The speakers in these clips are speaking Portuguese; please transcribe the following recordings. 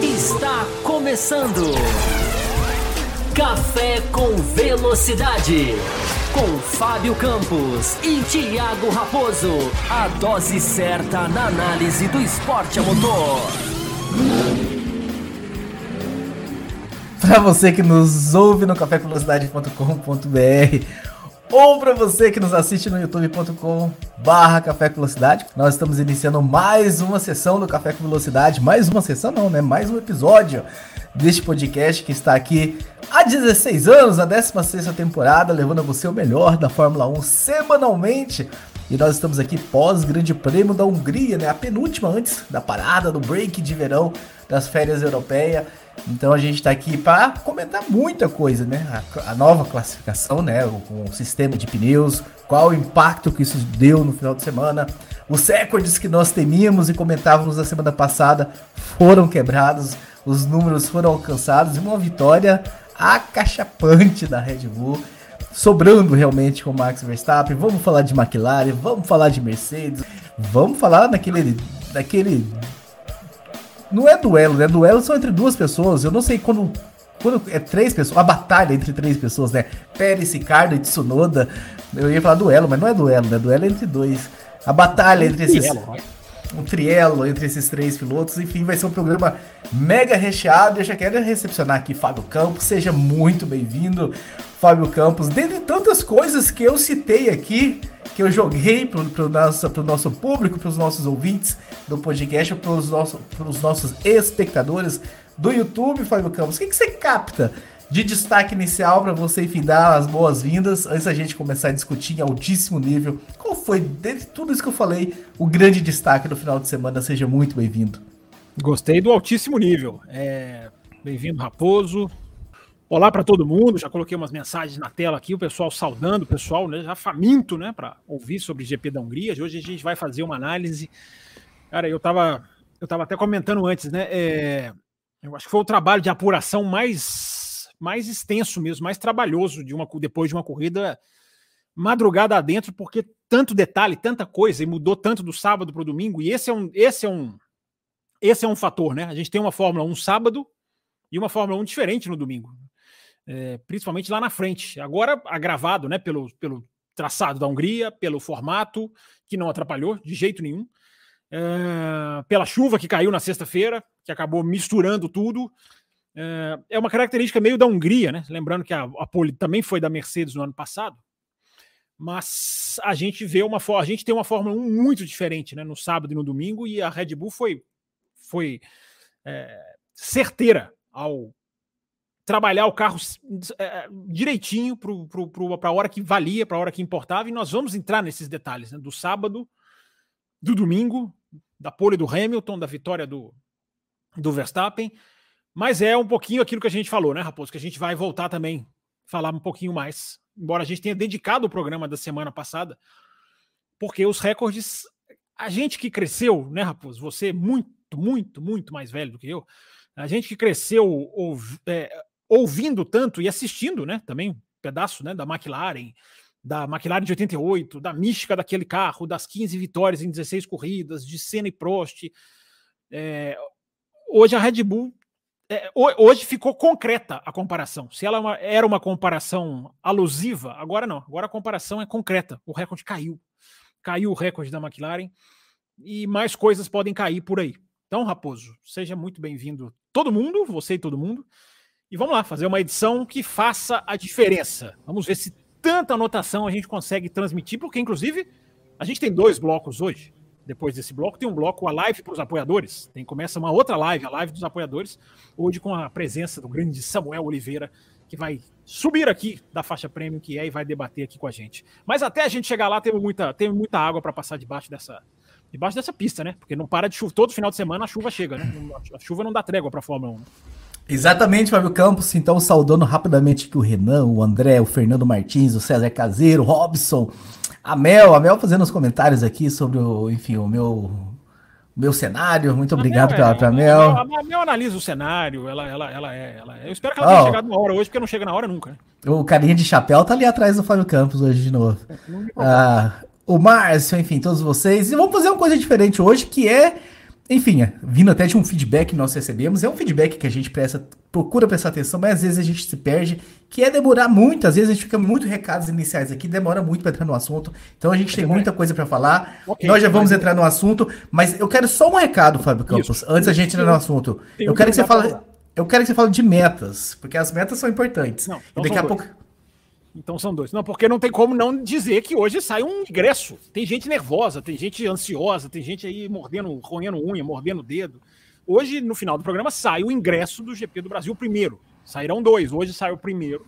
Está começando Café com Velocidade com Fábio Campos e Thiago Raposo. A dose certa na análise do esporte a motor. Para você que nos ouve no cafévelocidade.com.br ou para você que nos assiste no youtube.com barra Café com Velocidade. Nós estamos iniciando mais uma sessão do Café com Velocidade, mais uma sessão não, né? Mais um episódio deste podcast que está aqui há 16 anos, a 16ª temporada, levando a você o melhor da Fórmula 1 semanalmente. E nós estamos aqui pós Grande Prêmio da Hungria, né? A penúltima antes da parada do break de verão das férias europeias. Então a gente está aqui para comentar muita coisa, né? A, a, nova classificação, né? O, o, sistema de pneus, qual o impacto que isso deu no final de semana. Os recordes que nós temíamos e comentávamos na semana passada foram quebrados, os números foram alcançados e uma vitória acachapante da Red Bull. Sobrando realmente com o Max Verstappen. Vamos falar de McLaren, vamos falar de Mercedes, vamos falar daquele, daquele não é duelo, né? Duelo são entre duas pessoas. Eu não sei quando. Quando é três pessoas, a batalha entre três pessoas, né? Pérez, Ricardo e Tsunoda. Eu ia falar duelo, mas não é duelo, né? Duelo é entre dois. A batalha entre esses. Um trielo entre esses três pilotos. Enfim, vai ser um programa mega recheado. Eu já quero recepcionar aqui Fábio Campos. Seja muito bem-vindo, Fábio Campos. Dentre tantas coisas que eu citei aqui, que eu joguei para o nosso, pro nosso público, para os nossos ouvintes do podcast, para os nossos, nossos espectadores do YouTube, Fábio Campos. O que, que você capta de destaque inicial para você, enfim, dar as boas-vindas antes da gente começar a discutir em altíssimo nível? Qual foi, de tudo isso que eu falei, o grande destaque do final de semana? Seja muito bem-vindo. Gostei do altíssimo nível. É... Bem-vindo, Raposo. Olá para todo mundo, já coloquei umas mensagens na tela aqui, o pessoal saudando, o pessoal né, já faminto né, para ouvir sobre GP da Hungria. Hoje a gente vai fazer uma análise. Cara, eu estava eu tava até comentando antes, né? É, eu acho que foi o trabalho de apuração mais, mais extenso mesmo, mais trabalhoso de uma, depois de uma corrida madrugada adentro, porque tanto detalhe, tanta coisa, e mudou tanto do sábado para o domingo, e esse é um, esse é um, esse é um fator, né? A gente tem uma Fórmula 1 sábado e uma Fórmula 1 diferente no domingo é, principalmente lá na frente. Agora agravado né, pelo, pelo traçado da Hungria, pelo formato, que não atrapalhou de jeito nenhum, é, pela chuva que caiu na sexta-feira, que acabou misturando tudo. É, é, uma característica meio da Hungria, né? Lembrando que a, a pole também foi da Mercedes no ano passado. Mas a gente vê uma a gente tem uma Fórmula 1 muito diferente, né? No sábado e no domingo, e a Red Bull foi, foi é, certeira ao trabalhar o carro é, direitinho para a hora que valia, para a hora que importava, e nós vamos entrar nesses detalhes, né, do sábado, do domingo, da pole do Hamilton, da vitória do, do Verstappen, mas é um pouquinho aquilo que a gente falou, né, Raposo, que a gente vai voltar também, falar um pouquinho mais, embora a gente tenha dedicado o programa da semana passada, porque os recordes, a gente que cresceu, né, Raposo, você muito, muito, muito mais velho do que eu, a gente que cresceu é, ouvindo tanto e assistindo, né, também um pedaço, né, da McLaren, da McLaren de 88, da mística daquele carro, das 15 vitórias em 16 corridas, de Senna e Prost. É, hoje a Red Bull, é, hoje ficou concreta a comparação. Se ela é era uma comparação alusiva, agora não. Agora a comparação é concreta. O recorde caiu. Caiu o recorde da McLaren e mais coisas podem cair por aí. Então, Raposo, seja muito bem-vindo todo mundo, você e todo mundo. E vamos lá, fazer uma edição que faça a diferença. Vamos ver se tanta anotação a gente consegue transmitir, porque, inclusive, a gente tem dois blocos hoje. Depois desse bloco, tem um bloco, a live para os apoiadores. Tem, começa uma outra live, a live dos apoiadores, hoje com a presença do grande Samuel Oliveira, que vai subir aqui da faixa premium que é e vai debater aqui com a gente. Mas até a gente chegar lá, teve muita, teve muita água para passar debaixo dessa, debaixo dessa pista, né? Porque não para de chuva. Todo final de semana a chuva chega, né? A chuva não dá trégua para a Fórmula 1. Né? Exatamente, Fábio Campos. Então, saudando rapidamente aqui o Renan, o André, o Fernando Martins, o César Caseiro, o Robson, a Mel, a Mel fazendo os comentários aqui sobre o, enfim, o meu meu cenário. Muito obrigado pela, é, Mel. A Mel, a Mel analisa o cenário, ela, ela, ela, é, ela é. Eu espero que ela oh, tenha chegado na hora hoje, porque não chega na hora nunca. Né? O carinha de chapéu tá ali atrás do Fábio Campos hoje de novo. É, ah, o Márcio, enfim, todos vocês. E vamos fazer uma coisa diferente hoje, que é, enfim, vindo até de um feedback que nós recebemos, é um feedback que a gente presta, procura prestar atenção, mas às vezes a gente se perde, que é demorar muito, às vezes a gente fica muito recados iniciais aqui, demora muito para entrar no assunto. Então a gente tem muita coisa para falar. Okay, nós já vamos entrar no assunto, mas eu quero só um recado, Fábio Campos, Isso. antes da gente entrar no assunto. Eu quero que você fale, eu quero que você fale de metas, porque as metas são importantes. Não, e daqui a dois. pouco então são dois. Não, porque não tem como não dizer que hoje sai um ingresso. Tem gente nervosa, tem gente ansiosa, tem gente aí mordendo, roendo unha, mordendo dedo. Hoje, no final do programa, sai o ingresso do GP do Brasil primeiro. Sairão dois, hoje sai o primeiro.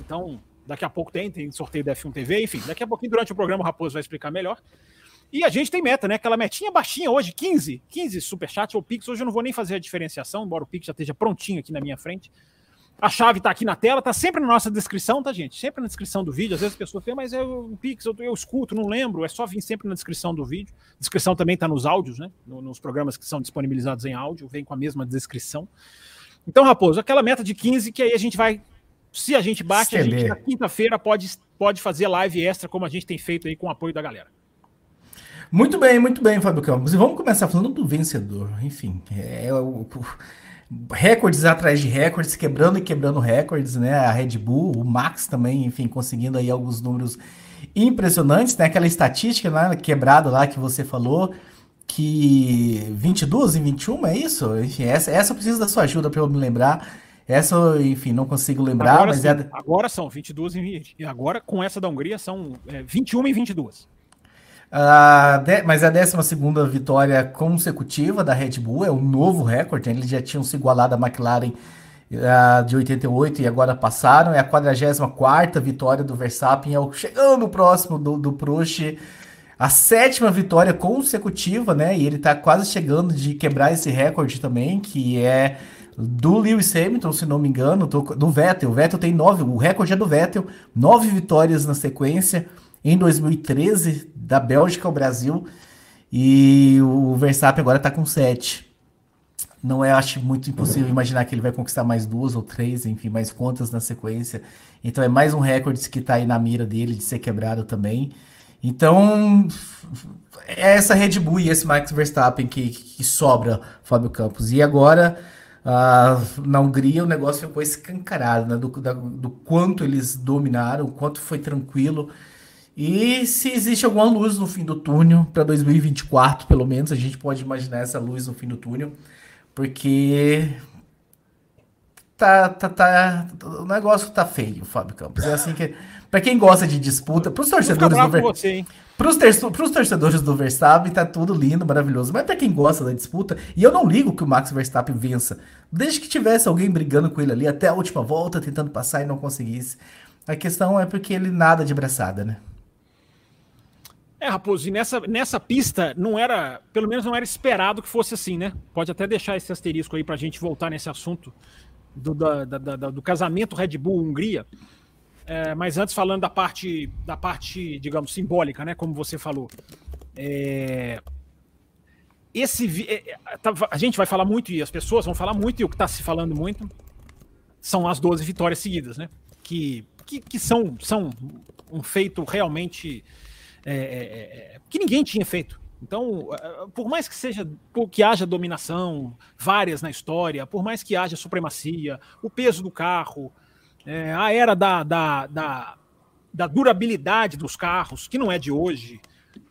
Então, daqui a pouco tem, tem sorteio da F1 TV, enfim, daqui a pouquinho, durante o programa, o Raposo vai explicar melhor. E a gente tem meta, né? Aquela metinha baixinha hoje, 15, 15 superchat ou Pix. Hoje eu não vou nem fazer a diferenciação, embora o Pix já esteja prontinho aqui na minha frente. A chave está aqui na tela, está sempre na nossa descrição, tá, gente? Sempre na descrição do vídeo. Às vezes as pessoas falam, mas eu, Pix, eu, eu escuto, não lembro. É só vir sempre na descrição do vídeo. A descrição também está nos áudios, né? Nos programas que são disponibilizados em áudio, vem com a mesma descrição. Então, Raposo, aquela meta de 15 que aí a gente vai. Se a gente bate, a gente na quinta-feira pode, pode fazer live extra, como a gente tem feito aí com o apoio da galera. Muito bem, muito bem, Fábio Campos. E vamos começar falando do vencedor. Enfim, é o recordes atrás de recordes, quebrando e quebrando recordes, né? A Red Bull, o Max também, enfim, conseguindo aí alguns números impressionantes, né? Aquela estatística né, quebrada lá que você falou, que 22 e 21 é isso? Enfim, essa, essa eu preciso da sua ajuda para eu me lembrar. Essa, enfim, não consigo lembrar, agora mas sim, é... Agora são 22 e 20. E agora, com essa da Hungria, são é, 21 e 22. De, mas é a 12 vitória consecutiva da Red Bull, é um novo recorde. Né? Eles já tinham se igualado à McLaren uh, de 88 e agora passaram. É a 44 vitória do Verstappen, é o, chegando próximo do, do Prost. A sétima vitória consecutiva, né? E ele tá quase chegando de quebrar esse recorde também, que é do Lewis Hamilton, se não me engano, do Vettel. O Vettel tem nove, o recorde é do Vettel, nove vitórias na sequência em 2013, da Bélgica ao Brasil, e o Verstappen agora está com 7. Não é, acho muito impossível imaginar que ele vai conquistar mais duas ou três, enfim, mais contas na sequência. Então é mais um recorde que está aí na mira dele de ser quebrado também. Então, é essa Red Bull e esse Max Verstappen que, que sobra, Fábio Campos. E agora, uh, na Hungria, o negócio ficou escancarado, né? Do, da, do quanto eles dominaram, o quanto foi tranquilo. E se existe alguma luz no fim do túnel para 2024, pelo menos, a gente pode imaginar essa luz no fim do túnel, porque tá, tá, tá o negócio tá feio, Fábio Campos. É assim que para quem gosta de disputa, para os torcedores do Ver... pros, torcedores do Verstappen tá tudo lindo, maravilhoso, mas para quem gosta da disputa, e eu não ligo que o Max Verstappen vença, desde que tivesse alguém brigando com ele ali até a última volta, tentando passar e não conseguisse. A questão é porque ele nada de braçada, né? É, Raposo, e nessa, nessa pista não era, pelo menos não era esperado que fosse assim, né? Pode até deixar esse asterisco aí para a gente voltar nesse assunto do, da, da, da, do casamento Red Bull-Hungria. É, mas antes falando da parte, da parte, digamos, simbólica, né? Como você falou. É, esse, é, é, tá, a gente vai falar muito, e as pessoas vão falar muito, e o que está se falando muito são as 12 vitórias seguidas, né? Que, que, que são, são um feito realmente é, é, é, é, que ninguém tinha feito. Então, por mais que seja que haja dominação, várias na história, por mais que haja supremacia, o peso do carro, é, a era da, da, da, da, durabilidade dos carros, que não é de hoje,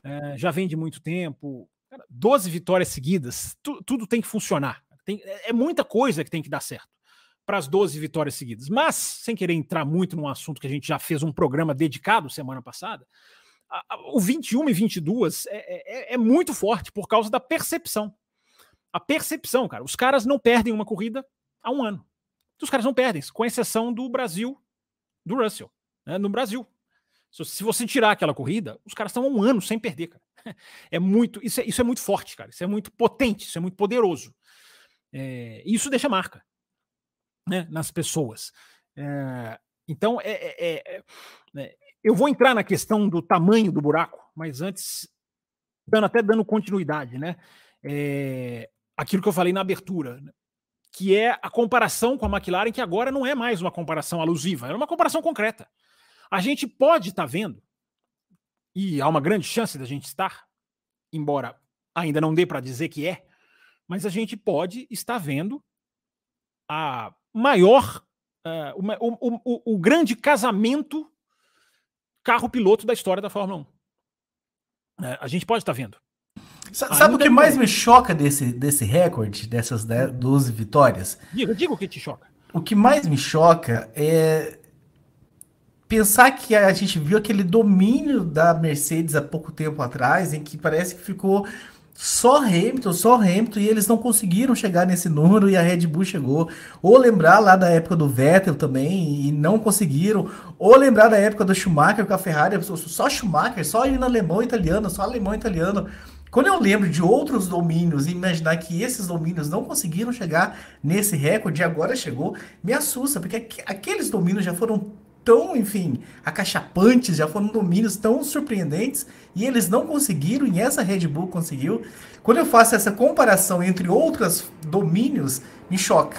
é, já vem de muito tempo. 12 vitórias seguidas, tu, tudo tem que funcionar. Tem, é muita coisa que tem que dar certo para as 12 vitórias seguidas. Mas, sem querer entrar muito num assunto que a gente já fez um programa dedicado semana passada, o 21 e 22 é, é, é muito forte por causa da percepção. A percepção, cara. Os caras não perdem uma corrida há um ano. Os caras não perdem, com exceção do Brasil, do Russell, né, no Brasil. Se você tirar aquela corrida, os caras estão há um ano sem perder, cara. É muito, isso é, isso é muito forte, cara. Isso é muito potente, isso é muito poderoso. É, isso deixa marca né, nas pessoas. É, então, é, é, é, é eu vou entrar na questão do tamanho do buraco, mas antes, dando, até dando continuidade, né? É, aquilo que eu falei na abertura, né? que é a comparação com a McLaren, que agora não é mais uma comparação alusiva, é uma comparação concreta. A gente pode estar tá vendo, e há uma grande chance da gente estar, embora ainda não dê para dizer que é, mas a gente pode estar vendo a maior, uh, o, o, o, o, grande casamento carro-piloto da história da Fórmula 1. Uh, a gente pode estar vendo. Sabe o que mais me choca desse, desse recorde, dessas 12 vitórias? Diga, diga o que te choca. O que mais me choca é pensar que a gente viu aquele domínio da Mercedes há pouco tempo atrás, em que parece que ficou só Hamilton, só Hamilton, e eles não conseguiram chegar nesse número e a Red Bull chegou. Ou lembrar lá da época do Vettel também e não conseguiram. Ou lembrar da época do Schumacher com a Ferrari, só Schumacher, só indo alemão italiano, só alemão italiano. Quando eu lembro de outros domínios e imaginar que esses domínios não conseguiram chegar nesse recorde e agora chegou, me assusta, porque aqueles domínios já foram tão, enfim, acachapantes, já foram domínios tão surpreendentes e eles não conseguiram e essa Red Bull conseguiu. Quando eu faço essa comparação entre outros domínios, me choca.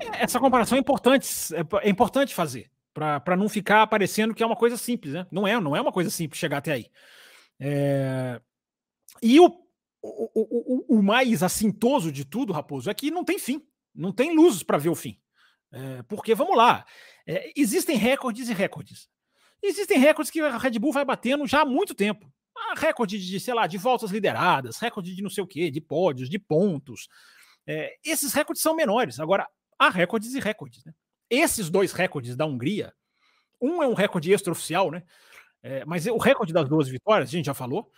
É, essa comparação é importante, é, é importante fazer para não ficar parecendo que é uma coisa simples, né? Não é, não é uma coisa simples chegar até aí. É... E o, o, o, o, mais assintoso de tudo, Raposo, é que não tem fim, não tem luzes para ver o fim. É, porque, vamos lá, é, existem recordes e recordes. Existem recordes que a Red Bull vai batendo já há muito tempo. Ah, recorde de, sei lá, de voltas lideradas, recorde de não sei o quê, de pódios, de pontos. É, esses recordes são menores. Agora, há recordes e recordes. Né? Esses dois recordes da Hungria, um é um recorde extraoficial, né? É, mas o recorde das duas vitórias, a gente já falou.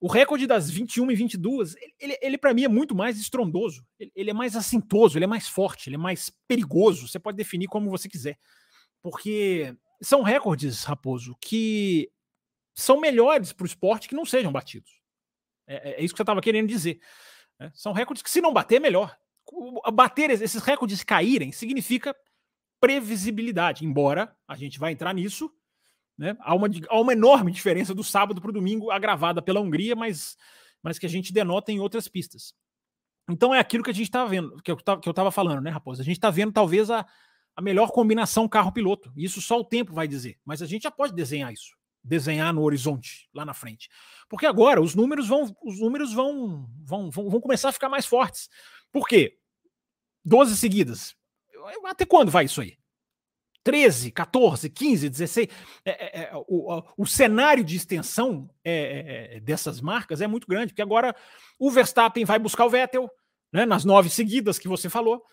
O recorde das 21 e 22, ele, ele, ele para mim é muito mais estrondoso. Ele, ele, é mais assintoso, ele é mais forte, ele é mais perigoso. Você pode definir como você quiser. Porque são recordes, Raposo, que são melhores para o esporte que não sejam batidos. É, é, é isso que você estava querendo dizer. Né? São recordes que, se não bater, é melhor. Bater esses recordes caírem significa previsibilidade, embora a gente vai entrar nisso. Né? Há, uma, há uma enorme diferença do sábado para o domingo, agravada pela Hungria, mas, mas que a gente denota em outras pistas. Então é aquilo que a gente estava vendo, que eu estava falando, né, Raposo? A gente está vendo talvez a, a melhor combinação carro-piloto. Isso só o tempo vai dizer. Mas a gente já pode desenhar isso. Desenhar no horizonte, lá na frente. Porque agora os números vão, os números vão, vão, vão, vão começar a ficar mais fortes. Por quê? 12 seguidas. Até quando vai isso aí? 13, 14, 15, 16. É, é, é, o, o, cenário de extensão é, é, é, dessas marcas é muito grande, porque agora o Verstappen vai buscar o Vettel né, nas nove seguidas que você falou.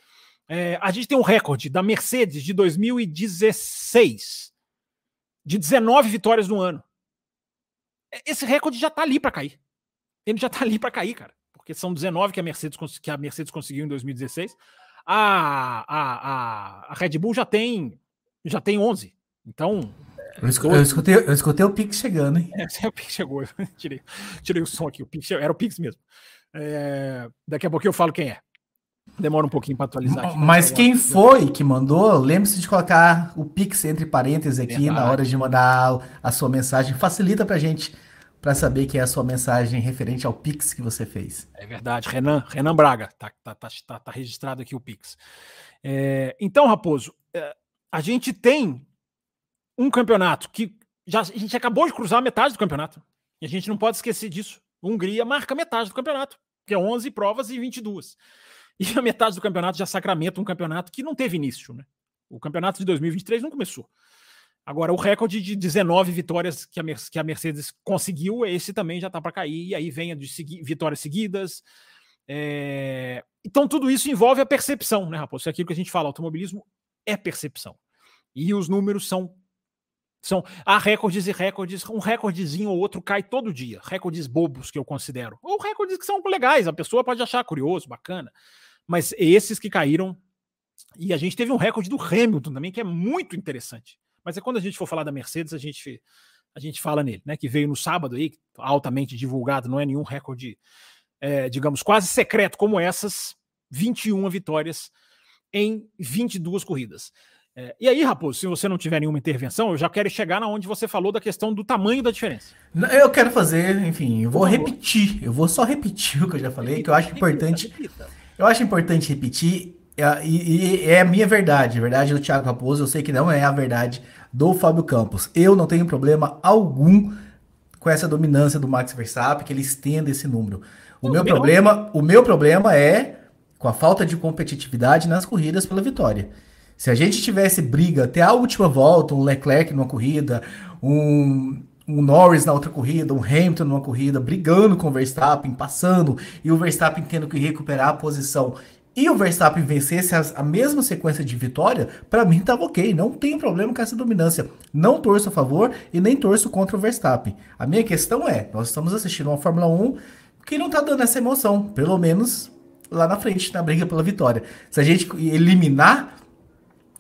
É, a gente tem um recorde da Mercedes de 2016, de 19 vitórias no ano. É, esse recorde já está ali para cair. Ele já está ali para cair, cara. Porque são 19 que a Mercedes, que a Mercedes conseguiu em 2016. A, a, a, a Red Bull já tem, já tem 11. Então. Eu escutei, eu escutei, eu escutei o Pix chegando, hein? É, o Pix chegou. tirei, tirei o som aqui. O Pix, era o Pix mesmo. É, daqui a pouco eu falo quem é. Demora um pouquinho para atualizar. Aqui, né? Mas quem foi que mandou, lembre-se de colocar o Pix entre parênteses aqui Verdade. na hora de mandar a sua mensagem. Facilita para a gente para saber que é a sua mensagem referente ao Pix que você fez. É verdade, Renan, Renan Braga, tá, tá, tá, tá, tá registrado aqui o Pix. É, então, Raposo, é, a gente tem um campeonato que já, a gente acabou de cruzar metade do campeonato. E a gente não pode esquecer disso. Hungria marca metade do campeonato, que é 11 provas e 22. E a metade do campeonato já sacramenta um campeonato que não teve início, né? O campeonato de 2023 não começou. Agora, o recorde de 19 vitórias que a, que a Mercedes conseguiu, esse também já está para cair, e aí vem a de segui vitórias seguidas. É... Então, tudo isso envolve a percepção, né, Raposo? É aquilo que a gente fala, automobilismo é percepção. E os números são. são Há recordes e recordes, um recordezinho ou outro cai todo dia. Recordes bobos que eu considero. Ou recordes que são legais, a pessoa pode achar curioso, bacana. Mas esses que caíram. E a gente teve um recorde do Hamilton também, que é muito interessante. Mas é quando a gente for falar da Mercedes, a gente, a gente fala nele, né? Que veio no sábado aí, altamente divulgado, não é nenhum recorde, é, digamos, quase secreto como essas, 21 vitórias em 22 corridas. É, e aí, Raposo, se você não tiver nenhuma intervenção, eu já quero chegar na onde você falou da questão do tamanho da diferença. Eu quero fazer, enfim, eu vou repetir, eu vou só repetir o que eu já falei, repita, que eu acho repita, importante. Repita. Eu acho importante repetir, é, e, e, é a minha verdade, a verdade do Thiago Raposo, eu sei que não é a verdade do Fábio Campos. Eu não tenho problema algum com essa dominância do Max Verstappen, que ele estenda esse número. O meu problema, o meu problema é com a falta de competitividade nas corridas pela vitória. Se a gente tivesse briga até a última volta, um Leclerc numa corrida, um, um Norris na outra corrida, um Hamilton numa corrida, brigando com o Verstappen, passando, e o Verstappen tendo que recuperar a posição, e o Verstappen vencesse a, mesma sequência de vitória, para mim tava ok, não tem problema com essa dominância. Não torço a favor e nem torço contra o Verstappen. A minha questão é, nós estamos assistindo uma Fórmula 1 que não tá dando essa emoção, pelo menos lá na frente, na briga pela vitória. Se a gente eliminar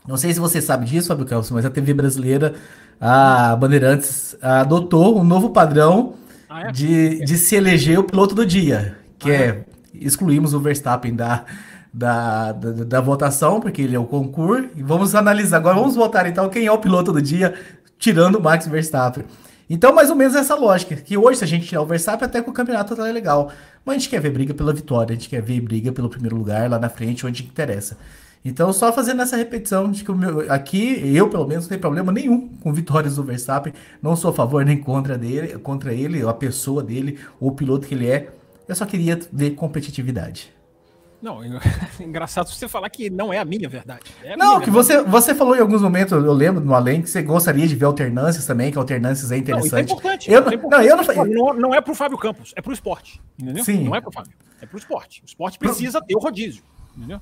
não sei se você sabe disso, Fábio Campos, mas a TV brasileira, a Bandeirantes, adotou um novo padrão ah, é? de, de se eleger o piloto do dia, que ah, é, é excluímos o Verstappen da, da, da, da, votação, porque ele é o concurso, e vamos analisar agora, vamos votar então quem é o piloto do dia, tirando o Max Verstappen. Então, mais ou menos essa lógica, que hoje se a gente tirar o Verstappen, até que o campeonato tá legal. Mas a gente quer ver briga pela vitória, a gente quer ver briga pelo primeiro lugar lá na frente, onde interessa. Então, só fazendo essa repetição de que o meu, aqui, eu pelo menos, não tenho problema nenhum com vitórias do Verstappen. Não sou a favor nem contra, dele, contra ele, a pessoa dele, ou o piloto que ele é. Eu só queria ver competitividade. Não, engraçado você falar que não é a minha verdade. É a não, minha que verdade. você, você falou em alguns momentos, eu lembro no além, que você gostaria de ver alternâncias também, que alternâncias é interessante. Não, isso é importante. Eu, é importante. Não, eu não, não, não é pro Fábio Campos, é pro esporte. Entendeu? Sim. Não é pro Fábio, é pro esporte. O esporte precisa pro... ter o rodízio. Entendeu?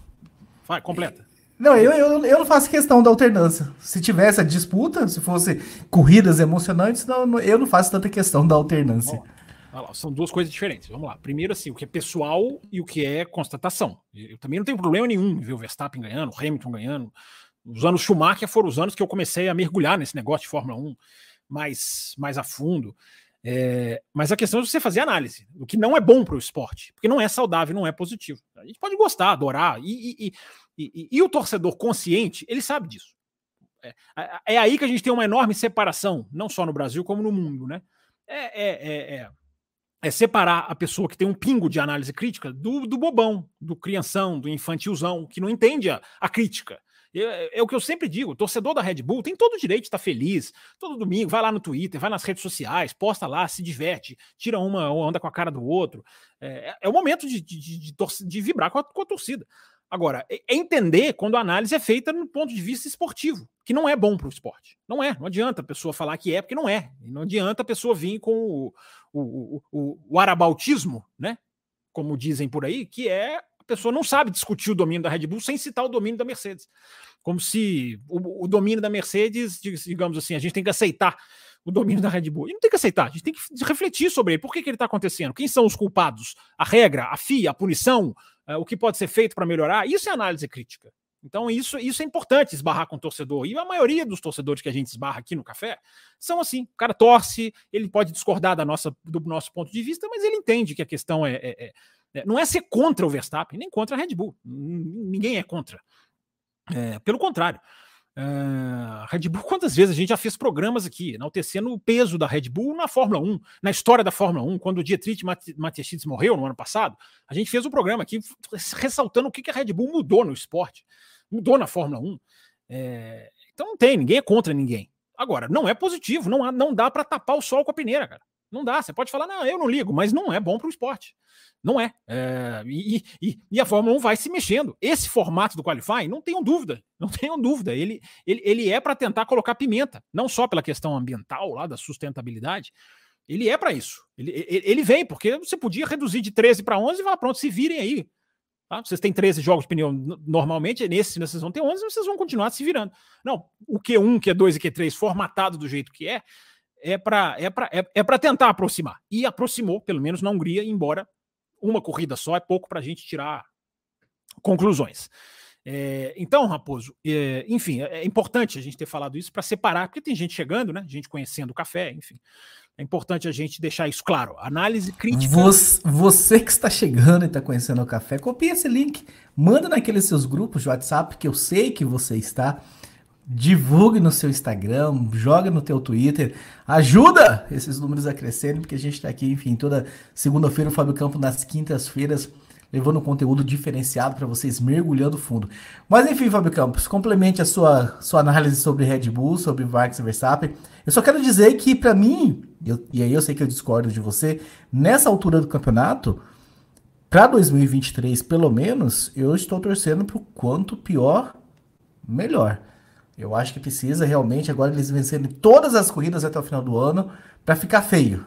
Vai, completa. Não, eu, eu, eu não faço questão da alternância. Se tivesse a disputa, se fosse corridas emocionantes, não, eu não faço tanta questão da alternância. Bom, são duas coisas diferentes. Vamos lá. Primeiro, assim, o que é pessoal e o que é constatação. Eu também não tenho problema nenhum em ver o Verstappen ganhando, o Hamilton ganhando. Os anos Schumacher foram os anos que eu comecei a mergulhar nesse negócio de Fórmula 1 mais, mais a fundo. É, mas a questão é você fazer análise, o que não é bom para o esporte, porque não é saudável, não é positivo. A gente pode gostar, adorar, e, e, e, e o torcedor consciente, ele sabe disso. É, é, aí que a gente tem uma enorme separação, não só no Brasil, como no mundo, né? É, é, é, é, separar a pessoa que tem um pingo de análise crítica do, do bobão, do crianção, do infantilzão, que não entende a, a crítica. É, é, o que eu sempre digo: o torcedor da Red Bull tem todo o direito de estar feliz. Todo domingo, vai lá no Twitter, vai nas redes sociais, posta lá, se diverte, tira uma ou anda com a cara do outro. É, é o momento de, de, de, de vibrar com a, com a, torcida. Agora, é, é entender quando a análise é feita no ponto de vista esportivo, que não é bom para o esporte. Não é. Não adianta a pessoa falar que é, porque não é. Não adianta a pessoa vir com o, o, o, o, arabautismo, né? Como dizem por aí, que é pessoa não sabe discutir o domínio da Red Bull sem citar o domínio da Mercedes. Como se o, o domínio da Mercedes, digamos assim, a gente tem que aceitar o domínio da Red Bull. E não tem que aceitar, a gente tem que refletir sobre ele. Por que, que ele está acontecendo? Quem são os culpados? A regra, a FIA, a punição, uh, o que pode ser feito para melhorar? Isso é análise crítica. Então, isso, isso é importante esbarrar com o torcedor. E a maioria dos torcedores que a gente esbarra aqui no café são assim: o cara torce, ele pode discordar da nossa, do nosso ponto de vista, mas ele entende que a questão é, é, é é, não é ser contra o Verstappen, nem contra a Red Bull. Ninguém é contra. É, pelo contrário. Uh, Red Bull, quantas vezes a gente já fez programas aqui, enaltecendo o peso da Red Bull na Fórmula 1, na história da Fórmula 1, quando o Dietrich Mateschitz morreu no ano passado, a gente fez um programa aqui ressaltando o que, que a Red Bull mudou no esporte, mudou na Fórmula 1. É, então não tem, ninguém é contra ninguém. Agora, não é positivo, não, há, não dá para tapar o sol com a peneira, cara. Não dá. Você pode falar, não, eu não ligo, mas não é bom para o esporte. Não é. é e, e, e, a Fórmula 1 vai se mexendo. Esse formato do qualifying, não tenham dúvida, não tenham dúvida. Ele, ele, ele é para tentar colocar pimenta, não só pela questão ambiental, lá da sustentabilidade. Ele é para isso. Ele, ele, ele, vem, porque você podia reduzir de 13 para 11 e falar, pronto, se virem aí. Tá? Vocês têm 13 jogos de pneu normalmente, nesse vocês vão ter 11 e vocês vão continuar se virando. Não, o Q1, Q2 e Q3 formatado do jeito que é, é para é é, é tentar aproximar. E aproximou, pelo menos na Hungria, embora uma corrida só é pouco para a gente tirar conclusões. É, então, Raposo, é, enfim, é, é importante a gente ter falado isso para separar, porque tem gente chegando, né? Gente conhecendo o café, enfim. É importante a gente deixar isso claro. Análise crítica. Você, você que está chegando e está conhecendo o café, copia esse link, manda naqueles seus grupos de WhatsApp que eu sei que você está divulgue no seu Instagram, joga no teu Twitter, ajuda esses números a crescerem, porque a gente está aqui, enfim, toda segunda-feira o Fábio Campo nas quintas-feiras levando conteúdo diferenciado para vocês mergulhando fundo. Mas enfim, Fábio Campos, complemente a sua, sua análise sobre Red Bull, sobre Max Verstappen. Eu só quero dizer que para mim, eu, e aí eu sei que eu discordo de você, nessa altura do campeonato, para 2023 pelo menos, eu estou torcendo para o quanto pior, melhor. Eu acho que precisa realmente agora eles vencerem todas as corridas até o final do ano para ficar feio.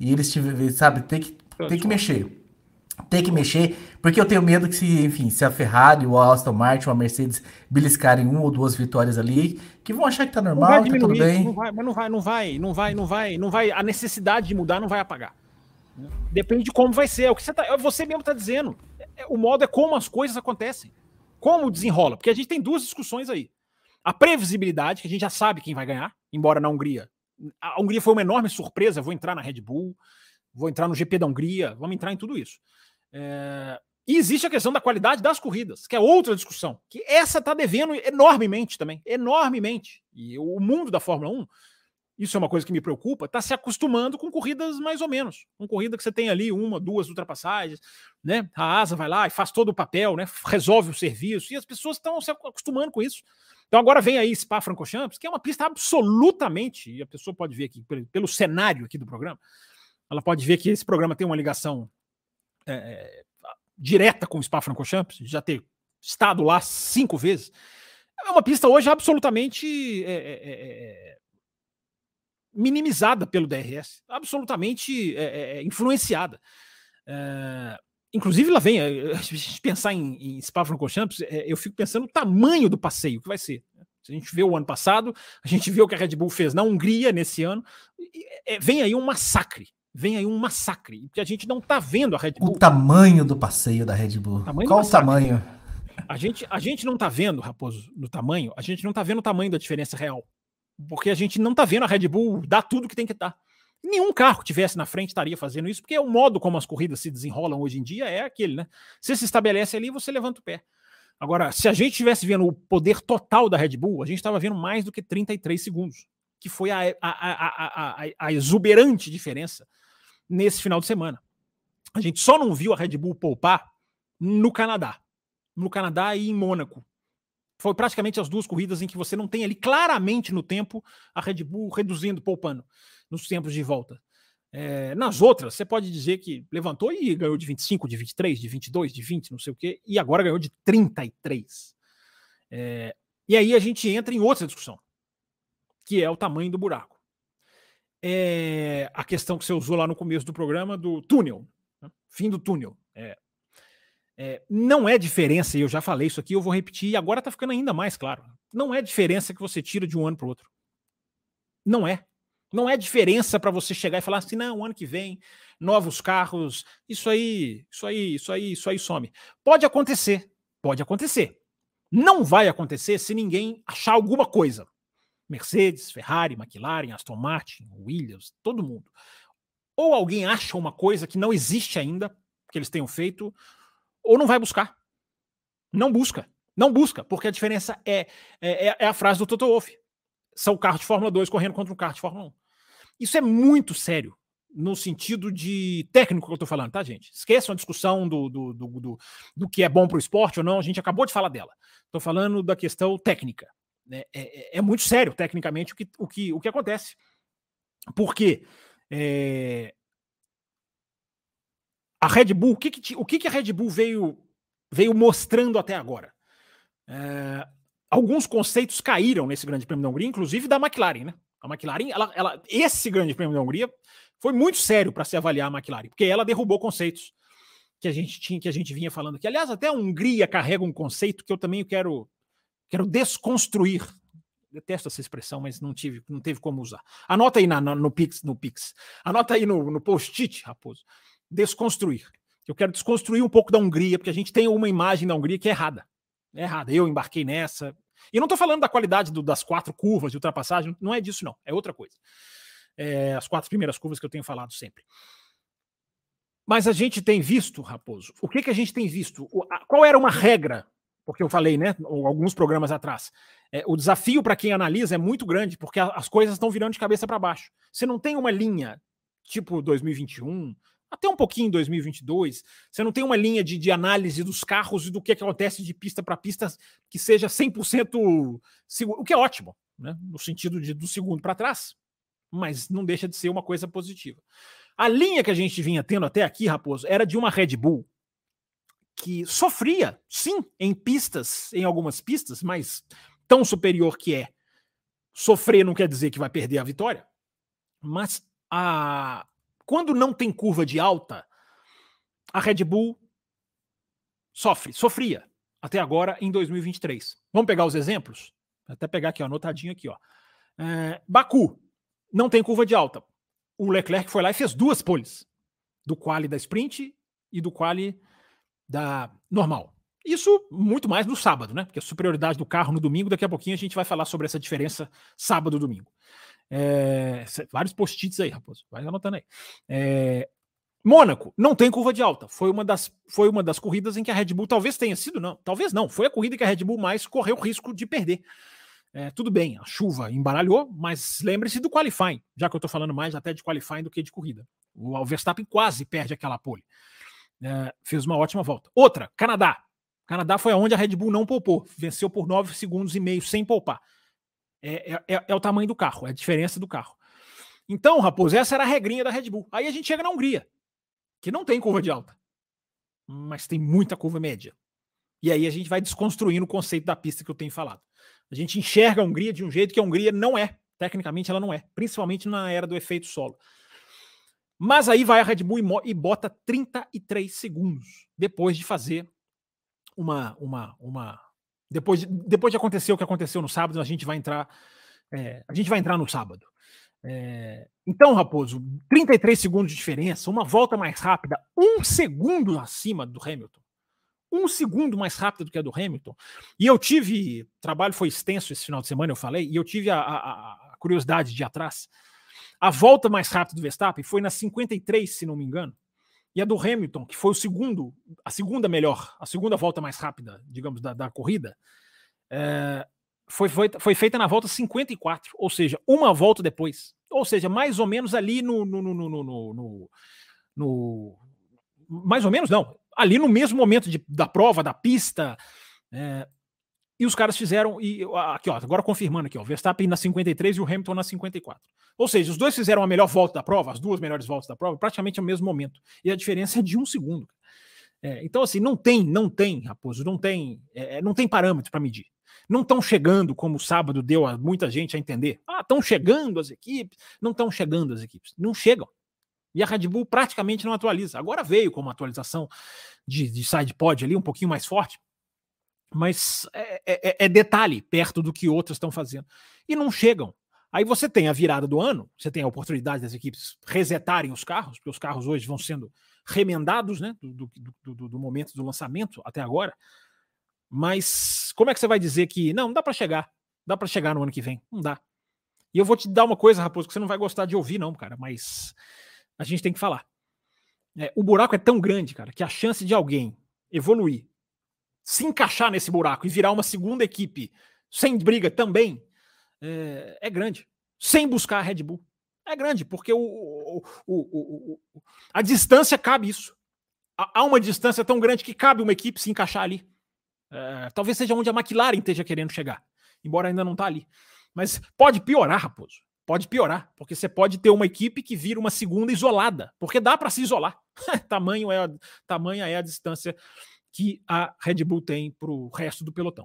E eles tiverem, sabe, tem que, tem que mexer. Tem que mexer, porque eu tenho medo que se, enfim, se a Ferrari, o Aston Martin ou a Mercedes beliscarem uma ou duas vitórias ali, que vão achar que tá normal, tá tudo bem. Não vai, mas não vai, não vai, não vai, não vai, não vai, a necessidade de mudar não vai apagar. Depende de como vai ser. É o que você, tá, é você mesmo está dizendo. É, o modo é como as coisas acontecem. Como desenrola. Porque a gente tem duas discussões aí. A previsibilidade, que a gente já sabe quem vai ganhar, embora na Hungria. A Hungria foi uma enorme surpresa. Vou entrar na Red Bull, vou entrar no GP da Hungria, vamos entrar em tudo isso. É... E existe a questão da qualidade das corridas, que é outra discussão. Que essa está devendo enormemente também. Enormemente. E o mundo da Fórmula 1 isso é uma coisa que me preocupa, está se acostumando com corridas mais ou menos. Com corrida que você tem ali uma, duas ultrapassagens, né? A asa vai lá e faz todo o papel, né? Resolve o serviço, e as pessoas estão se acostumando com isso. Então agora vem aí Spa Francorchamps, que é uma pista absolutamente, e a pessoa pode ver aqui pelo, cenário aqui do programa, ela pode ver que esse programa tem uma ligação é, é direta com o Spa Francorchamps, já ter estado lá cinco vezes. É uma pista hoje absolutamente é, é, é minimizada pelo DRS, absolutamente é, é, é, influenciada. É, inclusive, lá vem, é, a gente pensar em, em Spa-Francorchamps, é, eu fico pensando no tamanho do passeio que vai ser. Se a gente vê o ano passado, a gente vê o que a Red Bull fez na Hungria nesse ano, é, vem aí um massacre. Vem aí um massacre, porque a gente não está vendo a Red Bull. O tamanho do passeio da Red Bull. Tamanho Qual o tamanho? A gente, a gente não está vendo, Raposo, no tamanho, a gente não está vendo o tamanho da diferença real. Porque a gente não está vendo a Red Bull dar tudo que tem que dar. Nenhum carro que tivesse na frente estaria fazendo isso, porque o modo como as corridas se desenrolam hoje em dia é aquele, né? Você se estabelece ali, você levanta o pé. Agora, se a gente estivesse vendo o poder total da Red Bull, a gente estava vendo mais do que 33 segundos, que foi a, a, a, a, exuberante diferença nesse final de semana. A gente só não viu a Red Bull poupar no Canadá. No Canadá e em Mônaco. Foi praticamente as duas corridas em que você não tem ali claramente no tempo a Red Bull reduzindo, poupando nos tempos de volta. É, nas outras, você pode dizer que levantou e ganhou de 25, de 23, de 22, de 20, não sei o quê, e agora ganhou de 33. É, e aí a gente entra em outra discussão, que é o tamanho do buraco. É a questão que você usou lá no começo do programa do túnel, né? fim do túnel. É, é, não é diferença, e eu já falei isso aqui, eu vou repetir, e agora está ficando ainda mais claro. Não é diferença que você tira de um ano para o outro. Não é. Não é diferença para você chegar e falar assim, não, ano que vem, novos carros, isso aí, isso aí, isso aí, isso aí some. Pode acontecer, pode acontecer. Não vai acontecer se ninguém achar alguma coisa. Mercedes, Ferrari, McLaren, Aston Martin, Williams, todo mundo. Ou alguém acha uma coisa que não existe ainda, que eles tenham feito, ou não vai buscar. Não busca. Não busca, porque a diferença é, é, é, é a frase do Toto Wolff. São carros de Fórmula 2 correndo contra um carro de Fórmula 1. Isso é muito sério no sentido de técnico que eu estou falando, tá, gente? Esqueçam a discussão do, do, do, do, do que é bom para o esporte ou não, a gente acabou de falar dela. Estou falando da questão técnica. Né? É, é, é, muito sério, tecnicamente, o que, o que, o que acontece. Porque é, a Red Bull, o que, que, o que, que a Red Bull veio, veio mostrando até agora? É, alguns conceitos caíram nesse Grande Prêmio da Hungria, inclusive da McLaren, né? A McLaren, ela, ela, esse Grande Prêmio da Hungria foi muito sério para se avaliar a McLaren, porque ela derrubou conceitos que a gente tinha, que a gente vinha falando aqui. Aliás, até a Hungria carrega um conceito que eu também quero, quero desconstruir. Detesto essa expressão, mas não tive, não teve como usar. Anota aí na, no Pix, no Pix. Anota aí no, no post-it, Raposo desconstruir. Eu quero desconstruir um pouco da Hungria, porque a gente tem uma imagem da Hungria que é errada. É errada. Eu embarquei nessa. E não estou falando da qualidade do, das quatro curvas de ultrapassagem, não é disso, não. É outra coisa. É, as quatro primeiras curvas que eu tenho falado sempre. Mas a gente tem visto, Raposo, o que, que a gente tem visto? O, a, qual era uma regra? Porque eu falei, né, alguns programas atrás. É, o desafio para quem analisa é muito grande, porque a, as coisas estão virando de cabeça para baixo. Você não tem uma linha tipo 2021, Até um pouquinho em 2022. Você não tem uma linha de, de análise dos carros e do que, que acontece de pista para pista que seja 100% seguro, o que é ótimo, né? no sentido de do segundo para trás, mas não deixa de ser uma coisa positiva. A linha que a gente vinha tendo até aqui, Raposo, era de uma Red Bull que sofria, sim, em pistas, em algumas pistas, mas tão superior que é. Sofrer não quer dizer que vai perder a vitória, mas a quando não tem curva de alta, a Red Bull sofre, sofria até agora em 2023. Vamos pegar os exemplos? Vou até pegar aqui, ó, anotadinho aqui, ó. É, Baku não tem curva de alta. O Leclerc foi lá e fez duas poles, do quali da sprint e do quali da normal. Isso muito mais no sábado, né? Porque a superioridade do carro no domingo, daqui a pouquinho a gente vai falar sobre essa diferença sábado domingo. É, vários post-its aí, raposo. Vai anotando aí. É, Mônaco não tem curva de alta. Foi uma, das, foi uma das corridas em que a Red Bull talvez tenha sido, não. Talvez não. Foi a corrida que a Red Bull mais correu risco de perder. É, tudo bem, a chuva embaralhou, mas lembre-se do qualifying, já que eu estou falando mais até de qualifying do que de corrida. O Verstappen quase perde aquela pole. É, fez uma ótima volta. Outra, Canadá. Canadá foi aonde a Red Bull não poupou. Venceu por 9 segundos e meio sem poupar. É, é, é, é, o tamanho do carro, é a diferença do carro. Então, Raposo, essa era a regrinha da Red Bull. Aí a gente chega na Hungria, que não tem curva de alta, mas tem muita curva média. E aí a gente vai desconstruindo o conceito da pista que eu tenho falado. A gente enxerga a Hungria de um jeito que a Hungria não é. Tecnicamente ela não é, principalmente na era do efeito solo. Mas aí vai a Red Bull e bota 33 segundos depois de fazer uma, uma, uma, depois de, depois de acontecer o que aconteceu no sábado, a gente vai entrar. É, a gente vai entrar no sábado. É, então, Raposo, 33 segundos de diferença, uma volta mais rápida, um segundo acima do Hamilton. Um segundo mais rápido do que a do Hamilton. E eu tive. Trabalho foi extenso esse final de semana, eu falei, e eu tive a, a, a curiosidade de ir atrás. A volta mais rápida do Verstappen foi na 53, se não me engano. E a do Hamilton, que foi o segundo, a segunda melhor, a segunda volta mais rápida, digamos, da, da corrida, é, foi, foi, foi feita na volta 54, ou seja, uma volta depois. Ou seja, mais ou menos ali no. no, no, no, no, mais ou menos, não. Ali no mesmo momento de, da prova, da pista. É, e os caras fizeram. E, aqui, ó, agora confirmando aqui, ó. Verstappen na 53 e o Hamilton na 54. Ou seja, os dois fizeram a melhor volta da prova, as duas melhores voltas da prova, praticamente ao mesmo momento. E a diferença é de um segundo. É, então, assim, não tem, não tem, Raposo, não tem, é, é não tem parâmetro para medir. Não estão chegando, como o sábado deu a muita gente a entender. Ah, estão chegando as equipes. Não estão chegando as equipes. Não chegam. E a Red Bull praticamente não atualiza. Agora veio com uma atualização de, de side pod ali, um pouquinho mais forte. Mas é, é, é detalhe perto do que outros estão fazendo. E não chegam. Aí você tem a virada do ano, você tem a oportunidade das equipes resetarem os carros, porque os carros hoje vão sendo remendados né, do, do, do, do momento do lançamento até agora. Mas como é que você vai dizer que não, não dá para chegar? Dá para chegar no ano que vem? Não dá. E eu vou te dar uma coisa, Raposo, que você não vai gostar de ouvir, não, cara, mas a gente tem que falar. É, o buraco é tão grande, cara, que a chance de alguém evoluir, se encaixar nesse buraco e virar uma segunda equipe sem briga também é, é grande. Sem buscar a Red Bull. É grande, porque o, o, o, o, a distância cabe isso. Há uma distância tão grande que cabe uma equipe se encaixar ali. É, talvez seja onde a McLaren esteja querendo chegar, embora ainda não está ali. Mas pode piorar, Raposo. Pode piorar, porque você pode ter uma equipe que vira uma segunda isolada, porque dá para se isolar. tamanho é tamanha é a distância que a Red Bull tem para o resto do pelotão.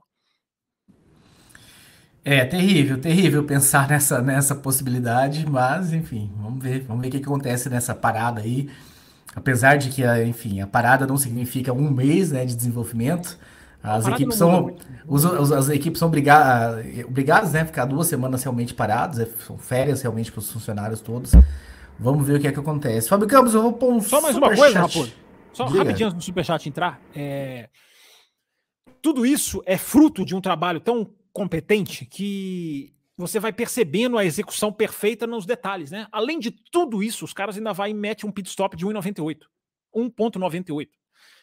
É terrível, terrível pensar nessa, nessa possibilidade, mas enfim, vamos ver, vamos ver o que, acontece nessa parada aí. Apesar de que, enfim, a parada não significa um mês né, de desenvolvimento, as equipes são os, os, as equipes são obrigadas, obrigadas né, a ficar duas semanas realmente paradas, é, são férias realmente para os funcionários todos. Vamos ver o que é que acontece. Fábio Campos, eu vou pôr um Só mais uma coisa, Raposo. Só Diga. rapidinho antes do Superchat entrar. É... Tudo isso é fruto de um trabalho tão competente que você vai percebendo a execução perfeita nos detalhes, né? Além de tudo isso, os caras ainda vai e mete um pit stop de 1,98. 1,98.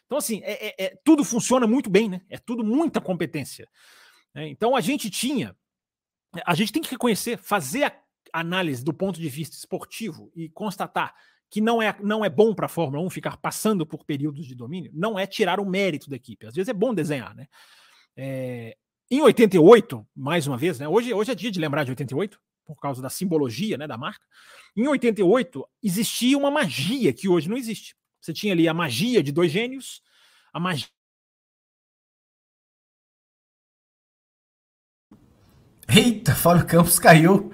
Então, assim, é, é, é, tudo funciona muito bem, né? É tudo muita competência. É, então, a gente tinha. A gente tem que reconhecer, fazer a análise do ponto de vista esportivo e constatar que não é, não é bom para a Fórmula 1 ficar passando por períodos de domínio, não é tirar o mérito da equipe. Às vezes é bom desenhar, né? É, em 88, mais uma vez, né? Hoje, hoje é dia de lembrar de 88, por causa da simbologia né, da marca. Em 88, existia uma magia que hoje não existe. Você tinha ali a magia de dois gênios, a magia. Eita, Fábio Campos caiu.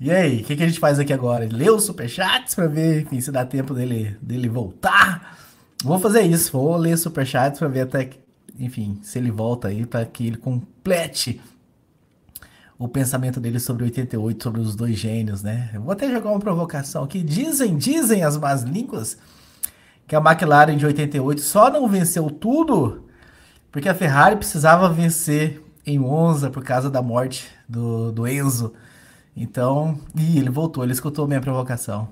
E aí, o que, que, a gente faz aqui agora? Lê os superchats para ver enfim, se dá tempo dele, dele voltar. Vou fazer isso, vou ler superchats para ver até, enfim, se ele volta aí, para que ele complete o pensamento dele sobre 88, sobre os dois gênios, né? Eu vou até jogar uma provocação aqui. Dizem, dizem as más línguas que a McLaren de 88 só não venceu tudo porque a Ferrari precisava vencer em Monza por causa da morte do, do Enzo. Então, ih, ele voltou, ele escutou minha provocação.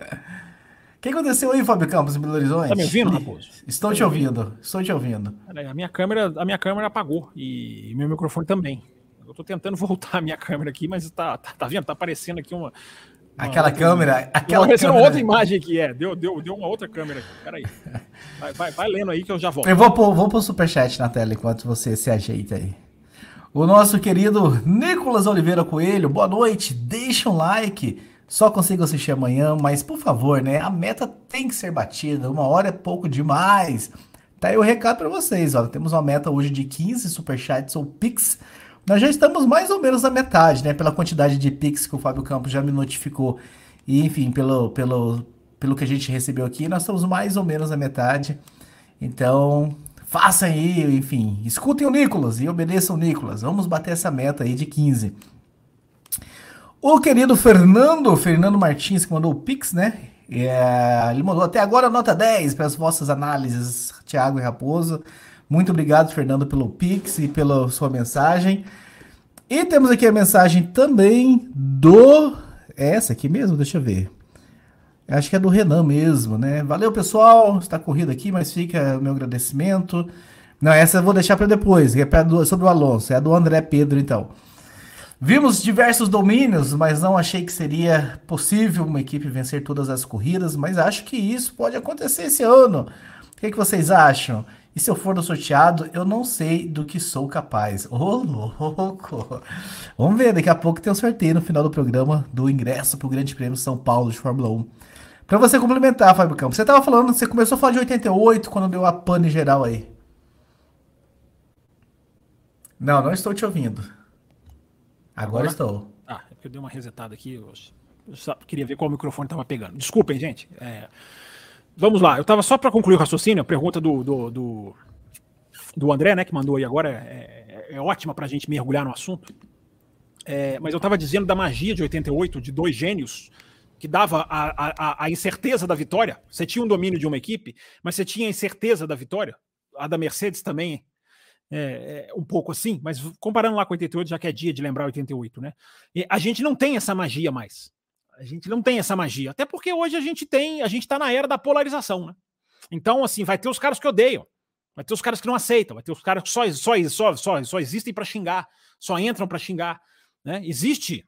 O que aconteceu aí, Fábio Campos, em Belo Horizonte? Tá me ouvindo, Raposo? Estou te ouvindo, estou te ouvindo. A minha câmera, a minha câmera apagou e meu microfone também. Eu tô tentando voltar a minha câmera aqui, mas tá, tá, tá vendo? Tá aparecendo aqui uma. uma aquela outra, câmera. Aquela aparecendo câmera. outra imagem aqui, é. Deu, deu, deu uma outra câmera aqui. Peraí. Vai, vai, vai lendo aí que eu já volto. Eu vou pôr, vou pôr o superchat na tela enquanto você se ajeita aí. O nosso querido Nicolas Oliveira Coelho, boa noite. Deixa um like. Só consigo assistir amanhã, mas por favor, né? A meta tem que ser batida. Uma hora é pouco demais. Tá aí o recado para vocês, ó. Temos uma meta hoje de 15 superchats ou pix nós já estamos mais ou menos na metade, né? Pela quantidade de Pix que o Fábio Campos já me notificou. E, enfim, pelo, pelo, pelo que a gente recebeu aqui, nós estamos mais ou menos na metade. Então, façam aí, enfim, escutem o Nicolas e obedeçam o Nicolas. Vamos bater essa meta aí de 15. O querido Fernando, Fernando Martins, que mandou o Pix, né? É, ele mandou até agora nota 10 para as vossas análises, Thiago e Raposo. Muito obrigado, Fernando, pelo Pix e pela sua mensagem. E temos aqui a mensagem também do. É essa aqui mesmo? Deixa eu ver. Acho que é do Renan mesmo, né? Valeu, pessoal. Está corrido aqui, mas fica o meu agradecimento. Não, essa eu vou deixar para depois, que é do, sobre o Alonso. É do André Pedro, então. Vimos diversos domínios, mas não achei que seria possível uma equipe vencer todas as corridas, mas acho que isso pode acontecer esse ano. O que, que vocês acham? E se eu for no sorteado, eu não sei do que sou capaz. Ô, oh, louco! Vamos ver, daqui a pouco tem um sorteio no final do programa do ingresso para o Grande Prêmio São Paulo de Fórmula 1. Para você complementar, Fábio Campos, você estava falando, você começou a falar de 88 quando deu a pane geral aí. Não, não estou te ouvindo. Agora, Agora? estou. Ah, é porque eu dei uma resetada aqui. Eu só queria ver qual microfone estava pegando. Desculpem, gente. É... Vamos lá, eu estava só para concluir o raciocínio, a pergunta do, do, do, do, André, né, que mandou aí agora, é, é, é ótima para a gente mergulhar no assunto. É, mas eu estava dizendo da magia de 88, de dois gênios, que dava a, a, a, incerteza da vitória. Você tinha um domínio de uma equipe, mas você tinha a incerteza da vitória. A da Mercedes também é, é, um pouco assim, mas comparando lá com 88, já que é dia de lembrar 88, né? E a gente não tem essa magia mais. A gente não tem essa magia. Até porque hoje a gente tem, a gente está na era da polarização, né? Então, assim, vai ter os caras que odeiam, vai ter os caras que não aceitam, vai ter os caras que só, só, só, só, só existem para xingar, só entram para xingar. Né? Existe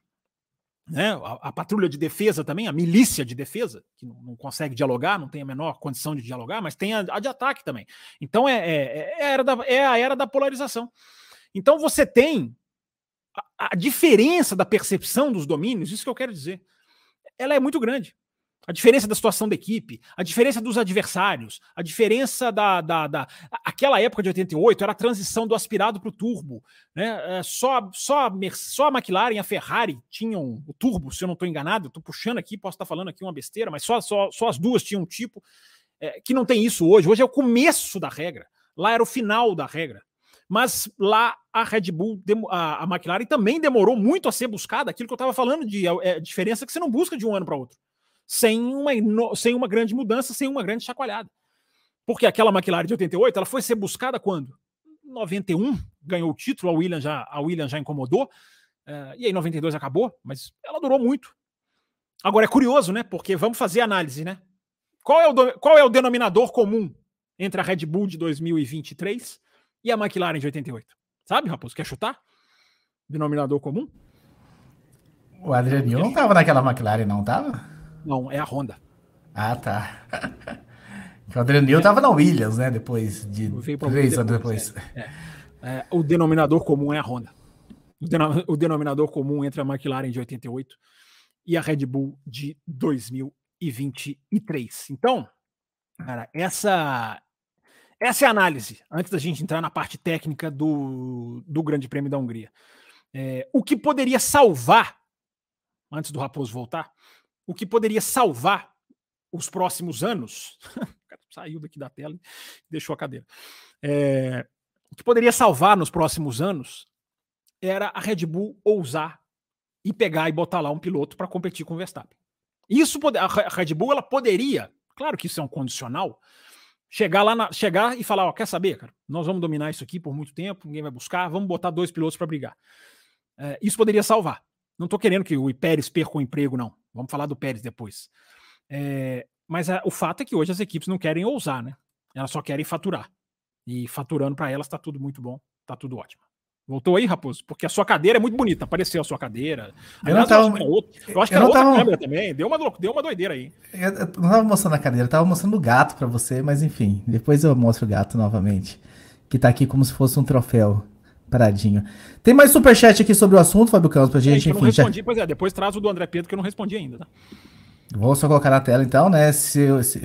né, a, a, patrulha de defesa também, a milícia de defesa, que não, não, consegue dialogar, não tem a menor condição de dialogar, mas tem a, a de ataque também. Então é, é, é, a era da, é a era da polarização. Então você tem a, a diferença da percepção dos domínios, isso que eu quero dizer ela é muito grande. A diferença da situação da equipe, a diferença dos adversários, a diferença da, da, da. Aquela época de 88 era a transição do aspirado para o turbo. Né? É, só, só, só a McLaren e a Ferrari tinham o turbo, se eu não estou enganado. Estou puxando aqui, posso estar falando aqui uma besteira, mas só, só, só as duas tinham um tipo. É, que não tem isso hoje. Hoje é o começo da regra. Lá era o final da regra. Mas lá a Red Bull, a, a McLaren também demorou muito a ser buscada, aquilo que eu estava falando de é, é, diferença que você não busca de um ano para outro, sem uma, sem uma grande mudança, sem uma grande chacoalhada. Porque aquela McLaren de 88, ela foi ser buscada quando? 91 ganhou o título, a Williams já, a Williams já incomodou, uh, e aí 92 acabou, mas ela durou muito. Agora é curioso, né? Porque vamos fazer análise, né? Qual é o, qual é o denominador comum entre a Red Bull de 2023 e a McLaren de 88? Sabe, Raposo? Quer chutar? Denominador comum? O Adrianinho não tava naquela McLaren, não tava? Não, é a Honda. Ah, tá. o Adriano Newey tava na Williams, né? Depois de três anos depois. É. É. É, o denominador comum é a Honda. O, denominador comum entre a McLaren de 88 e a Red Bull de 2023. Então, cara, essa essa é a análise, antes da gente entrar na parte técnica do, do Grande Prêmio da Hungria. É, o que poderia salvar, antes do Raposo voltar, o que poderia salvar os próximos anos. saiu daqui da tela e deixou a cadeira. É, o que poderia salvar nos próximos anos era a Red Bull ousar e pegar e botar lá um piloto para competir com o Verstappen. Isso a Red Bull ela poderia, claro que isso é um condicional, chegar lá, na, chegar e falar, ó, quer saber, cara? Nós vamos dominar isso aqui por muito tempo, ninguém vai buscar, vamos botar dois pilotos para brigar. É, isso poderia salvar. Não estou querendo que o Pérez perca o emprego, não. Vamos falar do Pérez depois. É, mas a, o fato é que hoje as equipes não querem ousar, né? Elas só querem faturar. E faturando para elas está tudo muito bom, está tudo ótimo. Voltou aí, Raposo? Porque a sua cadeira é muito bonita. Apareceu a sua cadeira. Eu não tava... Eu acho que é outra tava... câmera também. Deu uma, deu uma doideira aí. Eu, eu não tava mostrando a cadeira, eu tava mostrando o gato para você, mas enfim. Depois eu mostro o gato novamente. Que tá aqui como se fosse um troféu paradinho. Tem mais superchat aqui sobre o assunto, Fábio Campos, pra gente, é, enfim. respondi, já... pois é, depois traz o do André Pedro que eu não respondi ainda, tá? Vou só colocar na tela então, né? Se, se,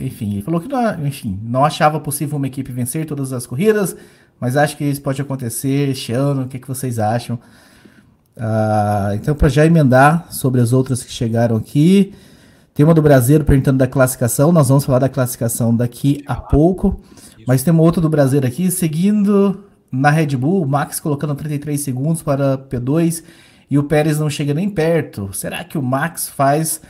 enfim, ele falou que não, enfim, não achava possível uma equipe vencer todas as corridas, mas acho que isso pode acontecer este ano. O que, que vocês acham? Ah, então, para já emendar sobre as outras que chegaram aqui, tem uma do Brasileiro perguntando da classificação. Nós vamos falar da classificação daqui a pouco, mas tem uma outra do Brasileiro aqui, seguindo na Red Bull, Max colocando 33 segundos para P2 e o Pérez não chega nem perto. Será que o Max faz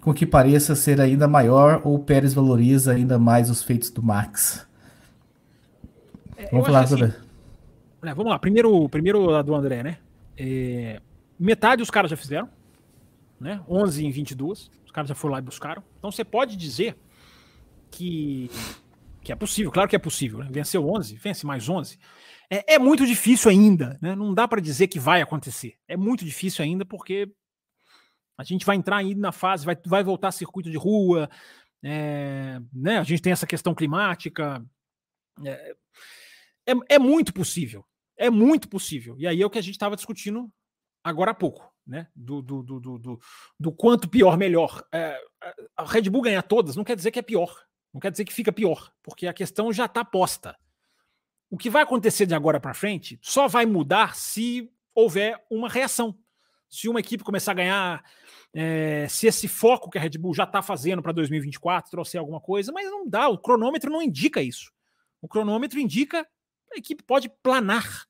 com que pareça ser ainda maior ou o Pérez valoriza ainda mais os feitos do Max? É, vamos falar sobre. Assim, é, vamos lá, primeiro, primeiro a do André, né? É, metade os caras já fizeram, né? 11 em 22, os caras já foram lá e buscaram. Então você pode dizer que, que é possível, claro que é possível, né? Venceu 11, vence mais 11. É, é muito difícil ainda, né? Não dá para dizer que vai acontecer. É muito difícil ainda porque a gente vai entrar ainda na fase, vai, vai voltar circuito de rua, é, né? A gente tem essa questão climática. É, é, é muito possível. É muito possível. E aí é o que a gente estava discutindo agora há pouco, né? Do, do, do, do, do quanto pior, melhor. É, a Red Bull ganhar todas não quer dizer que é pior. Não quer dizer que fica pior, porque a questão já está posta. O que vai acontecer de agora para frente só vai mudar se houver uma reação. Se uma equipe começar a ganhar, é, se esse foco que a Red Bull já está fazendo para 2024 trouxer alguma coisa, mas não dá, o cronômetro não indica isso. O cronômetro indica a equipe pode planar.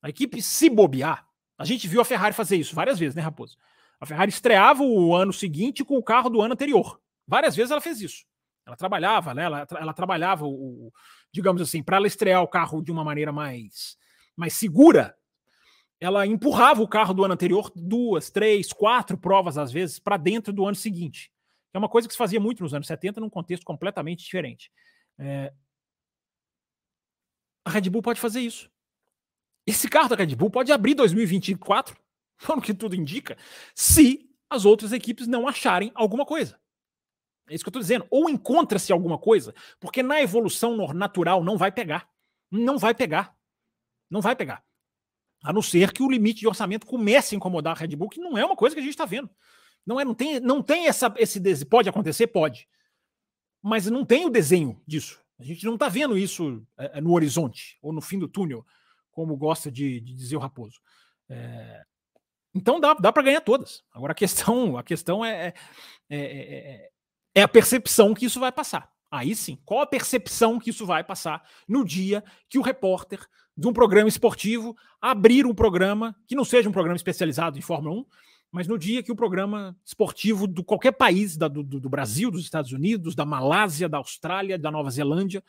A equipe se bobear. A gente viu a Ferrari fazer isso várias vezes, né, Raposo? A Ferrari estreava o ano seguinte com o carro do ano anterior. Várias vezes ela fez isso. Ela trabalhava, né? Ela, ela trabalhava o, digamos assim, para ela estrear o carro de uma maneira mais, mais segura, ela empurrava o carro do ano anterior duas, três, quatro provas, às vezes, para dentro do ano seguinte. É uma coisa que se fazia muito nos anos 70, num contexto completamente diferente. É, a Red Bull pode fazer isso. Esse carro da Red Bull pode abrir 2024, pelo que tudo indica, se as outras equipes não acharem alguma coisa. É isso que eu estou dizendo. Ou encontra-se alguma coisa, porque na evolução natural não vai pegar. Não vai pegar. Não vai pegar. A não ser que o limite de orçamento comece a incomodar a Red Bull, que não é uma coisa que a gente está vendo. Não é, não tem, não tem essa, esse pode acontecer, pode, mas não tem o desenho disso. A gente não está vendo isso é, é, no horizonte ou no fim do túnel, como gosta de, de dizer o Raposo. É, então dá, dá para ganhar todas. Agora a questão, a questão é, é, é, a percepção que isso vai passar. Aí sim, qual a percepção que isso vai passar no dia que o repórter de um programa esportivo abrir um programa que não seja um programa especializado em Fórmula 1, mas no dia que o programa esportivo de qualquer país, da, do, do, Brasil, dos Estados Unidos, da Malásia, da Austrália, da Nova Zelândia,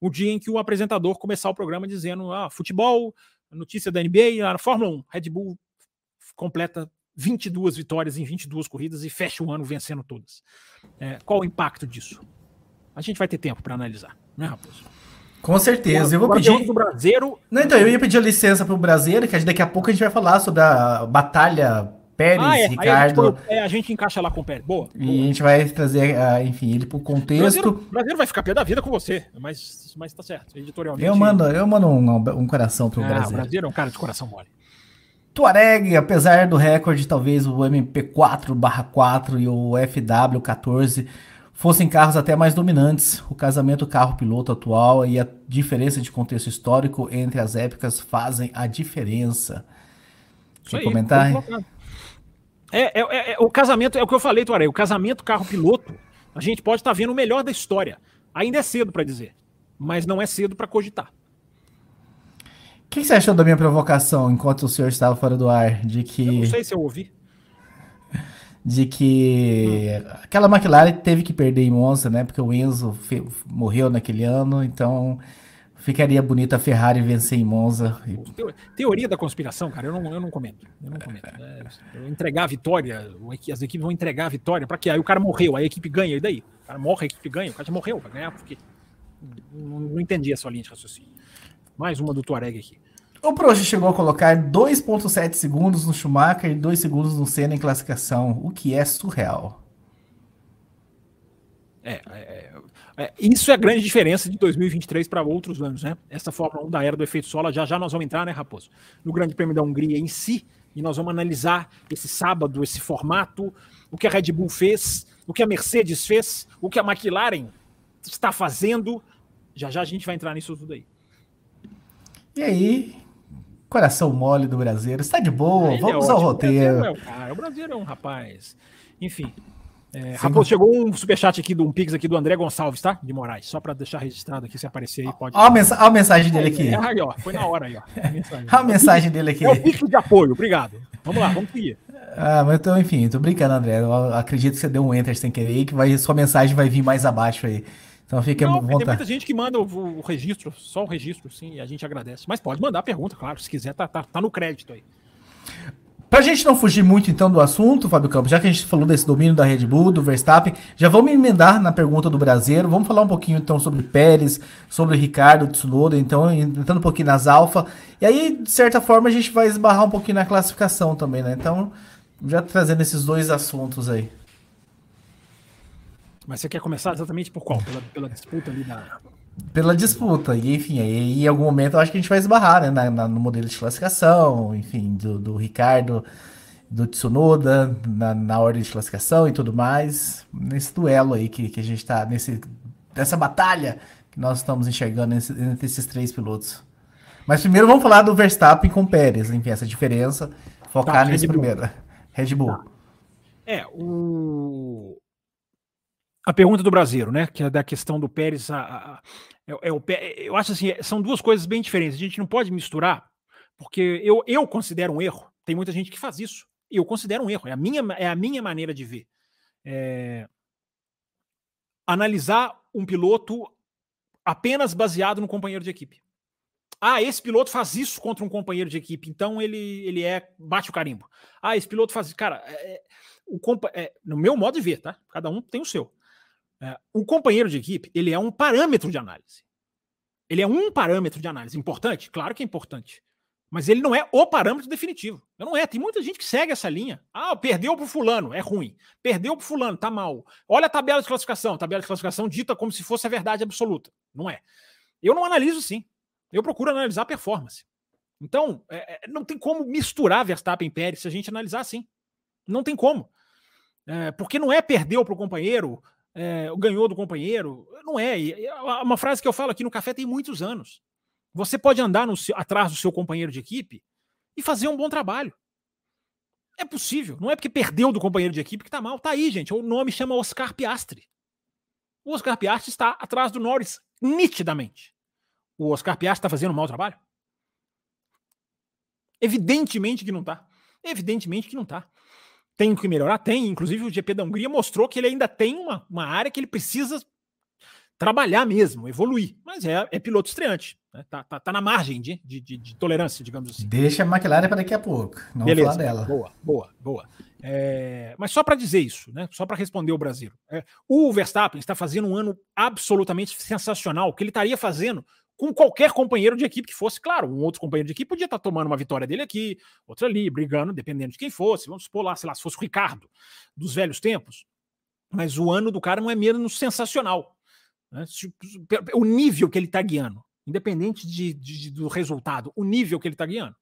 o dia em que o apresentador começar o programa dizendo: ah, futebol, notícia da NBA, a Fórmula 1, Red Bull completa 22 vitórias em 22 corridas e fecha o ano vencendo todas. É, qual o impacto disso? A gente vai ter tempo para analisar, né, Raposo? Com certeza. Eu vou pedir. Do Brasileiro... Não, então, eu ia pedir licença para o Brasileiro, que daqui a pouco a gente vai falar sobre a batalha Pérez, Ah, é. Aí a gente, Ricardo. é, a gente encaixa lá com o Pérez. Boa. E a gente vai trazer, ah, enfim, ele pro O contexto. brasileiro, o brasileiro vai ficar pé da vida com você, mas, mas tá certo. Editorialmente. Eu mando, eu mando um, um coração pro Ah, o Brasil. brasileiro é um cara de coração mole. Tuareg, apesar do recorde, talvez o MP4/4 e o FW14 fossem carros até mais dominantes, o casamento carro-piloto atual e a diferença de contexto histórico entre as épocas fazem a diferença. Quer aí, comentar? É, é, é, é, o casamento, é o que eu falei, Tuareg, o casamento carro-piloto, a gente pode estar vendo o melhor da história. Ainda é cedo para dizer, mas não é cedo para cogitar. O que você achou da minha provocação enquanto o senhor estava fora do ar? De Eu que, não sei se eu ouvi. de que aquela McLaren teve que perder em Monza, né? Porque o Enzo fe- morreu naquele ano, então ficaria bonita a Ferrari vencer em Monza. Teo- Teoria da conspiração, cara, eu não, eu não comento. Eu não comento. É, eu entregar a vitória, as equipes vão entregar a vitória, pra quê? Aí o cara morreu, aí a equipe ganha, e daí? O cara morre, a equipe ganha, o cara já morreu, vai ganhar por quê? Não, não entendi essa linha de raciocínio. Mais uma do Tuareg aqui. O Prost chegou a colocar 2.7 segundos no Schumacher e 2 segundos no Senna em classificação, o que é surreal. É, é, é, isso é a grande diferença de 2023 para outros anos, né? Essa Fórmula 1 da era do efeito sola, já já nós vamos entrar, né, Raposo? No Grande Prêmio da Hungria em si, e nós vamos analisar esse sábado, esse formato, o que a Red Bull fez, o que a Mercedes fez, o que a McLaren está fazendo. Já já a gente vai entrar nisso tudo aí. E aí, coração mole do brasileiro, está de boa, Ele é vamos ao ótimo, roteiro. O Brasil é o cara, o Brasil é um rapaz. Enfim. É. Raposo, chegou um superchat aqui, do, um pix aqui do André Gonçalves, tá? De Moraes. Só para deixar registrado aqui, se aparecer aí, pode. Olha a, mensa- a mensagem dele aqui. É, aí, ó, foi na hora aí, ó. A mensagem. Olha a mensagem dele aqui. É o pix de apoio, obrigado. Vamos lá, vamos seguir. Ah, mas então, enfim, tô brincando, André. Eu acredito que você deu um enter sem querer e que vai, sua mensagem vai vir mais abaixo aí. Então à Não, tem muita vontade. gente que manda o, o registro, só o registro, sim, e a gente agradece. Mas pode mandar pergunta, claro, se quiser, tá, tá, tá no crédito aí. Pra gente não fugir muito então do assunto, Fábio Campos, já que a gente falou desse domínio da Red Bull, do Verstappen, já vamos emendar na pergunta do brasileiro, vamos falar um pouquinho então sobre Pérez, sobre Ricardo, Tsunoda, então entrando um pouquinho nas Alfa, e aí de certa forma a gente vai esbarrar um pouquinho na classificação também, né? Então, já trazendo esses dois assuntos aí. Mas você quer começar exatamente por qual? Pela, pela disputa ali da. Pela disputa, e enfim, aí em algum momento eu acho que a gente vai esbarrar, né, na- na- no modelo de classificação, enfim, do, do Ricardo, do Tsunoda, na, na ordem de classificação e tudo mais, nesse duelo aí que, que a gente tá, nesse, nessa batalha que nós estamos enxergando nesse- entre esses três pilotos. Mas primeiro vamos falar do Verstappen com o Pérez, enfim, essa diferença, focar Tá, Bull. primeiro. Red Bull. É, o. A pergunta do brasileiro, né? Que é da questão do Pérez. a- a- a- é, é o Pé- eu acho assim, são duas coisas bem diferentes. A gente não pode misturar, porque eu, eu considero um erro. Tem muita gente que faz isso. Eu considero um erro. É a minha, é a minha maneira de ver. É, analisar um piloto apenas baseado no companheiro de equipe. Ah, esse piloto faz isso contra um companheiro de equipe, então ele, ele é bate o carimbo. Ah, esse piloto faz. Cara, é, é, o é, no meu modo de ver, tá? Cada um tem o seu. É, o companheiro de equipe, ele é um parâmetro de análise. Ele é um parâmetro de análise. Importante? Claro que é importante. Mas ele não é o parâmetro definitivo. Não é. Tem muita gente que segue essa linha. Ah, perdeu pro fulano, é ruim. Perdeu pro fulano, tá mal. Olha a tabela de classificação. Tabela de classificação dita como se fosse a verdade absoluta. Não é. Eu não analiso assim. Eu procuro analisar a performance. Então, é, é, não tem como misturar Verstappen e Pérez se a gente analisar assim. Não tem como. É, porque não é perdeu para o companheiro, é, ganhou do companheiro. Não é. E, uma frase que eu falo aqui no café tem muitos anos. Você pode andar no, atrás do seu companheiro de equipe e fazer um bom trabalho. É possível. Não é porque perdeu do companheiro de equipe que tá mal. Tá aí, gente. O nome chama Oscar Piastri. O Oscar Piastri está atrás do Norris nitidamente. O Oscar Piastri está fazendo um mau trabalho? Evidentemente que não está. Evidentemente que não está. Tem que melhorar? Tem. Inclusive, o GP da Hungria mostrou que ele ainda tem uma, uma área que ele precisa trabalhar mesmo, evoluir. Mas é, é piloto estreante. Né? Tá, tá, tá, na margem de, de, de, de, tolerância, digamos assim. Deixa a McLaren para daqui a pouco. Não Beleza. falar dela. Boa, boa, boa. É, mas só para dizer isso, né? Só para responder o Brasil. É, o Verstappen está fazendo um ano absolutamente sensacional, que ele estaria fazendo com qualquer companheiro de equipe que fosse. Claro, um outro companheiro de equipe podia estar tomando uma vitória dele aqui, outra ali, brigando, dependendo de quem fosse. Vamos supor lá, sei lá, se fosse o Ricardo, dos velhos tempos. Mas o ano do cara não é menos sensacional. Né? O nível que ele está guiando, independente de, de, do resultado, o nível que ele está guiando,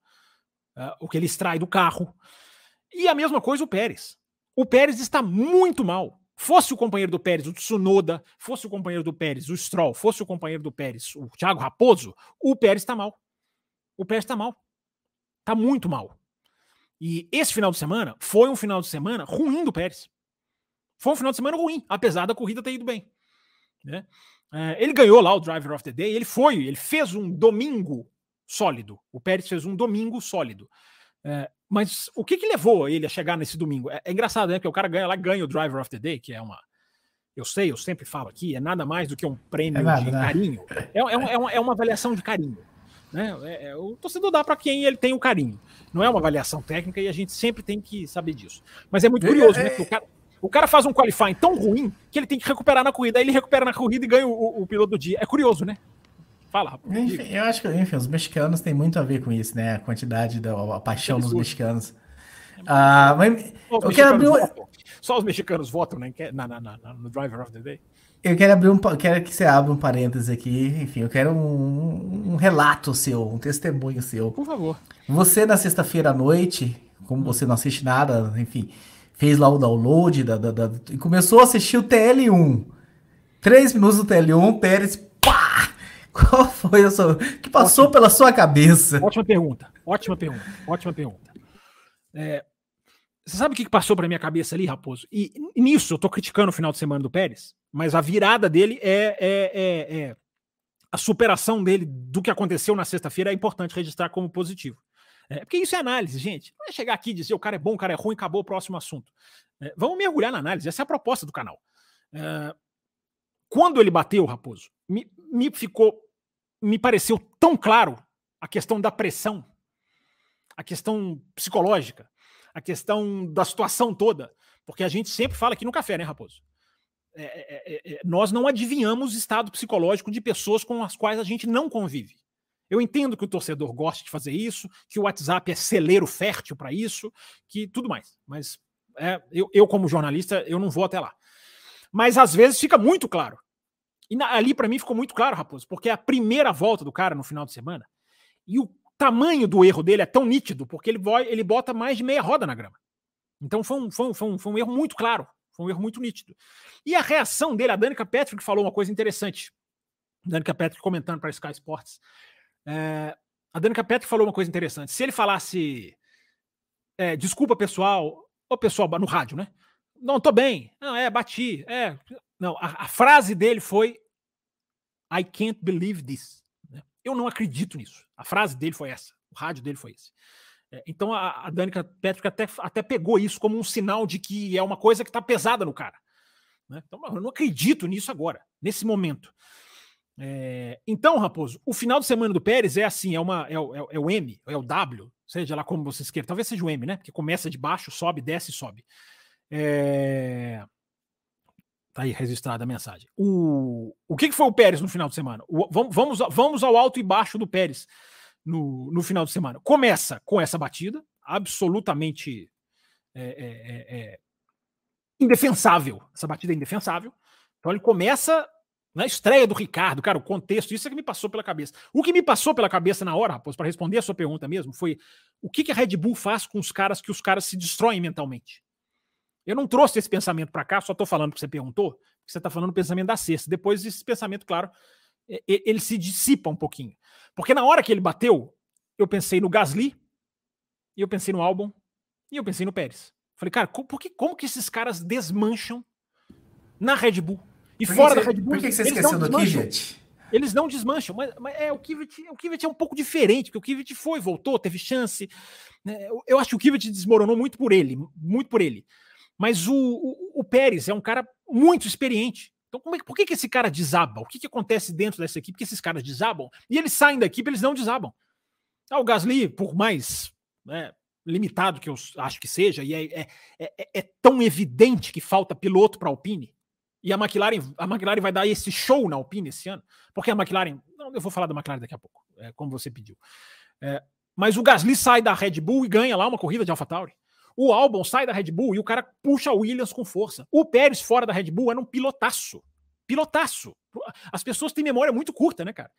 uh, o que ele extrai do carro. E a mesma coisa o Pérez. O Pérez está muito mal. Fosse o companheiro do Pérez, o Tsunoda, fosse o companheiro do Pérez, o Stroll, fosse o companheiro do Pérez, o Thiago Raposo, o Pérez está mal. O Pérez está mal. Está muito mal. E esse final de semana foi um final de semana ruim do Pérez. Foi um final de semana ruim, apesar da corrida ter ido bem. Né? É, ele ganhou lá o Driver of the Day, ele foi, ele fez um domingo sólido. O Pérez fez um domingo sólido. É, mas o que, que levou ele a chegar nesse domingo? É, é, engraçado, né? Porque o cara ganha lá, ganha o Driver of the Day, que é uma. Eu sei, eu sempre falo aqui, é nada mais do que um prêmio é nada, de né? carinho. É, é, é, uma, é uma avaliação de carinho. Né? É, é, o torcedor dá para quem ele tem o carinho. Não é uma avaliação técnica e a gente sempre tem que saber disso. Mas é muito curioso, né? Porque o cara, o cara faz um qualifying tão ruim que ele tem que recuperar na corrida. Aí ele recupera na corrida e ganha o, o, o piloto do dia. É curioso, né? Fala, rapaz. Enfim, eu acho que enfim, os mexicanos têm muito a ver com isso, né? A quantidade da a paixão dos mexicanos. Ah, mas eu quero abrir um... Só os mexicanos votam né? na, na, na, no Driver of the Day. Eu quero abrir um, quero que você abra um parênteses aqui. Enfim, eu quero um, um relato seu, um testemunho seu. Por favor. Você na sexta-feira à noite, como você não assiste nada, enfim, fez lá o download da, da, da, e começou a assistir o TL1. Três minutos do TL1, Pérez! Qual foi a sua. que passou ótima, pela sua cabeça? Ótima pergunta, ótima pergunta, ótima pergunta. É, você sabe o que passou pela minha cabeça ali, Raposo? E, e, nisso eu tô criticando o final de semana do Pérez, mas a virada dele é, é, é, é a superação dele do que aconteceu na sexta-feira é importante registrar como positivo. É, porque isso é análise, gente. Não é chegar aqui e dizer o cara é bom, o cara é ruim, acabou o próximo assunto. É, vamos mergulhar na análise, essa é a proposta do canal. É, quando ele bateu, Raposo, me, me ficou, me pareceu tão claro a questão da pressão, a questão psicológica, a questão da situação toda, porque a gente sempre fala aqui no café, né, Raposo? É, é, é, é nós não adivinhamos estado psicológico de pessoas com as quais a gente não convive. Eu entendo que o torcedor goste de fazer isso, que o WhatsApp é celeiro fértil para isso, que tudo mais. Mas é, eu, eu, como jornalista, eu não vou até lá. Mas às vezes fica muito claro. E na, ali para mim ficou muito claro, Raposo, porque é a primeira volta do cara no final de semana e o tamanho do erro dele é tão nítido, porque ele, ele bota mais de meia roda na grama. Então foi um, foi um, foi um, foi um erro muito claro, foi um erro muito nítido. E a reação dele, a Danica Patrick falou uma coisa interessante. Danica Patrick comentando para Sky Sports. É, a Danica Petri falou uma coisa interessante. Se ele falasse é, desculpa, pessoal, o pessoal no rádio, né? Não, tô bem. Não, é, bati. É. Não, a, a frase dele foi I can't believe this. Né? Eu não acredito nisso. A frase dele foi essa. O rádio dele foi esse. É, então a, a Danica Patrick até, até pegou isso como um sinal de que é uma coisa que está pesada no cara. Né? Então eu não acredito nisso agora, nesse momento. É, então, Raposo, o final de semana do Pérez é assim: é, uma, é, o, é, é o M, é o W, seja lá como vocês queiram. Talvez seja o M, né? Porque começa de baixo, sobe, desce e sobe. É... Tá aí registrada a mensagem. O, o que, que foi o Pérez no final de semana? O, vamos, vamos, ao alto e baixo do Pérez no, no final de semana. Começa com essa batida, absolutamente é, é, é, é indefensável. Essa batida é indefensável. Então ele começa na estreia do Ricardo, cara, o contexto, isso é que me passou pela cabeça. O que me passou pela cabeça na hora, Raposo, para responder a sua pergunta mesmo, foi o que, que a Red Bull faz com os caras que os caras se destroem mentalmente. Eu não trouxe esse pensamento para cá, só estou falando que você perguntou, porque você está falando o pensamento da sexta. Depois esse pensamento, claro, ele se dissipa um pouquinho. Porque na hora que ele bateu, eu pensei no Gasly, e eu pensei no Albon, e eu pensei no Pérez. Falei, cara, como, por que, como que esses caras desmancham na Red Bull? E por fora da Red Bull. Por que você esqueceu do Kvyat? Eles não desmancham, mas, mas é, o Kvyat, o Kvyat é um pouco diferente, porque o Kvyat foi, voltou, teve chance. Né? Eu, eu acho que o Kvyat desmoronou muito por ele, muito por ele. Mas o, o, o Pérez é um cara muito experiente. Então, é, por que, que esse cara desaba? O que, que acontece dentro dessa equipe que esses caras desabam? E eles saem da equipe, eles não desabam. Ah, o Gasly, por mais né, limitado que eu acho que seja, e é, é, é, é tão evidente que falta piloto para a Alpine, e a McLaren, a McLaren vai dar esse show na Alpine esse ano, porque a McLaren, eu vou falar da McLaren daqui a pouco, é, como você pediu. É, mas o Gasly sai da Red Bull e ganha lá uma corrida de AlphaTauri. O Albon sai da Red Bull e o cara puxa o Williams com força. O Pérez fora da Red Bull era um pilotaço. Pilotaço. As pessoas têm memória muito curta, né, cara?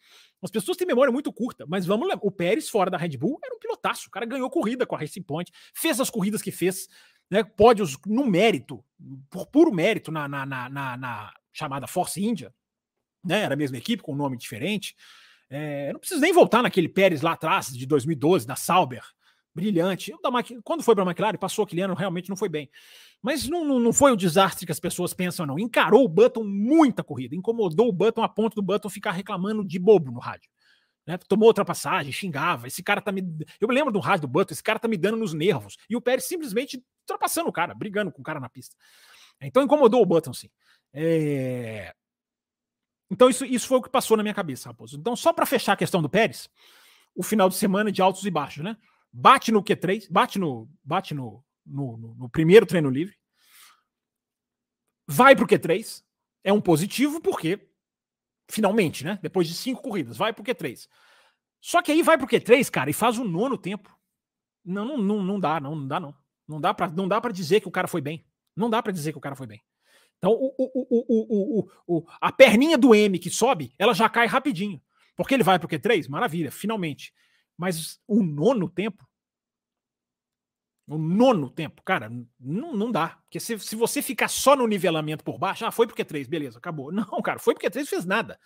As pessoas têm memória muito curta, mas vamos lembrar, o Pérez fora da Red Bull era um pilotaço. O cara ganhou corrida com a Racing Point, fez as corridas que fez, né? Pódios no mérito, por puro mérito na, na, na, na chamada Force India, né? Era a mesma equipe com um nome diferente. É, não preciso nem voltar naquele Pérez lá atrás de 2012, da Sauber, brilhante. Quando foi para a McLaren, passou aquele ano, realmente não foi bem. Mas não, não, não, foi o desastre que as pessoas pensam, não. Encarou o Button muita corrida, incomodou o Button a ponto do Button ficar reclamando de bobo no rádio. Né? Tomou ultrapassagem, xingava. Esse cara tá me. Eu me lembro do rádio do Button, esse cara tá me dando nos nervos. E o Pérez simplesmente ultrapassando o cara, brigando com o cara na pista. Então incomodou o Button, sim. É... Então isso, isso foi o que passou na minha cabeça, Raposo. Então, só para fechar a questão do Pérez, o final de semana de altos e baixos, né? Bate no Q3, bate no, bate no, no, no, no primeiro treino livre, vai para o Q3, é um positivo porque, finalmente, né? Depois de cinco corridas, vai para o Q3. Só que aí vai para o Q3, cara, e faz o nono tempo. Não, não, não, não dá, não, não dá, não. Não dá para não dá para dizer que o cara foi bem. Não dá para dizer que o cara foi bem. Então, o, o, o, a perninha do M que sobe, ela já cai rapidinho. Porque ele vai para o Q3, maravilha, finalmente. Mas o nono tempo, o nono tempo, cara, não, não dá. Porque se, se você ficar só no nivelamento por baixo, ah, foi pro Q3, beleza, acabou. Não, cara, foi pro Q3 fez nada.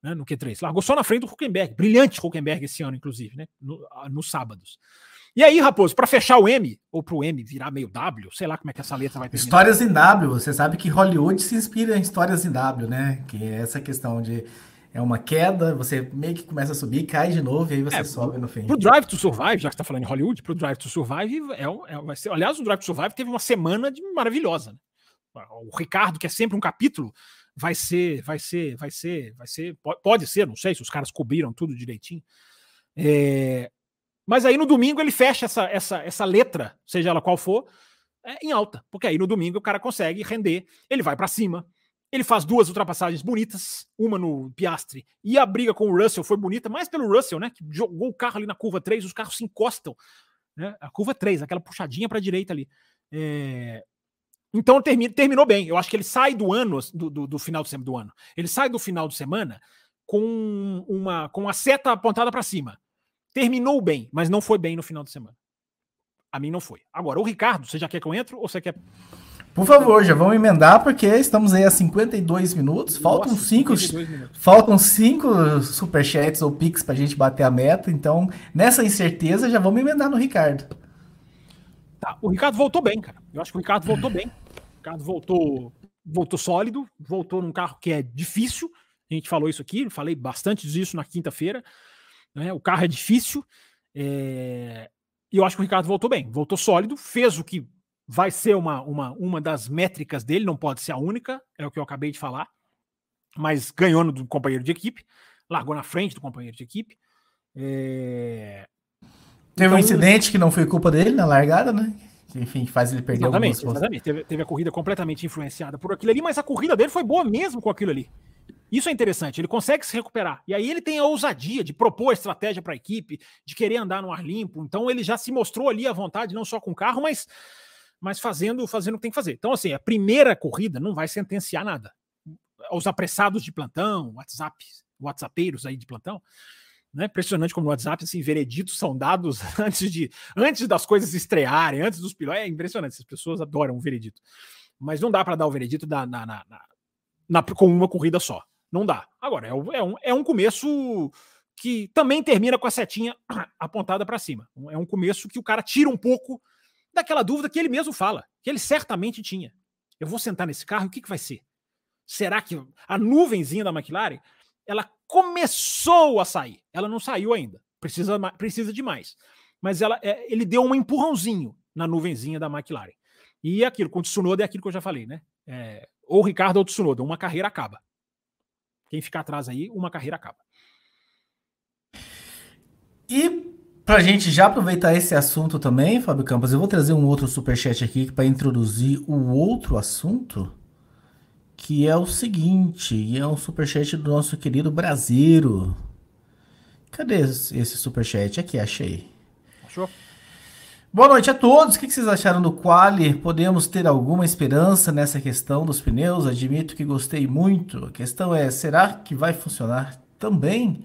Né, no Q3. Largou só na frente do Huckenberg. Brilhante Huckenberg esse ano, inclusive, né? No, nos sábados. E aí, Raposo, para fechar o M, ou pro M virar meio W, sei lá como é que essa letra vai terminar. Histórias em W, você sabe que Hollywood se inspira em histórias em W, né? Que é essa questão de é uma queda, você meio que começa a subir, cai de novo e aí você é, sobe no fim. Pro Drive to Survive, já que você tá falando em Hollywood, pro Drive to Survive é, é, vai ser, aliás, o Drive to Survive teve uma semana de maravilhosa, né? O Ricardo, que é sempre um capítulo, vai ser, vai ser, vai ser, vai ser, pode ser, não sei se os caras cobriram tudo direitinho. É, mas aí no domingo ele fecha essa, essa, essa letra, seja ela qual for, é, em alta. Porque aí no domingo o cara consegue render, ele vai para cima, ele faz duas ultrapassagens bonitas, uma no Piastre, e a briga com o Russell foi bonita, mais pelo Russell, né? Que jogou o carro ali na curva 3, os carros se encostam. Né, a curva 3, aquela puxadinha para a direita ali. É... Então termina, terminou bem. Eu acho que ele sai do ano, do, do, do final de do ano. Ele sai do final de semana com uma com a seta apontada para cima terminou bem, mas não foi bem no final de semana. A mim não foi. Agora, o Ricardo, você já quer que eu entre ou você quer. Por favor, já vamos emendar, porque estamos aí a 52 minutos. Faltam Nossa, cinco, minutos. faltam cinco superchats ou pix para a gente bater a meta. Então, nessa incerteza, já vamos emendar no Ricardo. Tá, o Ricardo voltou bem, cara. Eu acho que o Ricardo voltou bem. O Ricardo voltou, voltou sólido, voltou num carro que é difícil. A gente falou isso aqui, falei bastante disso na quinta-feira. Né? O carro é difícil. É... E eu acho que o Ricardo voltou bem, voltou sólido, fez o que vai ser uma, uma, uma das métricas dele, não pode ser a única, é o que eu acabei de falar, mas ganhou do companheiro de equipe, largou na frente do companheiro de equipe. É... Teve então, um incidente que não foi culpa dele na largada, né? enfim, faz ele perder exatamente, exatamente. Teve, teve, a corrida completamente influenciada por aquilo ali, mas a corrida dele foi boa mesmo com aquilo ali. Isso é interessante, ele consegue se recuperar. E aí ele tem a ousadia de propor estratégia para a equipe, de querer andar no ar limpo. Então ele já se mostrou ali à vontade, não só com o carro, mas, mas fazendo, fazendo o que tem que fazer. Então, assim, a primeira corrida não vai sentenciar nada. Os apressados de plantão, WhatsApp, WhatsAppeiros aí de plantão, né? Impressionante como no WhatsApp, assim, vereditos são dados antes de antes das coisas estrearem, antes dos pilotos. É impressionante, as pessoas adoram o veredito. Mas não dá para dar o veredito na, na, na, na, com uma corrida só. Não dá. Agora, é, é, um, é um começo que também termina com a setinha apontada para cima. É um começo que o cara tira um pouco daquela dúvida que ele mesmo fala, que ele certamente tinha. Eu vou sentar nesse carro, o que, que vai ser? Será que a nuvenzinha da McLaren ela começou a sair? Ela não saiu ainda. Precisa, precisa de mais. Mas ela, é, ele deu um empurrãozinho na nuvenzinha da McLaren. E aquilo, com o Tsunoda é aquilo que eu já falei, né? É, ou Ricardo ou Tsunoda, uma carreira acaba. Quem ficar atrás aí, uma carreira acaba. E para a gente já aproveitar esse assunto também, Fábio Campos, eu vou trazer um outro superchat aqui para introduzir o outro assunto, que é o seguinte, e é um superchat do nosso querido Brasileiro. Cadê esse superchat? Aqui, achei. Achou? Boa noite a todos. O que vocês acharam do Quali? Podemos ter alguma esperança nessa questão dos pneus? Admito que gostei muito. A questão é, será que vai funcionar também?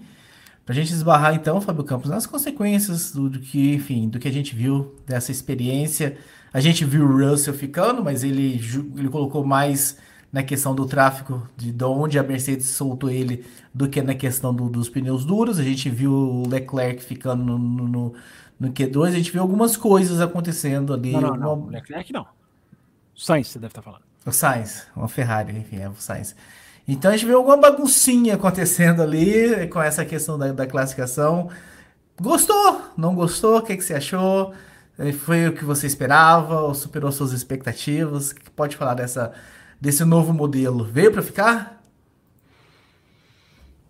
Para a gente esbarrar então, Fábio Campos, nas consequências do, do, que, enfim, do que a gente viu dessa experiência. A gente viu o Russell ficando, mas ele, ele colocou mais na questão do tráfego, de, de onde a Mercedes soltou ele, do que na questão do, dos pneus duros. A gente viu o Leclerc ficando no, no, no, Q2, a gente viu algumas coisas acontecendo ali. Não, não, não. Uma... Leclerc não. Sainz, você deve estar falando. O Sainz, uma Ferrari, enfim, é o Sainz. Então a gente viu alguma baguncinha acontecendo ali com essa questão da, da classificação. Gostou? Não gostou? O que, que você achou? Foi o que você esperava? Ou superou suas expectativas? O que pode falar dessa, desse novo modelo? Veio para ficar?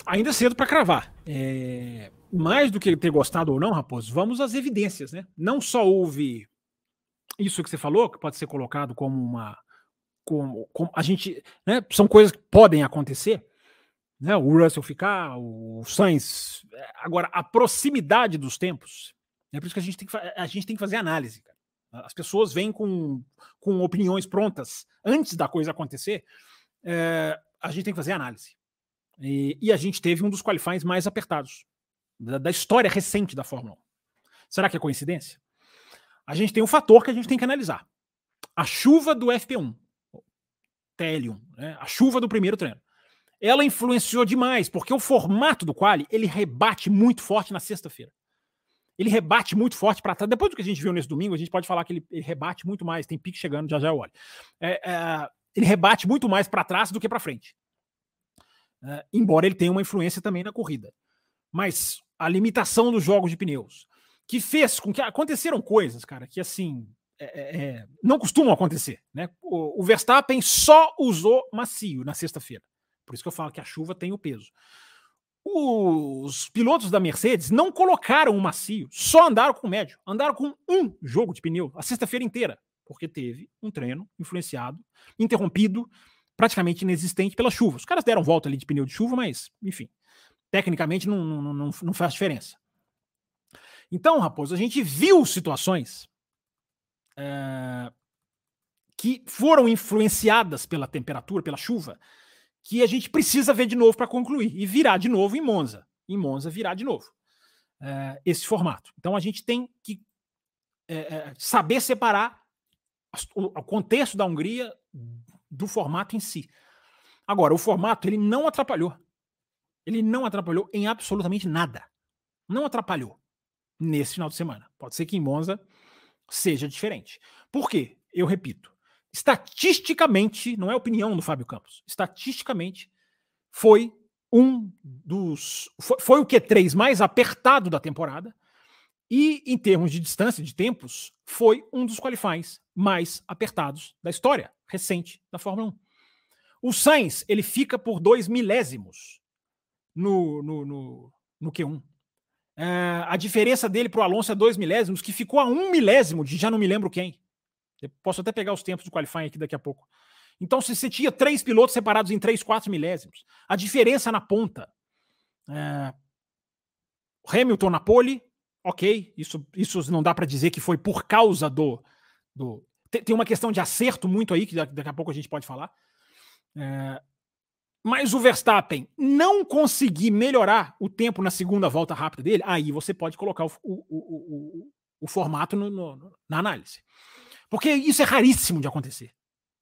Ainda cedo para cravar. É... Mais do que ter gostado ou não, Raposo, vamos às evidências, né? Não só houve isso que você falou, que pode ser colocado como uma. Como, como a gente. Né, são coisas que podem acontecer. Né, o Russell ficar, o Sainz. É, agora, a proximidade dos tempos. É por isso que a gente tem que, a gente tem que fazer análise. Cara. As pessoas vêm com, com opiniões prontas antes da coisa acontecer. É, a gente tem que fazer análise. E, e, a gente teve um dos qualifies mais apertados da, da, história recente da Fórmula 1. Será que é coincidência? A gente tem um fator que a gente tem que analisar. A chuva do FP1, TL1, né? a chuva do primeiro treino. Ela influenciou demais, porque o formato do quali ele rebate muito forte na sexta-feira ele rebate muito forte para trás. Depois do que a gente viu nesse domingo, a gente pode falar que ele, ele rebate muito mais. Tem pique chegando, já já eu olho. É, é, ele rebate muito mais para trás do que para frente. É, embora ele tenha uma influência também na corrida. Mas a limitação dos jogos de pneus, que fez com que aconteceram coisas, cara, que assim é, é, é, não costumam acontecer. Né? O, o Verstappen só usou macio na sexta-feira. Por isso que eu falo que a chuva tem o peso os pilotos da Mercedes não colocaram o macio, só andaram com o médio. Andaram com um jogo de pneu a sexta-feira inteira, porque teve um treino influenciado, interrompido, praticamente inexistente pela chuva. Os caras deram volta ali de pneu de chuva, mas, enfim, tecnicamente não, não, não, não faz diferença. Então, Raposo, a gente viu situações é, que foram influenciadas pela temperatura, pela chuva, que a gente precisa ver de novo para concluir e virar de novo em Monza. Em Monza, virar de novo é, esse formato. Então a gente tem que é, saber separar o, o contexto da Hungria do formato em si. Agora, o formato ele não atrapalhou. Ele não atrapalhou em absolutamente nada. Não atrapalhou nesse final de semana. Pode ser que em Monza seja diferente. Por quê? Eu repito, estatisticamente, não é opinião do Fábio Campos, estatisticamente foi um dos. Foi, foi, o Q3 mais apertado da temporada. E em termos de distância, de tempos, foi um dos qualifies mais apertados da história recente da Fórmula 1. O Sainz, ele fica por dois milésimos no, no, no, no Q1. É, a diferença dele para o Alonso é dois milésimos, que ficou a um milésimo de já não me lembro quem. Eu posso até pegar os tempos do qualifying aqui daqui a pouco. Então, se você tinha três pilotos separados em três, quatro milésimos, a diferença na ponta. É... Hamilton na pole, ok, isso, isso não dá para dizer que foi por causa do. do... Tem, tem, uma questão de acerto muito aí, que daqui a pouco a gente pode falar. É... Mas o Verstappen não conseguir melhorar o tempo na segunda volta rápida dele, aí você pode colocar o, o, o, o formato no, no, na análise. Porque isso é raríssimo de acontecer.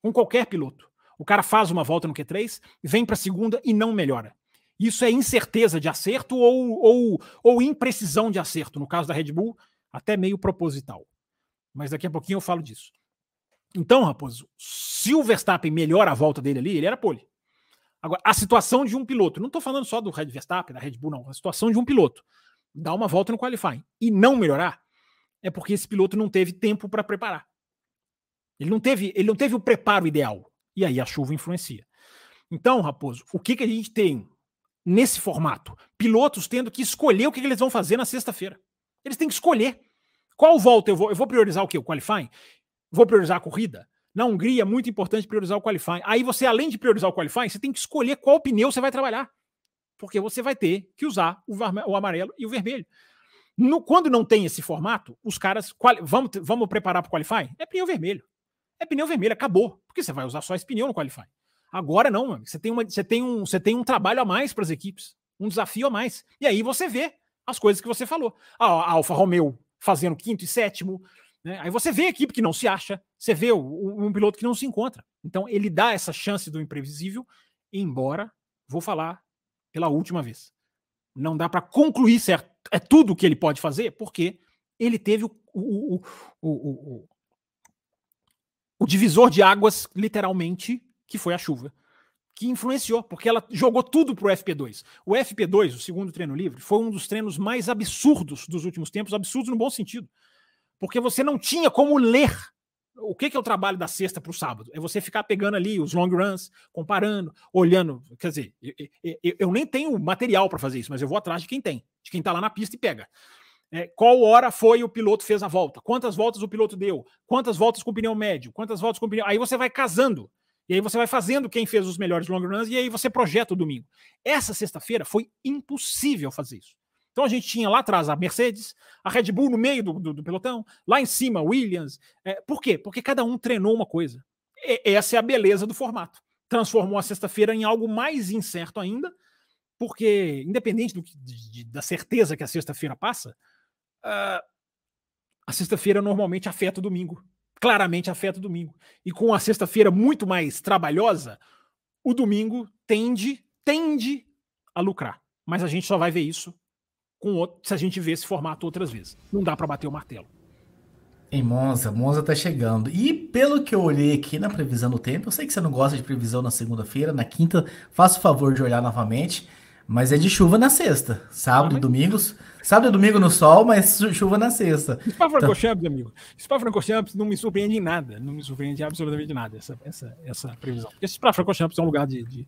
Com qualquer piloto. O cara faz uma volta no Q3, vem para a segunda e não melhora. Isso é incerteza de acerto ou, ou, ou imprecisão de acerto. No caso da Red Bull, até meio proposital. Mas daqui a pouquinho eu falo disso. Então, Raposo, se o Verstappen melhora a volta dele ali, ele era pole. Agora, a situação de um piloto, não estou falando só do Red Verstappen, da Red Bull, não. A situação de um piloto dar uma volta no qualifying e não melhorar, é porque esse piloto não teve tempo para preparar. Ele não teve, ele não teve o preparo ideal. E aí a chuva influencia. Então, Raposo, o que, que a gente tem nesse formato? Pilotos tendo que escolher o que, que eles vão fazer na sexta-feira. Eles têm que escolher. Qual volta eu vou? Eu vou priorizar o quê? O qualifying? Vou priorizar a corrida? Na Hungria é muito importante priorizar o qualifying. Aí você, além de priorizar o qualifying, você tem que escolher qual pneu você vai trabalhar. porque você vai ter que usar o, amarelo e o vermelho. No, quando não tem esse formato, os caras. Quali, vamos, vamos preparar para o Qualify? É pneu vermelho. É pneu vermelho, acabou. Porque você vai usar só esse pneu no Qualify. Agora não, mano. Você tem, uma, você tem, um, você tem um trabalho a mais para as equipes. Um desafio a mais. E aí você vê as coisas que você falou. A, a Alfa Romeo fazendo quinto e sétimo. Né? Aí você vê a equipe que não se acha. Você vê o, o, um piloto que não se encontra. Então ele dá essa chance do imprevisível, embora, vou falar pela última vez. Não dá para concluir certo, é tudo o que ele pode fazer, porque ele teve o, o, o, o, divisor de águas, literalmente, que foi a chuva, que influenciou, porque ela jogou tudo pro FP2. O FP2, o segundo treino livre, foi um dos treinos mais absurdos dos últimos tempos, absurdos no bom sentido. Porque você não tinha como ler o que, que é o trabalho da sexta para o sábado? É você ficar pegando ali os long runs, comparando, olhando. Quer dizer, eu, eu, eu nem tenho material para fazer isso, mas eu vou atrás de quem tem, de quem está lá na pista e pega. É, qual hora foi o piloto fez a volta? Quantas voltas o piloto deu? Quantas voltas com pneu médio? Quantas voltas com pneu. Aí você vai casando. E aí você vai fazendo quem fez os melhores long runs e aí você projeta o domingo. Essa sexta-feira foi impossível fazer isso. Então a gente tinha lá atrás a Mercedes, a Red Bull no meio do, do, do pelotão, lá em cima Williams. É, por quê? Porque cada um treinou uma coisa. E, essa é a beleza do formato. Transformou a sexta-feira em algo mais incerto ainda, porque, independente do, de, de, da certeza que a sexta-feira passa, uh, a sexta-feira normalmente afeta o domingo. Claramente afeta o domingo. E com a sexta-feira muito mais trabalhosa, o domingo tende, tende a lucrar. Mas a gente só vai ver isso com outro, se a gente vê esse formato outras vezes. Não dá para bater o martelo. Em Monza, Monza tá chegando. E pelo que eu olhei aqui na previsão do tempo, eu sei que você não gosta de previsão na segunda-feira, na quinta, faça o favor de olhar novamente, mas é de chuva na sexta, sábado e domingos. Sábado e domingo no sol, mas chuva na sexta. Spa-Francorchamps, então... amigo. Spa-Francorchamps não me surpreende em nada, não me surpreende absolutamente nada essa, essa, essa previsão. Porque Spa-Francorchamps é um lugar de, de,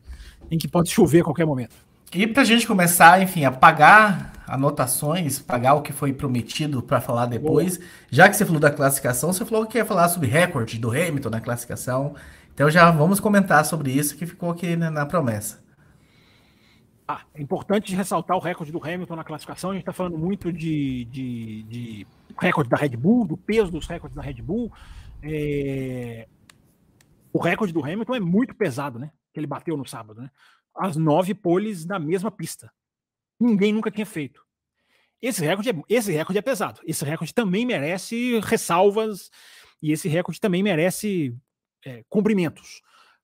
em que pode chover a qualquer momento. E para a gente começar, enfim, a pagar anotações, pagar o que foi prometido para falar depois, Boa. já que você falou da classificação, você falou que ia falar sobre recorde do Hamilton na classificação. Então já vamos comentar sobre isso que ficou aqui né, na promessa. Ah, é importante ressaltar o recorde do Hamilton na classificação. A gente está falando muito de, de, de, recorde da Red Bull, do peso dos recordes da Red Bull. É... O recorde do Hamilton é muito pesado, né? Que ele bateu no sábado, né? As nove poles na mesma pista. Ninguém nunca tinha feito. Esse recorde, é, esse recorde é pesado. Esse recorde também merece ressalvas e esse recorde também merece é, cumprimentos.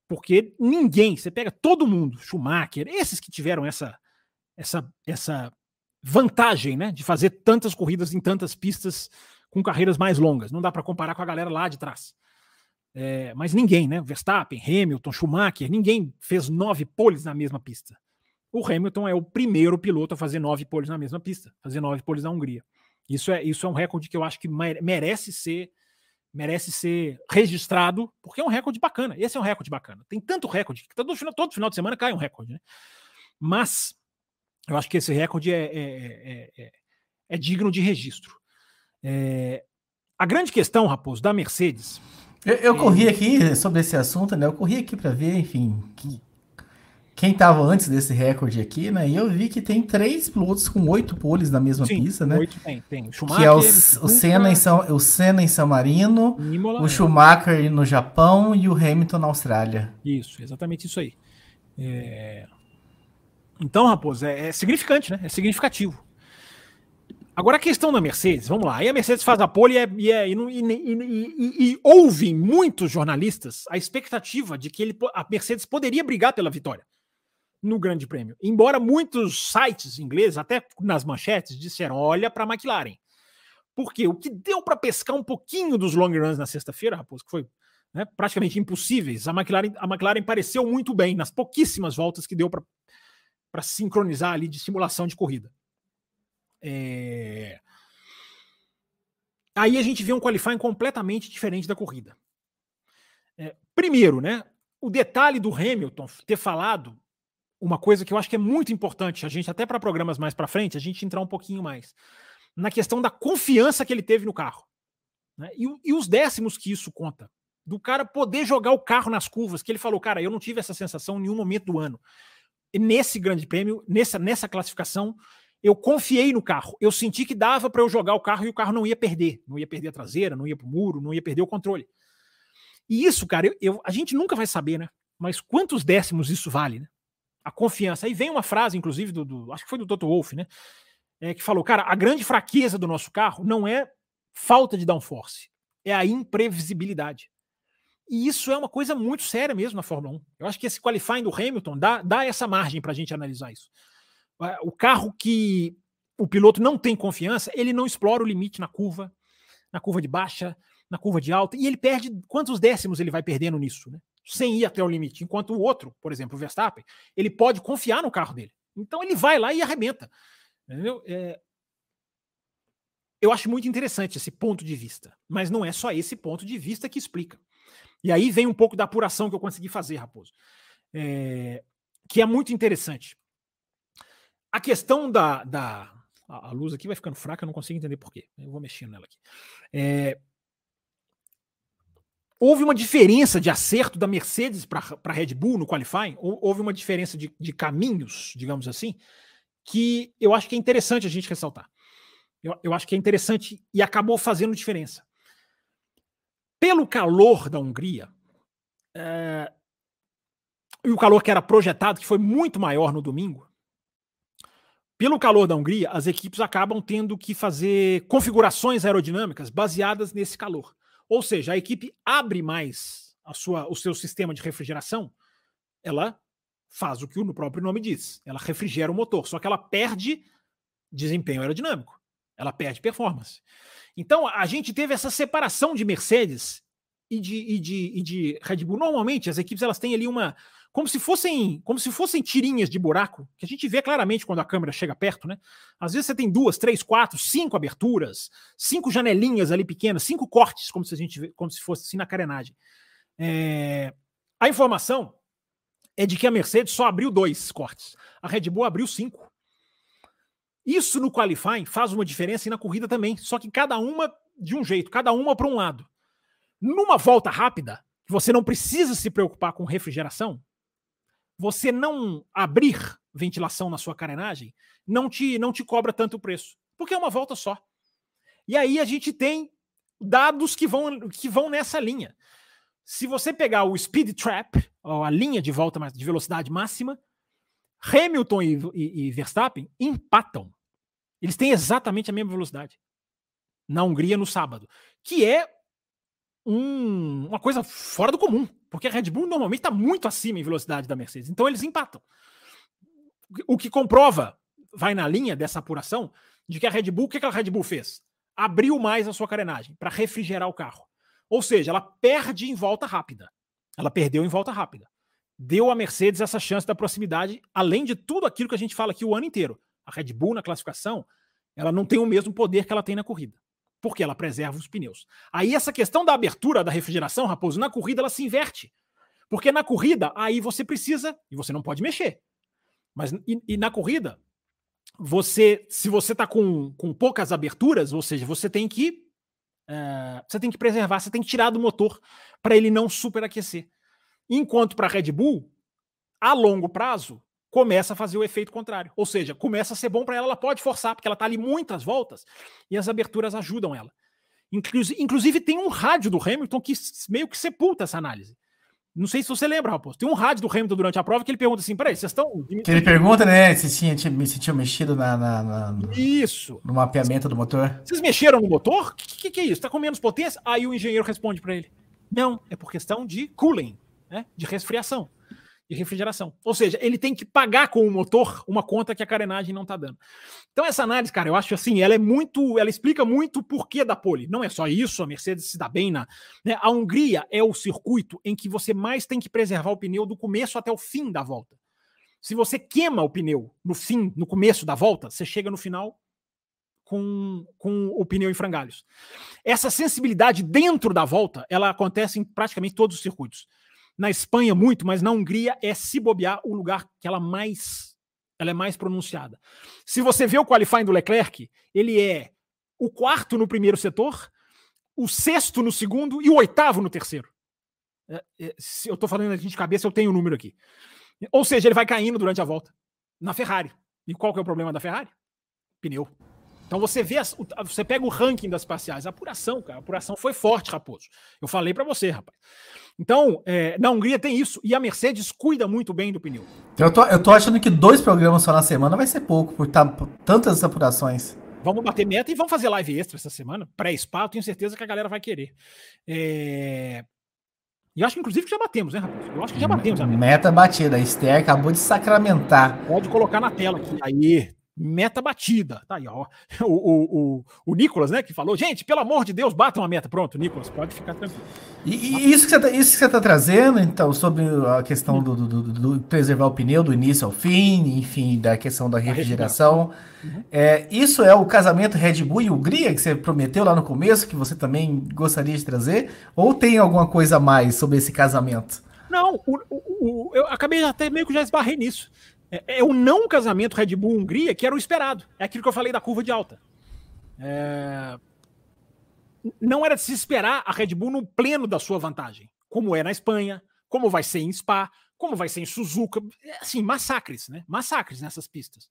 Porque ninguém, você pega todo mundo, Schumacher, esses que tiveram essa, essa, essa vantagem né, de fazer tantas corridas em tantas pistas com carreiras mais longas. Não dá para comparar com a galera lá de trás. É, mas ninguém, né? Verstappen, Hamilton, Schumacher, ninguém fez nove poles na mesma pista. O Hamilton é o primeiro piloto a fazer nove poles na mesma pista, fazer nove poles na Hungria. Isso é, isso é um recorde que eu acho que merece ser merece ser registrado, porque é um recorde bacana. Esse é um recorde bacana. Tem tanto recorde que todo final, todo final de semana cai um recorde, né? Mas eu acho que esse recorde é, é, é, é, é digno de registro. É, a grande questão, Raposo, da Mercedes eu, eu corri aqui sobre esse assunto, né? Eu corri aqui para ver, enfim, que, quem estava antes desse recorde aqui, né? E eu vi que tem três pilotos com oito poles na mesma Sim, pista, né? Oito tem, tem. Schumacher, que é o, o, Senna em São, o Senna em San Marino, Imola, o é. Schumacher no Japão e o Hamilton na Austrália. Isso, exatamente isso aí. É... Então, Raposo, é, é significante, né? É significativo. Agora a questão da Mercedes, vamos lá. Aí a Mercedes faz a pole e, é, é, e, e, e ouvem muitos jornalistas a expectativa de que ele, a Mercedes poderia brigar pela vitória no Grande Prêmio. Embora muitos sites ingleses, até nas manchetes, disseram: olha para a McLaren. Porque o que deu para pescar um pouquinho dos long runs na sexta-feira, Raposo, que foi né, praticamente impossíveis, a McLaren, a McLaren pareceu muito bem nas pouquíssimas voltas que deu para sincronizar ali de simulação de corrida. É... Aí a gente vê um qualifying completamente diferente da corrida. É, primeiro, né? O detalhe do Hamilton ter falado uma coisa que eu acho que é muito importante, a gente, até para programas mais para frente, a gente entrar um pouquinho mais na questão da confiança que ele teve no carro. Né? E, e os décimos que isso conta. Do cara poder jogar o carro nas curvas, que ele falou, cara, eu não tive essa sensação em nenhum momento do ano nesse grande prêmio, nessa, nessa classificação, eu confiei no carro. Eu senti que dava para eu jogar o carro e o carro não ia perder. Não ia perder a traseira, não ia para o muro, não ia perder o controle. E isso, cara, eu, eu, a gente nunca vai saber, né? Mas quantos décimos isso vale, né? A confiança. Aí vem uma frase, inclusive, do, do acho que foi do Toto Wolff, né? É, que falou, cara, a grande fraqueza do nosso carro não é falta de downforce, é a imprevisibilidade. E isso é uma coisa muito séria mesmo na Fórmula 1. Eu acho que esse qualifying do Hamilton dá, dá essa margem para a gente analisar isso. O carro que o piloto não tem confiança, ele não explora o limite na curva, na curva de baixa, na curva de alta, e ele perde quantos décimos ele vai perdendo nisso, né? Sem ir até o limite. Enquanto o outro, por exemplo, o Verstappen, ele pode confiar no carro dele. Então ele vai lá e arrebenta. Entendeu? É... Eu acho muito interessante esse ponto de vista, mas não é só esse ponto de vista que explica. E aí vem um pouco da apuração que eu consegui fazer, Raposo, é... que é muito interessante. A questão da, da. A luz aqui vai ficando fraca, eu não consigo entender por quê. Eu vou mexendo nela aqui. É, houve uma diferença de acerto da Mercedes para a Red Bull no qualifying, houve uma diferença de, de, caminhos, digamos assim, que eu acho que é interessante a gente ressaltar. Eu, eu acho que é interessante e acabou fazendo diferença. Pelo calor da Hungria, é, e o calor que era projetado, que foi muito maior no domingo, pelo calor da Hungria, as equipes acabam tendo que fazer configurações aerodinâmicas baseadas nesse calor. Ou seja, a equipe abre mais a sua, o seu sistema de refrigeração, ela faz o que o próprio nome diz. Ela refrigera o motor, só que ela perde desempenho aerodinâmico. Ela perde performance. Então, a gente teve essa separação de Mercedes e de, e de, e de Red Bull. Normalmente, as equipes elas têm ali uma, como se fossem como se fossem tirinhas de buraco, que a gente vê claramente quando a câmera chega perto, né? Às vezes você tem duas, três, quatro, cinco aberturas, cinco janelinhas ali pequenas, cinco cortes, como se a gente como se fosse assim na carenagem. É... A informação é de que a Mercedes só abriu dois cortes, a Red Bull abriu cinco. Isso no qualifying faz uma diferença e na corrida também, só que cada uma de um jeito, cada uma para um lado. Numa volta rápida, você não precisa se preocupar com refrigeração, você não abrir ventilação na sua carenagem não te, não te cobra tanto preço, porque é uma volta só. E aí a gente tem dados que vão, que vão nessa linha. Se você pegar o speed trap, a linha de volta de velocidade máxima, Hamilton e, e, e Verstappen empatam. Eles têm exatamente a mesma velocidade na Hungria no sábado, que é um, uma coisa fora do comum, porque a Red Bull normalmente está muito acima em velocidade da Mercedes. Então eles empatam. O que comprova, vai na linha dessa apuração, de que a Red Bull, o que, que a Red Bull fez? Abriu mais a sua carenagem para refrigerar o carro. Ou seja, ela perde em volta rápida. Ela perdeu em volta rápida. Deu à Mercedes essa chance da proximidade, além de tudo aquilo que a gente fala aqui o ano inteiro. A Red Bull na classificação, ela não tem o mesmo poder que ela tem na corrida porque ela preserva os pneus. Aí essa questão da abertura da refrigeração, Raposo, na corrida ela se inverte. Porque na corrida, aí você precisa, e você não pode mexer. Mas e, e na corrida, você, se você está com, com poucas aberturas, ou seja, você tem que é, você tem que preservar, você tem que tirar do motor para ele não superaquecer. Enquanto para a Red Bull, a longo prazo, começa a fazer o efeito contrário. Ou seja, começa a ser bom para ela, ela pode forçar, porque ela está ali muitas voltas e as aberturas ajudam ela. Inclusive, tem um rádio do Hamilton que meio que sepulta essa análise. Não sei se você lembra, Raposo. Tem um rádio do Hamilton durante a prova que ele pergunta assim: peraí, vocês estão. Que ele pergunta, né, se tinha, se tinha mexido na, na, na, Isso. no mapeamento do motor. Vocês mexeram no motor? O que, que, que, é isso? Está com menos potência? Aí o engenheiro responde para ele: Não, é por questão de cooling, né, de resfriação de refrigeração. Ou seja, ele tem que pagar com o motor uma conta que a carenagem não está dando. Então essa análise, cara, eu acho assim, ela é muito, ela explica muito o porquê da pole. Não é só isso, a Mercedes se dá bem na, né? A Hungria é o circuito em que você mais tem que preservar o pneu do começo até o fim da volta. Se você queima o pneu no fim, no começo da volta, você chega no final com, com o pneu em frangalhos. Essa sensibilidade dentro da volta, ela acontece em praticamente todos os circuitos na Espanha muito, mas na Hungria é se bobear o lugar que ela mais ela é mais pronunciada. Se você vê o qualifying do Leclerc, ele é o quarto no primeiro setor, o sexto no segundo e o oitavo no terceiro. É, é, se eu estou falando aqui de cabeça, eu tenho o um número aqui. Ou seja, ele vai caindo durante a volta na Ferrari. E qual que é o problema da Ferrari? Pneu. Então você vê, as, você pega o ranking das parciais, a apuração, cara, a apuração foi forte, Raposo. Eu falei para você, rapaz. Então, é, na Hungria tem isso, e a Mercedes cuida muito bem do pneu. Eu tô, eu tô achando que dois programas só na semana vai ser pouco, por, tá, por tantas apurações. Vamos bater meta e vamos fazer live extra essa semana, pré-spa, tenho certeza que a galera vai querer. É... E acho que inclusive que já batemos, né, Raposo? Eu acho que já batemos. Meta, meta batida, a Esther acabou de sacramentar. Pode colocar na tela aqui. Aí, meta batida. Tá aí, ó. O, o, o, o Nicolas, né, que falou, gente, pelo amor de Deus, bata uma meta. Pronto, Nicolas, pode ficar tranquilo. E, e isso, que você tá, isso que você tá trazendo, então, sobre a questão do, do, do, do preservar o pneu do início ao fim, enfim, da questão da refrigeração. Uhum. É, isso é o casamento Red Bull e Hungria que você prometeu lá no começo, que você também gostaria de trazer? Ou tem alguma coisa a mais sobre esse casamento? Não, o, o, eu acabei até meio que já esbarrei nisso. É, é o não casamento Red Bull-Hungria que era o esperado. É aquilo que eu falei da curva de alta. É... Não era de se esperar a Red Bull no pleno da sua vantagem, como é na Espanha, como vai ser em Spa, como vai ser em Suzuka. É, assim, massacres, né? Massacres nessas pistas.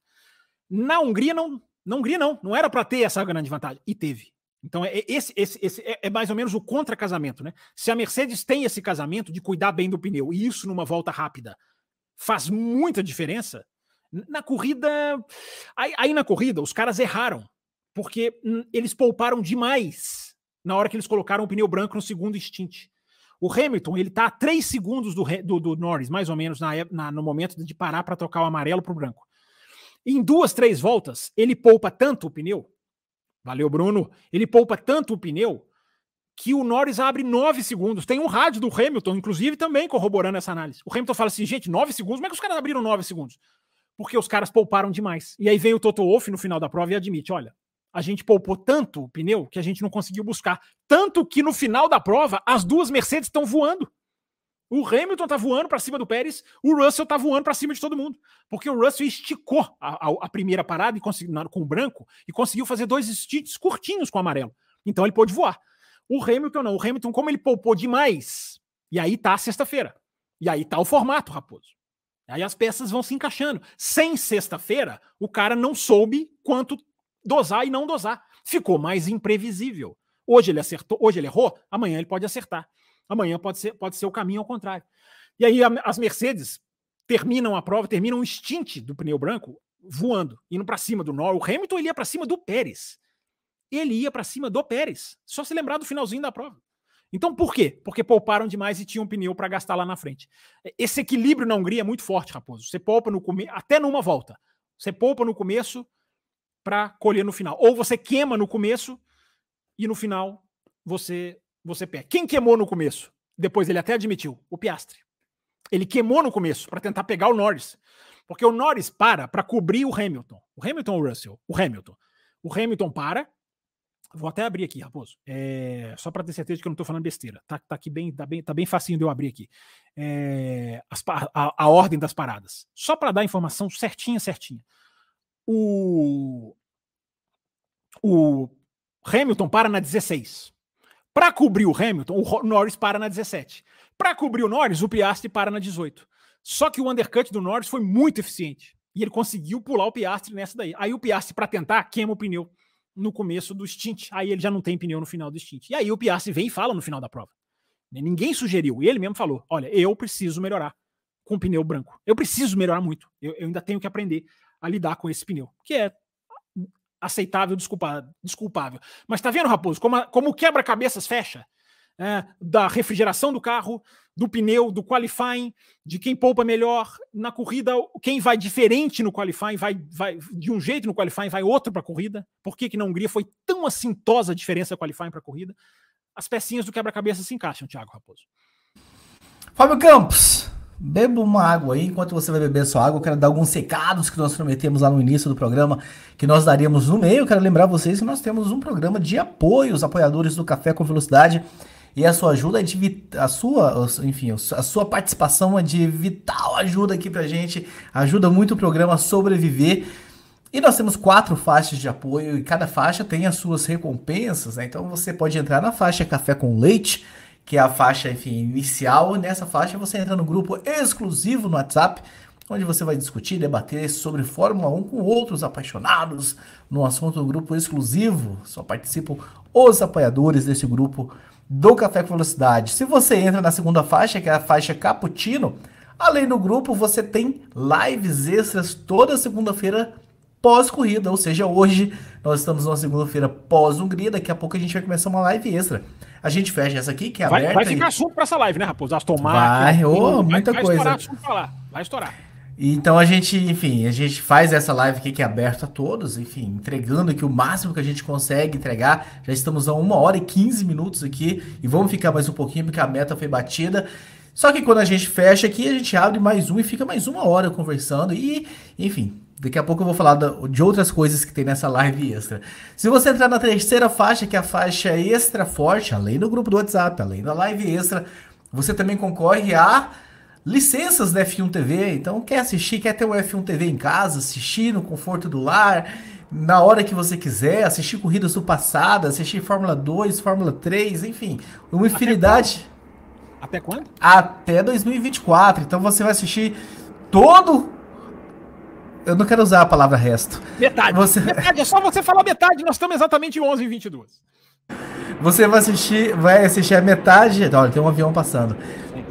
Na Hungria, não. Na Hungria, não. Não era para ter essa grande vantagem. E teve. Então, é, esse, esse, esse é, é mais ou menos o contra-casamento, né? Se a Mercedes tem esse casamento de cuidar bem do pneu, e isso numa volta rápida, faz muita diferença. Na corrida. Aí, aí, na corrida, os caras erraram, porque hum, eles pouparam demais na hora que eles colocaram o pneu branco no segundo stint. O Hamilton, ele tá a 3 segundos do, do, do Norris, mais ou menos, na, na, no momento de parar para trocar o amarelo para o branco. Em duas, três voltas, ele poupa tanto o pneu. Valeu, Bruno. Ele poupa tanto o pneu que o Norris abre 9 segundos. Tem um rádio do Hamilton, inclusive, também corroborando essa análise. O Hamilton fala assim, gente, 9 segundos? Como é que os caras abriram 9 segundos? Porque os caras pouparam demais. E aí vem o Toto Wolff no final da prova e admite, olha, a gente poupou tanto o pneu que a gente não conseguiu buscar. Tanto que no final da prova, as duas Mercedes estão voando. O Hamilton tá voando para cima do Pérez, o Russell tá voando para cima de todo mundo. Porque o Russell esticou a, a, a primeira parada e conseguiu, com o branco e conseguiu fazer dois stints curtinhos com o amarelo. Então ele pôde voar. O Hamilton não. O Hamilton, como ele poupou demais, e aí tá sexta-feira. E aí tá o formato, Raposo. Aí as peças vão se encaixando. Sem sexta-feira, o cara não soube quanto dosar e não dosar. Ficou mais imprevisível. Hoje ele acertou, hoje ele errou, amanhã ele pode acertar. Amanhã pode ser, pode ser o caminho ao contrário. E aí as Mercedes terminam a prova, terminam o stint do pneu branco voando, indo para cima do Norris. O Hamilton ele ia para cima do Pérez ele ia para cima do Pérez. Só se lembrar do finalzinho da prova. Então por quê? Porque pouparam demais e tinham pneu para gastar lá na frente. Esse equilíbrio na Hungria é muito forte, Raposo. Você poupa no começo, até numa volta. Você poupa no começo para colher no final. Ou você queima no começo e no final você você pega. Quem queimou no começo? Depois ele até admitiu, o Piastre. Ele queimou no começo para tentar pegar o Norris. Porque o Norris para para cobrir o Hamilton. O Hamilton ou o Russell? O Hamilton. O Hamilton para Vou até abrir aqui, Raposo. É, só para ter certeza que eu não estou falando besteira. Tá, tá aqui bem, tá bem, tá bem facinho de eu abrir aqui. É, as, a, a, ordem das paradas. Só para dar informação certinha, certinha. O, o Hamilton para na 16. Para cobrir o Hamilton, o Norris para na 17. Para cobrir o Norris, o Piastri para na 18. Só que o undercut do Norris foi muito eficiente. E ele conseguiu pular o Piastri nessa daí. Aí o Piastri, para tentar, queima o pneu no começo do stint. Aí ele já não tem pneu no final do stint. E aí o Piastri vem e fala no final da prova. Ninguém sugeriu. Ele mesmo falou: olha, eu preciso melhorar com pneu branco. Eu preciso melhorar muito. Eu, eu ainda tenho que aprender a lidar com esse pneu, que é aceitável, desculpa, desculpável. Mas tá vendo, Raposo, como, como o quebra-cabeças fecha? É, da refrigeração do carro, do pneu, do qualifying, de quem poupa melhor na corrida, quem vai diferente no qualifying, vai, vai de um jeito no qualifying, vai outro para a corrida. Por que, que na Hungria foi tão assintosa a diferença qualifying para a corrida? As pecinhas do quebra-cabeça se encaixam, Thiago Raposo. Fábio Campos, beba uma água aí. Enquanto você vai beber sua água, eu quero dar alguns recados que nós prometemos lá no início do programa, que nós daríamos no meio. Eu quero lembrar vocês que nós temos um programa de apoio aos apoiadores do Café com Velocidade e a sua ajuda de a sua, enfim, a sua participação é de vital ajuda aqui pra gente, ajuda muito o programa a sobreviver. E nós temos quatro faixas de apoio e cada faixa tem as suas recompensas, né? Então você pode entrar na faixa Café com Leite, que é a faixa, enfim, inicial. Nessa faixa você entra no grupo exclusivo no WhatsApp, onde você vai discutir, debater sobre Fórmula 1 com outros apaixonados no assunto do grupo exclusivo. Só participam os apoiadores desse grupo do Café com Velocidade. Se você entra na segunda faixa, que é a faixa Cappuccino, além do grupo, você tem lives extras toda segunda-feira pós-corrida, ou seja, hoje nós estamos numa segunda-feira pós-Hungria, daqui a pouco a gente vai começar uma live extra. A gente fecha essa aqui, que é vai, aberta. Vai ficar e... assunto para essa live, né, Raposo? Aston Martin. Vai, oh, muita vai, coisa. Vai estourar falar, vai estourar. Então a gente, enfim, a gente faz essa live aqui que é aberta a todos, enfim, entregando aqui o máximo que a gente consegue entregar. Já estamos a uma hora e 15 minutos aqui e vamos ficar mais um pouquinho porque a meta foi batida. Só que quando a gente fecha aqui, a gente abre mais um e fica mais uma hora conversando e, enfim, Daqui a pouco eu vou falar de outras coisas que tem nessa live extra. Se você entrar na terceira faixa, que é a faixa extra forte, além do grupo do WhatsApp, além da live extra, você também concorre a licenças da F1 TV. Então, quer assistir, quer ter o F1 TV em casa, assistir no conforto do lar, na hora que você quiser, assistir corridas do passado, assistir Fórmula 2, Fórmula 3, enfim, uma infinidade. Até quando? Até 2024. Então, você vai assistir todo eu não quero usar a palavra resto. Metade. Você... Metade, é só você falar metade, nós estamos exatamente em 11 e 22. Você vai assistir, vai assistir a metade. Olha, tem um avião passando.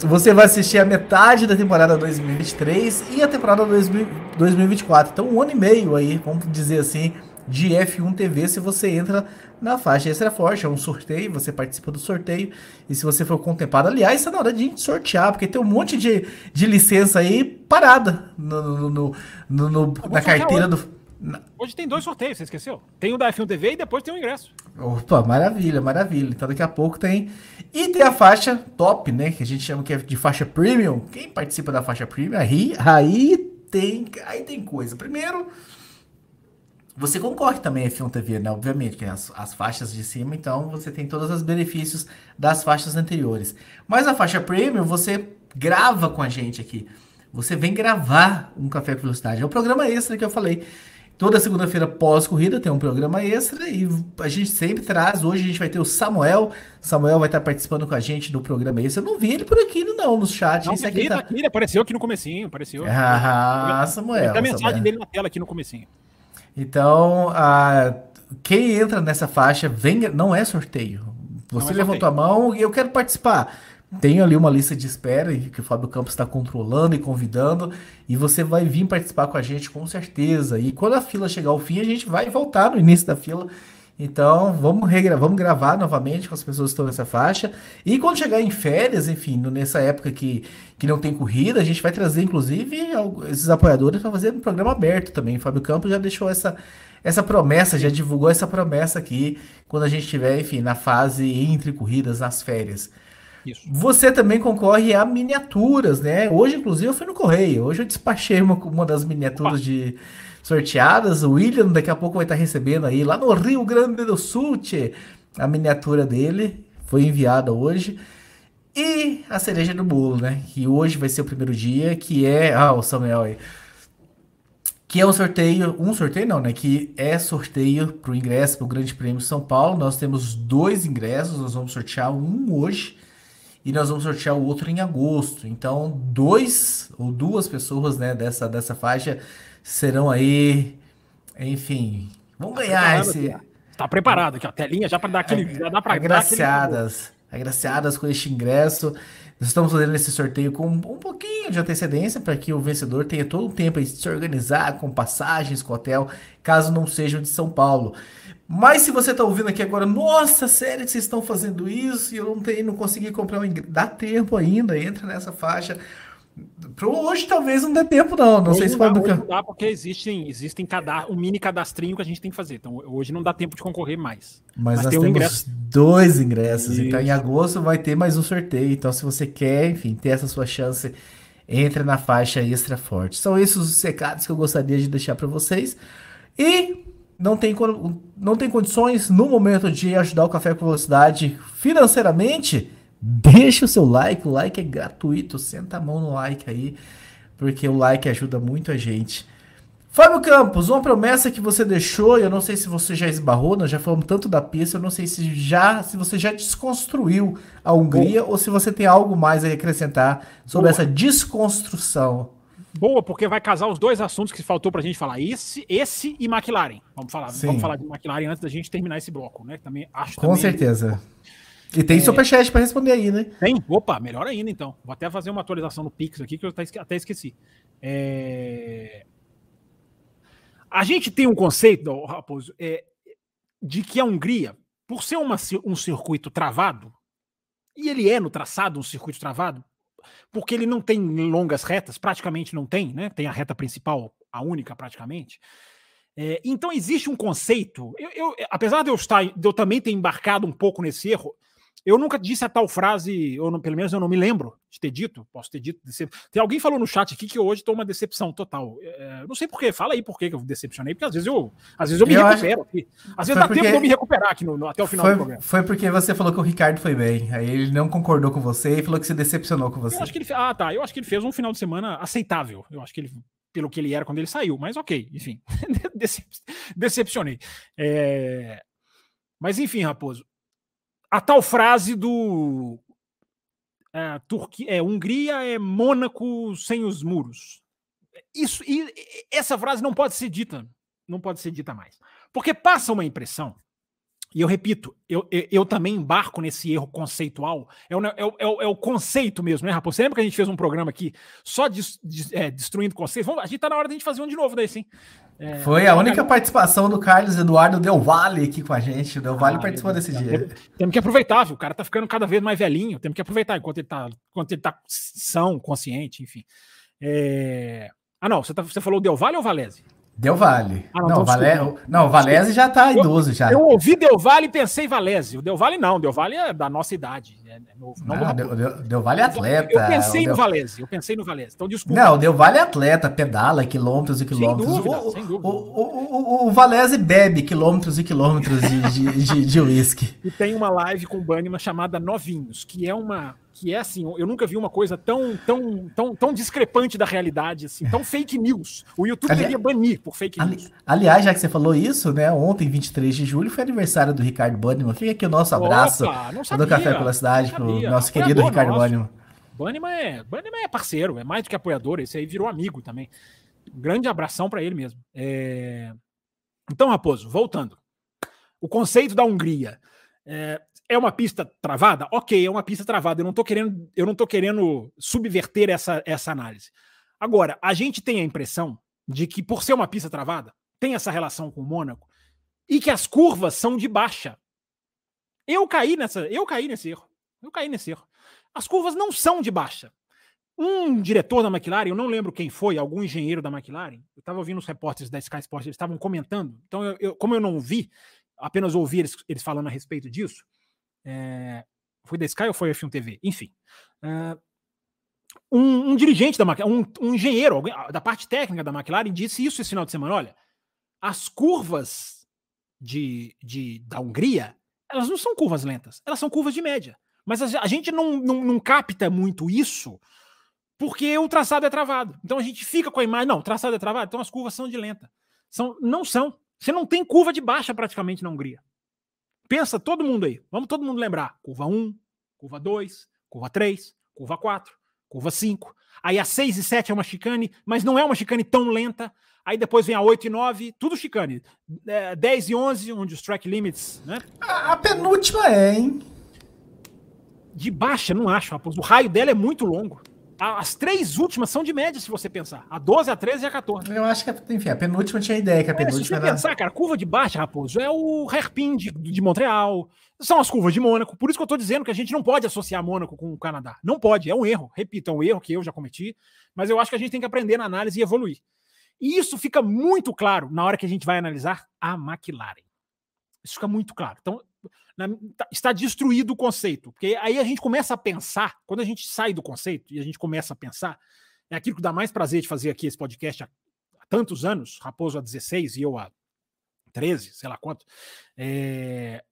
Você vai assistir a metade da temporada 2023 e a temporada 2024. Então, um ano e meio aí, vamos dizer assim, de F1 TV se você entra na faixa extra forte. É um sorteio, você participa do sorteio. E se você for contemplado, aliás, está na hora de sortear, porque tem um monte de, de licença aí parada no, no, no, no na carteira do. Hoje tem dois sorteios, você esqueceu? Tem o da F1 TV e depois tem o ingresso. Opa, maravilha, maravilha. Então daqui a pouco tem. E tem a faixa top, né? Que a gente chama que é de faixa premium. Quem participa da faixa premium, aí, aí tem. Aí tem coisa. Primeiro, você concorre também a F1 TV, né? Obviamente, que é as, as faixas de cima, então você tem todos os benefícios das faixas anteriores. Mas a faixa premium, você grava com a gente aqui. Você vem gravar um Café com Velocidade. É o programa extra que eu falei. Toda segunda-feira pós-corrida tem um programa extra e a gente sempre traz. Hoje a gente vai ter o Samuel. Samuel vai estar participando com a gente do programa extra. Eu não vi ele por aqui, não, no chat. Não, aqui, tá... aqui, ele apareceu aqui no comecinho, apareceu. Ah, Samuel. Tem a mensagem Samuel. dele na tela aqui no comecinho. Então, a, quem entra nessa faixa vem, não é sorteio. Você é levantou sorteio. a mão e eu quero participar. Tenho ali uma lista de espera que o Fábio Campos está controlando e convidando, e você vai vir participar com a gente com certeza. E quando a fila chegar ao fim, a gente vai voltar no início da fila. Então, vamos, vamos gravar novamente com as pessoas que estão nessa faixa. E quando chegar em férias, enfim, nessa época que, que não tem corrida, a gente vai trazer, inclusive, esses apoiadores para fazer um programa aberto também. O Fábio Campos já deixou essa, essa promessa, já divulgou essa promessa aqui, quando a gente estiver, enfim, na fase entre corridas, nas férias. Isso. Você também concorre a miniaturas, né? Hoje, inclusive, eu fui no correio. Hoje eu despachei uma, uma das miniaturas de sorteadas. O William daqui a pouco vai estar recebendo aí lá no Rio Grande do Sul, tchê, a miniatura dele. Foi enviada hoje. E a cereja do bolo, né? Que hoje vai ser o primeiro dia, que é. Ah, o Samuel aí. Que é um sorteio. Um sorteio não, né? Que é sorteio para o ingresso para o Grande Prêmio de São Paulo. Nós temos dois ingressos, nós vamos sortear um hoje e nós vamos sortear o outro em agosto. Então, dois ou duas pessoas né, dessa, dessa faixa serão aí, enfim, vão tá ganhar esse. Está preparado aqui, a telinha já para dar aquele. Já dá para agraciadas, dar agraciadas com este ingresso. Nós estamos fazendo esse sorteio com um pouquinho de antecedência para que o vencedor tenha todo o tempo de se organizar com passagens, com hotel, caso não sejam de São Paulo. Mas se você está ouvindo aqui agora, nossa, sério que vocês estão fazendo isso e eu não, tenho, não consegui comprar um ingresso. Dá tempo ainda, entra nessa faixa. Pro hoje talvez não dê tempo, não. Não hoje sei se pode. Não dá porque existem, existem cada, um mini cadastrinho que a gente tem que fazer. Então hoje não dá tempo de concorrer mais. Mas, Mas nós temos um ingresso. dois ingressos. Isso. Então em agosto vai ter mais um sorteio. Então se você quer, enfim, ter essa sua chance, entre na faixa extra forte. São esses os recados que eu gostaria de deixar para vocês. E não tem, não tem condições no momento de ajudar o Café com Velocidade financeiramente, deixa o seu like. O like é gratuito. Senta a mão no like aí, porque o like ajuda muito a gente. Fábio Campos, uma promessa que você deixou, eu não sei se você já esbarrou, nós já falamos tanto da pista, eu não sei se já se você já desconstruiu a Hungria ou se você tem algo mais a acrescentar sobre essa desconstrução. Boa, porque vai casar os dois assuntos que faltou pra gente falar. Esse, esse e McLaren. Vamos falar, Sim. vamos falar de McLaren antes da gente terminar esse bloco, né? Também acho Com também, certeza. E tem é... superchat para responder aí, né? Tem? Opa, melhor ainda então. Vou até fazer uma atualização no Pix aqui que eu até esqueci. É... A gente tem um conceito, Raposo, é, de que a Hungria, por ser uma, um circuito travado, e ele é no traçado um circuito travado, porque ele não tem longas retas, praticamente não tem, né? Tem a reta principal, a única praticamente. É, então existe um conceito. Eu, eu, apesar de eu estar, de eu também ter embarcado um pouco nesse erro, eu nunca disse a tal frase, ou não, pelo menos eu não me lembro de ter dito, posso ter dito. Tem alguém falou no chat aqui que hoje estou uma decepção total. É, não sei porquê, fala aí por que eu decepcionei, porque às vezes eu, às vezes eu me eu recupero acho... aqui. Às vezes dá porque... tempo de eu me recuperar aqui no, no, até o final foi, do programa. Foi porque você falou que o Ricardo foi bem, aí ele não concordou com você e falou que se decepcionou com você. Eu acho que ele, ah, tá. Eu acho que ele fez um final de semana aceitável. Eu acho que ele pelo que ele era quando ele saiu, mas ok, enfim, Decep decepcionei. É... Mas enfim, Raposo, a tal frase do é, Turquia, é, Hungria é Mônaco sem os muros. Isso, e, essa frase não pode ser dita, não pode ser dita mais, porque passa uma impressão. E eu repito, eu, eu, eu também embarco nesse erro conceitual. É o, é, o, é o é conceito mesmo, né, Raposo? Você lembra que a gente fez um programa aqui só de, de, é, destruindo conceitos? Vamos, a gente tá na hora de a gente fazer um de novo desse, hein? É, Foi a única participação do Carlos Eduardo Del Valle aqui com a gente. O Del Valle ah, participou desse dia. Temos que aproveitar, viu? O cara tá ficando cada vez mais velhinho. Temos que aproveitar enquanto ele tá, enquanto ele tá são, consciente, enfim. É... Ah, não, você, tá, você falou Del Valle ou Valese? Del Valle. Ah, não, não, Vale... não, Valese já tá idoso já. Eu ouvi Del Valle e pensei Valese. O Del Valle não, Del Valle é da nossa idade. É, é novo, não, não Del, Del, Del Valle é atleta. Eu pensei Del... no Valese, eu pensei no Valese. Então desculpa. Não, Del Valle é atleta, pedala quilômetros e quilômetros. Sem dúvida, o, sem dúvida. O, o, o, o Valese bebe quilômetros e quilômetros de uísque. De, de, de e tem uma live com o Banniman chamada Novinhos, que é uma que é assim, eu nunca vi uma coisa tão, tão, tão, tão discrepante da realidade, assim, tão fake news. O YouTube ali, deveria banir por fake ali, news. Aliás, já que você falou isso, né, ontem, 23 de julho, foi aniversário do Ricardo Banniman. Fica aqui o nosso abraço Opa, do Café pela Cidade pro nosso querido Ricardo Banniman. Banniman é, Banniman é parceiro, é mais do que apoiador, esse aí virou amigo também. Um grande abração para ele mesmo. É... Então, Raposo, voltando. O conceito da Hungria. É, é uma pista travada? Ok, é uma pista travada. Eu não estou querendo, eu não querendo subverter essa, essa análise. Agora, a gente tem a impressão de que, por ser uma pista travada, tem essa relação com o Mônaco e que as curvas são de baixa. Eu caí nessa, eu caí nesse erro. Eu caí nesse erro. As curvas não são de baixa. Um diretor da McLaren, eu não lembro quem foi, algum engenheiro da McLaren, eu estava ouvindo os repórteres da Sky Sports, eles estavam comentando. Então, eu, eu, como eu não vi, apenas ouvi eles, eles falando a respeito disso, é, foi da Sky ou foi F1 TV? Enfim. É, um, um, dirigente da McLaren, um, um engenheiro alguém, da parte técnica da McLaren disse isso esse final de semana. Olha, as curvas de, de, da Hungria, elas não são curvas lentas, elas são curvas de média. Mas a, a gente não, não, não, capta muito isso porque o traçado é travado. Então a gente fica com a imagem, não, o traçado é travado, então as curvas são de lenta. São, não são. Você não tem curva de baixa praticamente na Hungria. Pensa todo mundo aí. Vamos todo mundo lembrar. Curva 1, curva 2, curva 3, curva 4, curva 5. Aí a 6 e 7 é uma chicane, mas não é uma chicane tão lenta. Aí depois vem a 8 e 9, tudo chicane. É, 10 e 11, onde os track limits, né? A, a penúltima é, hein? De baixa, não acho, rapaz. O raio dela é muito longo. As três últimas são de média, se você pensar. A 12, a 13 e a 14. Eu acho que, enfim, a penúltima tinha ideia que a penúltima é, se você era... pensar, cara, curva de baixa, Raposo, é o hairpin de, de Montreal, são as curvas de Mônaco. Por isso que eu tô dizendo que a gente não pode associar Mônaco com o Canadá. Não pode, é um erro. Repito, é um erro que eu já cometi, mas eu acho que a gente tem que aprender na análise e evoluir. E isso fica muito claro na hora que a gente vai analisar a McLaren. Isso fica muito claro. Então, na, tá, está destruído o conceito. Porque aí a gente começa a pensar, quando a gente sai do conceito e a gente começa a pensar, é aquilo que dá mais prazer de fazer aqui esse podcast há, há tantos anos, Raposo há 16 e eu há 13, sei lá quanto. É,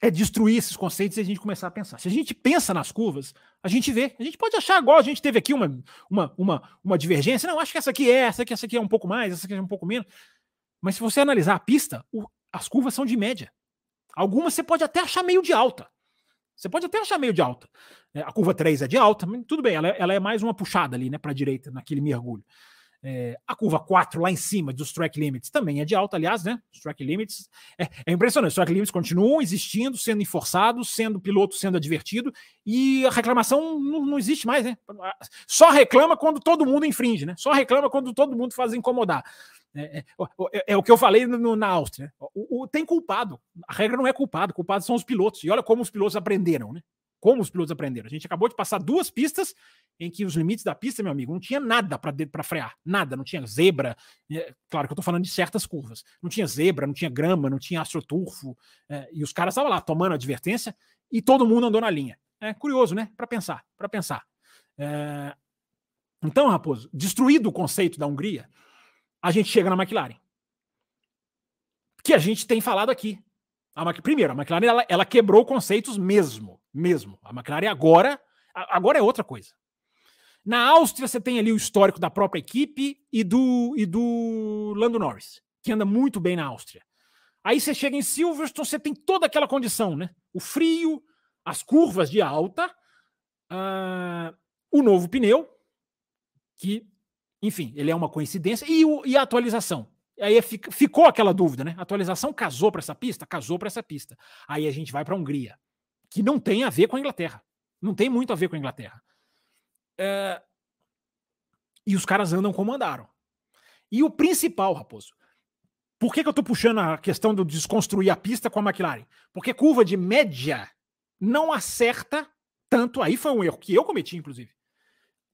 é destruir esses conceitos e a gente começar a pensar. Se a gente pensa nas curvas, a gente vê. A gente pode achar igual a gente teve aqui uma, uma, uma, uma divergência. Não, acho que essa aqui é, essa aqui, essa aqui é um pouco mais, essa aqui é um pouco menos. Mas se você analisar a pista, o, as curvas são de média. Algumas você pode até achar meio de alta. Você pode até achar meio de alta. É, a curva 3 é de alta, mas tudo bem, ela, é, é mais uma puxada ali, né, para a direita, naquele mergulho. É, a curva 4 lá em cima dos track limits também é de alta, aliás, né? Os track limits é, é impressionante. Os track limits continuam existindo, sendo enforçados, sendo piloto sendo advertido e a reclamação não, não, existe mais, né? Só reclama quando todo mundo infringe, né? Só reclama quando todo mundo faz incomodar. É, é, é, é o que eu falei no, na Áustria. O, o, tem culpado. A regra não é culpado, culpados são os pilotos. E olha como os pilotos aprenderam, né? Como os pilotos aprenderam. A gente acabou de passar duas pistas em que os limites da pista, meu amigo, não tinha nada para frear, nada, não tinha zebra. É, claro que eu tô falando de certas curvas. Não tinha zebra, não tinha grama, não tinha astroturfo. É, e os caras estavam lá tomando advertência e todo mundo andou na linha. É curioso, né? Para pensar, para pensar. É... Então, Raposo, destruído o conceito da Hungria, a gente chega na McLaren. Que a gente tem falado aqui. A, primeiro, a McLaren ela, ela quebrou conceitos mesmo, mesmo. A McLaren agora, agora é outra coisa. Na Áustria, você tem ali o histórico da própria equipe e do, e do Lando Norris, que anda muito bem na Áustria. Aí você chega em Silverstone, você tem toda aquela condição, né? O frio, as curvas de alta, uh, o novo pneu, que, enfim, ele é uma coincidência, e, o, e a atualização. Aí ficou aquela dúvida, né? A atualização casou para essa pista? Casou para essa pista. Aí a gente vai para a Hungria, que não tem a ver com a Inglaterra. Não tem muito a ver com a Inglaterra. É... E os caras andam como andaram. E o principal, Raposo, por que, que eu estou puxando a questão do desconstruir a pista com a McLaren? Porque curva de média não acerta tanto. Aí foi um erro que eu cometi, inclusive.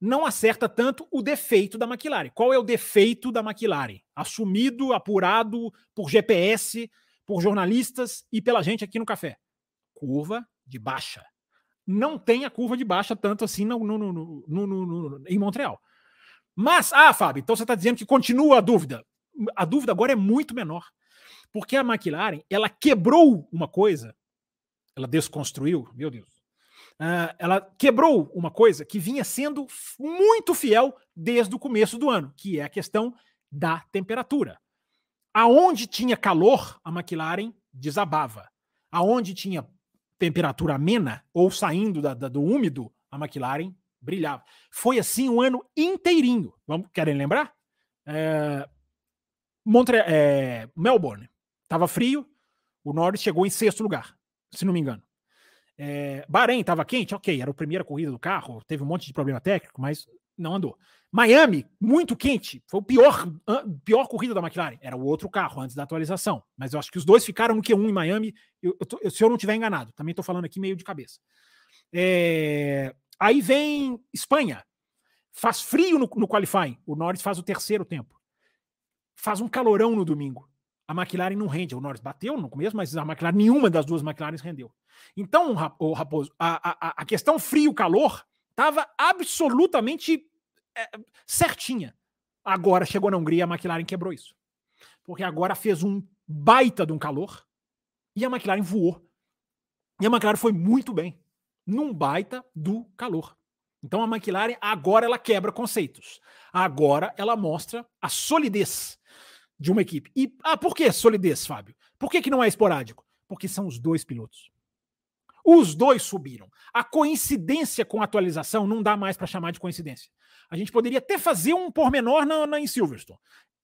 Não acerta tanto o defeito da McLaren. Qual é o defeito da McLaren? Assumido, apurado por GPS, por jornalistas e pela gente aqui no café. Curva de baixa não tem a curva de baixa tanto assim no, no, no, em Montreal. Mas, ah, Fábio, então você está dizendo que continua a dúvida. A dúvida agora é muito menor. Porque a McLaren, ela quebrou uma coisa, ela desconstruiu, meu Deus. Uh, ela quebrou uma coisa que vinha sendo muito fiel desde o começo do ano, que é a questão da temperatura. Aonde tinha calor, a McLaren desabava. Aonde tinha temperatura amena ou saindo da, da, do úmido, a McLaren brilhava. Foi assim o um ano inteirinho. Vamos, querem lembrar? É, Montre é, Melbourne estava frio, o Norris chegou em sexto lugar, se não me engano. É, Bahrein estava quente, ok, era a primeira corrida do carro, teve um monte de problema técnico, mas não andou. Miami, muito quente, foi o pior, pior corrida da McLaren. Era o outro carro antes da atualização. Mas eu acho que os dois ficaram no Q1 em Miami, eu, eu tô, se eu não estiver enganado. Também estou falando aqui meio de cabeça. É, aí vem Espanha. Faz frio no, no qualifying. O Norris faz o terceiro tempo. Faz um calorão no domingo. A McLaren não rende. O Norris bateu no começo, mas a McLaren, nenhuma das duas McLarens rendeu. Então, o Raposo, a, a, a questão frio-calor estava absolutamente é, certinha. Agora chegou na Hungria, a McLaren quebrou isso. Porque agora fez um baita de um calor e a McLaren voou. E a McLaren foi muito bem num baita do calor. Então a McLaren agora ela quebra conceitos. Agora ela mostra a solidez de uma equipe. E ah, por que solidez, Fábio? Por que, que não é esporádico? Porque são os dois pilotos. Os dois subiram. A coincidência com a atualização não dá mais para chamar de coincidência. A gente poderia até fazer um pormenor na, na, em Silverstone.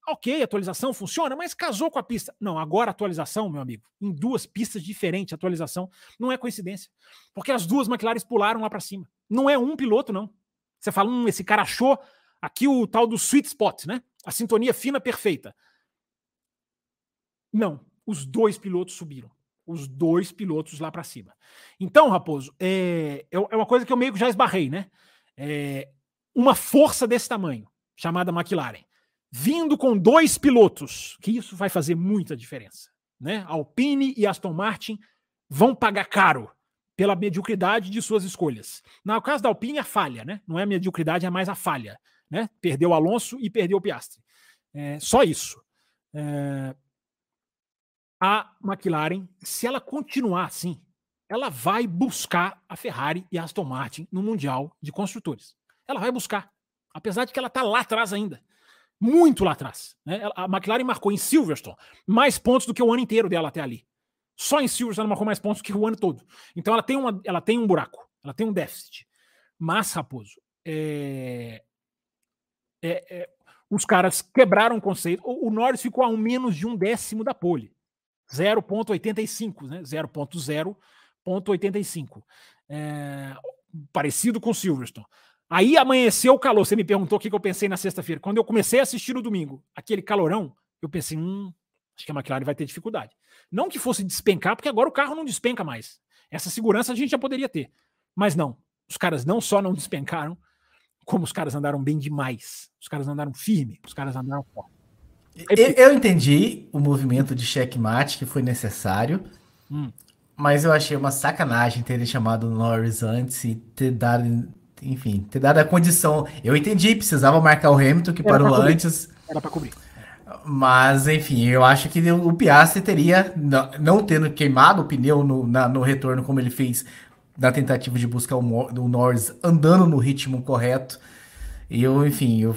Ok, atualização funciona, mas casou com a pista. Não, agora atualização, meu amigo, em duas pistas diferentes, atualização, não é coincidência. Porque as duas McLaren pularam lá para cima. Não é um piloto, não. Você fala, hum, esse cara achou aqui o tal do sweet spot, né? A sintonia fina perfeita. Não, os dois pilotos subiram os dois pilotos lá para cima. Então, Raposo, é, é, é uma coisa que eu meio que já esbarrei, né? É, uma força desse tamanho, chamada McLaren, vindo com dois pilotos, que isso vai fazer muita diferença. Né? Alpine e Aston Martin vão pagar caro pela mediocridade de suas escolhas. No caso da Alpine, a falha, né? Não é a mediocridade, é mais a falha. Né? Perdeu Alonso e perdeu o Piastri. É, só isso. É, a McLaren, se ela continuar assim, ela vai buscar a Ferrari e a Aston Martin no Mundial de Construtores. Ela vai buscar, apesar de que ela está lá atrás ainda. Muito lá atrás. Né? A McLaren marcou em Silverstone mais pontos do que o ano inteiro dela até ali. Só em Silverstone ela marcou mais pontos que o ano todo. Então ela tem, uma, ela tem um buraco, ela tem um déficit. Mas, Raposo, é, é, é, os caras quebraram o conceito. O, o Norris ficou a um menos de um décimo da pole. 0,85, né? 0,0.85. É, parecido com Silverstone. Aí amanheceu o calor. Você me perguntou o que eu pensei na sexta-feira. Quando eu comecei a assistir no domingo, aquele calorão, eu pensei, hum, acho que a McLaren vai ter dificuldade. Não que fosse despencar, porque agora o carro não despenca mais. Essa segurança a gente já poderia ter. Mas não. Os caras não só não despencaram, como os caras andaram bem demais. Os caras andaram firme, os caras andaram forte. Eu, entendi o movimento de checkmate que foi necessário, hum. mas eu achei uma sacanagem terem chamado o Norris antes e ter dado, enfim, ter dado a condição. Eu entendi, precisava marcar o Hamilton que Era parou antes. Era para cobrir. Mas, enfim, eu acho que o Piastri teria, não, não tendo queimado o pneu no, na, no retorno como ele fez na tentativa de buscar o, o Norris andando no ritmo correto. Eu, enfim, eu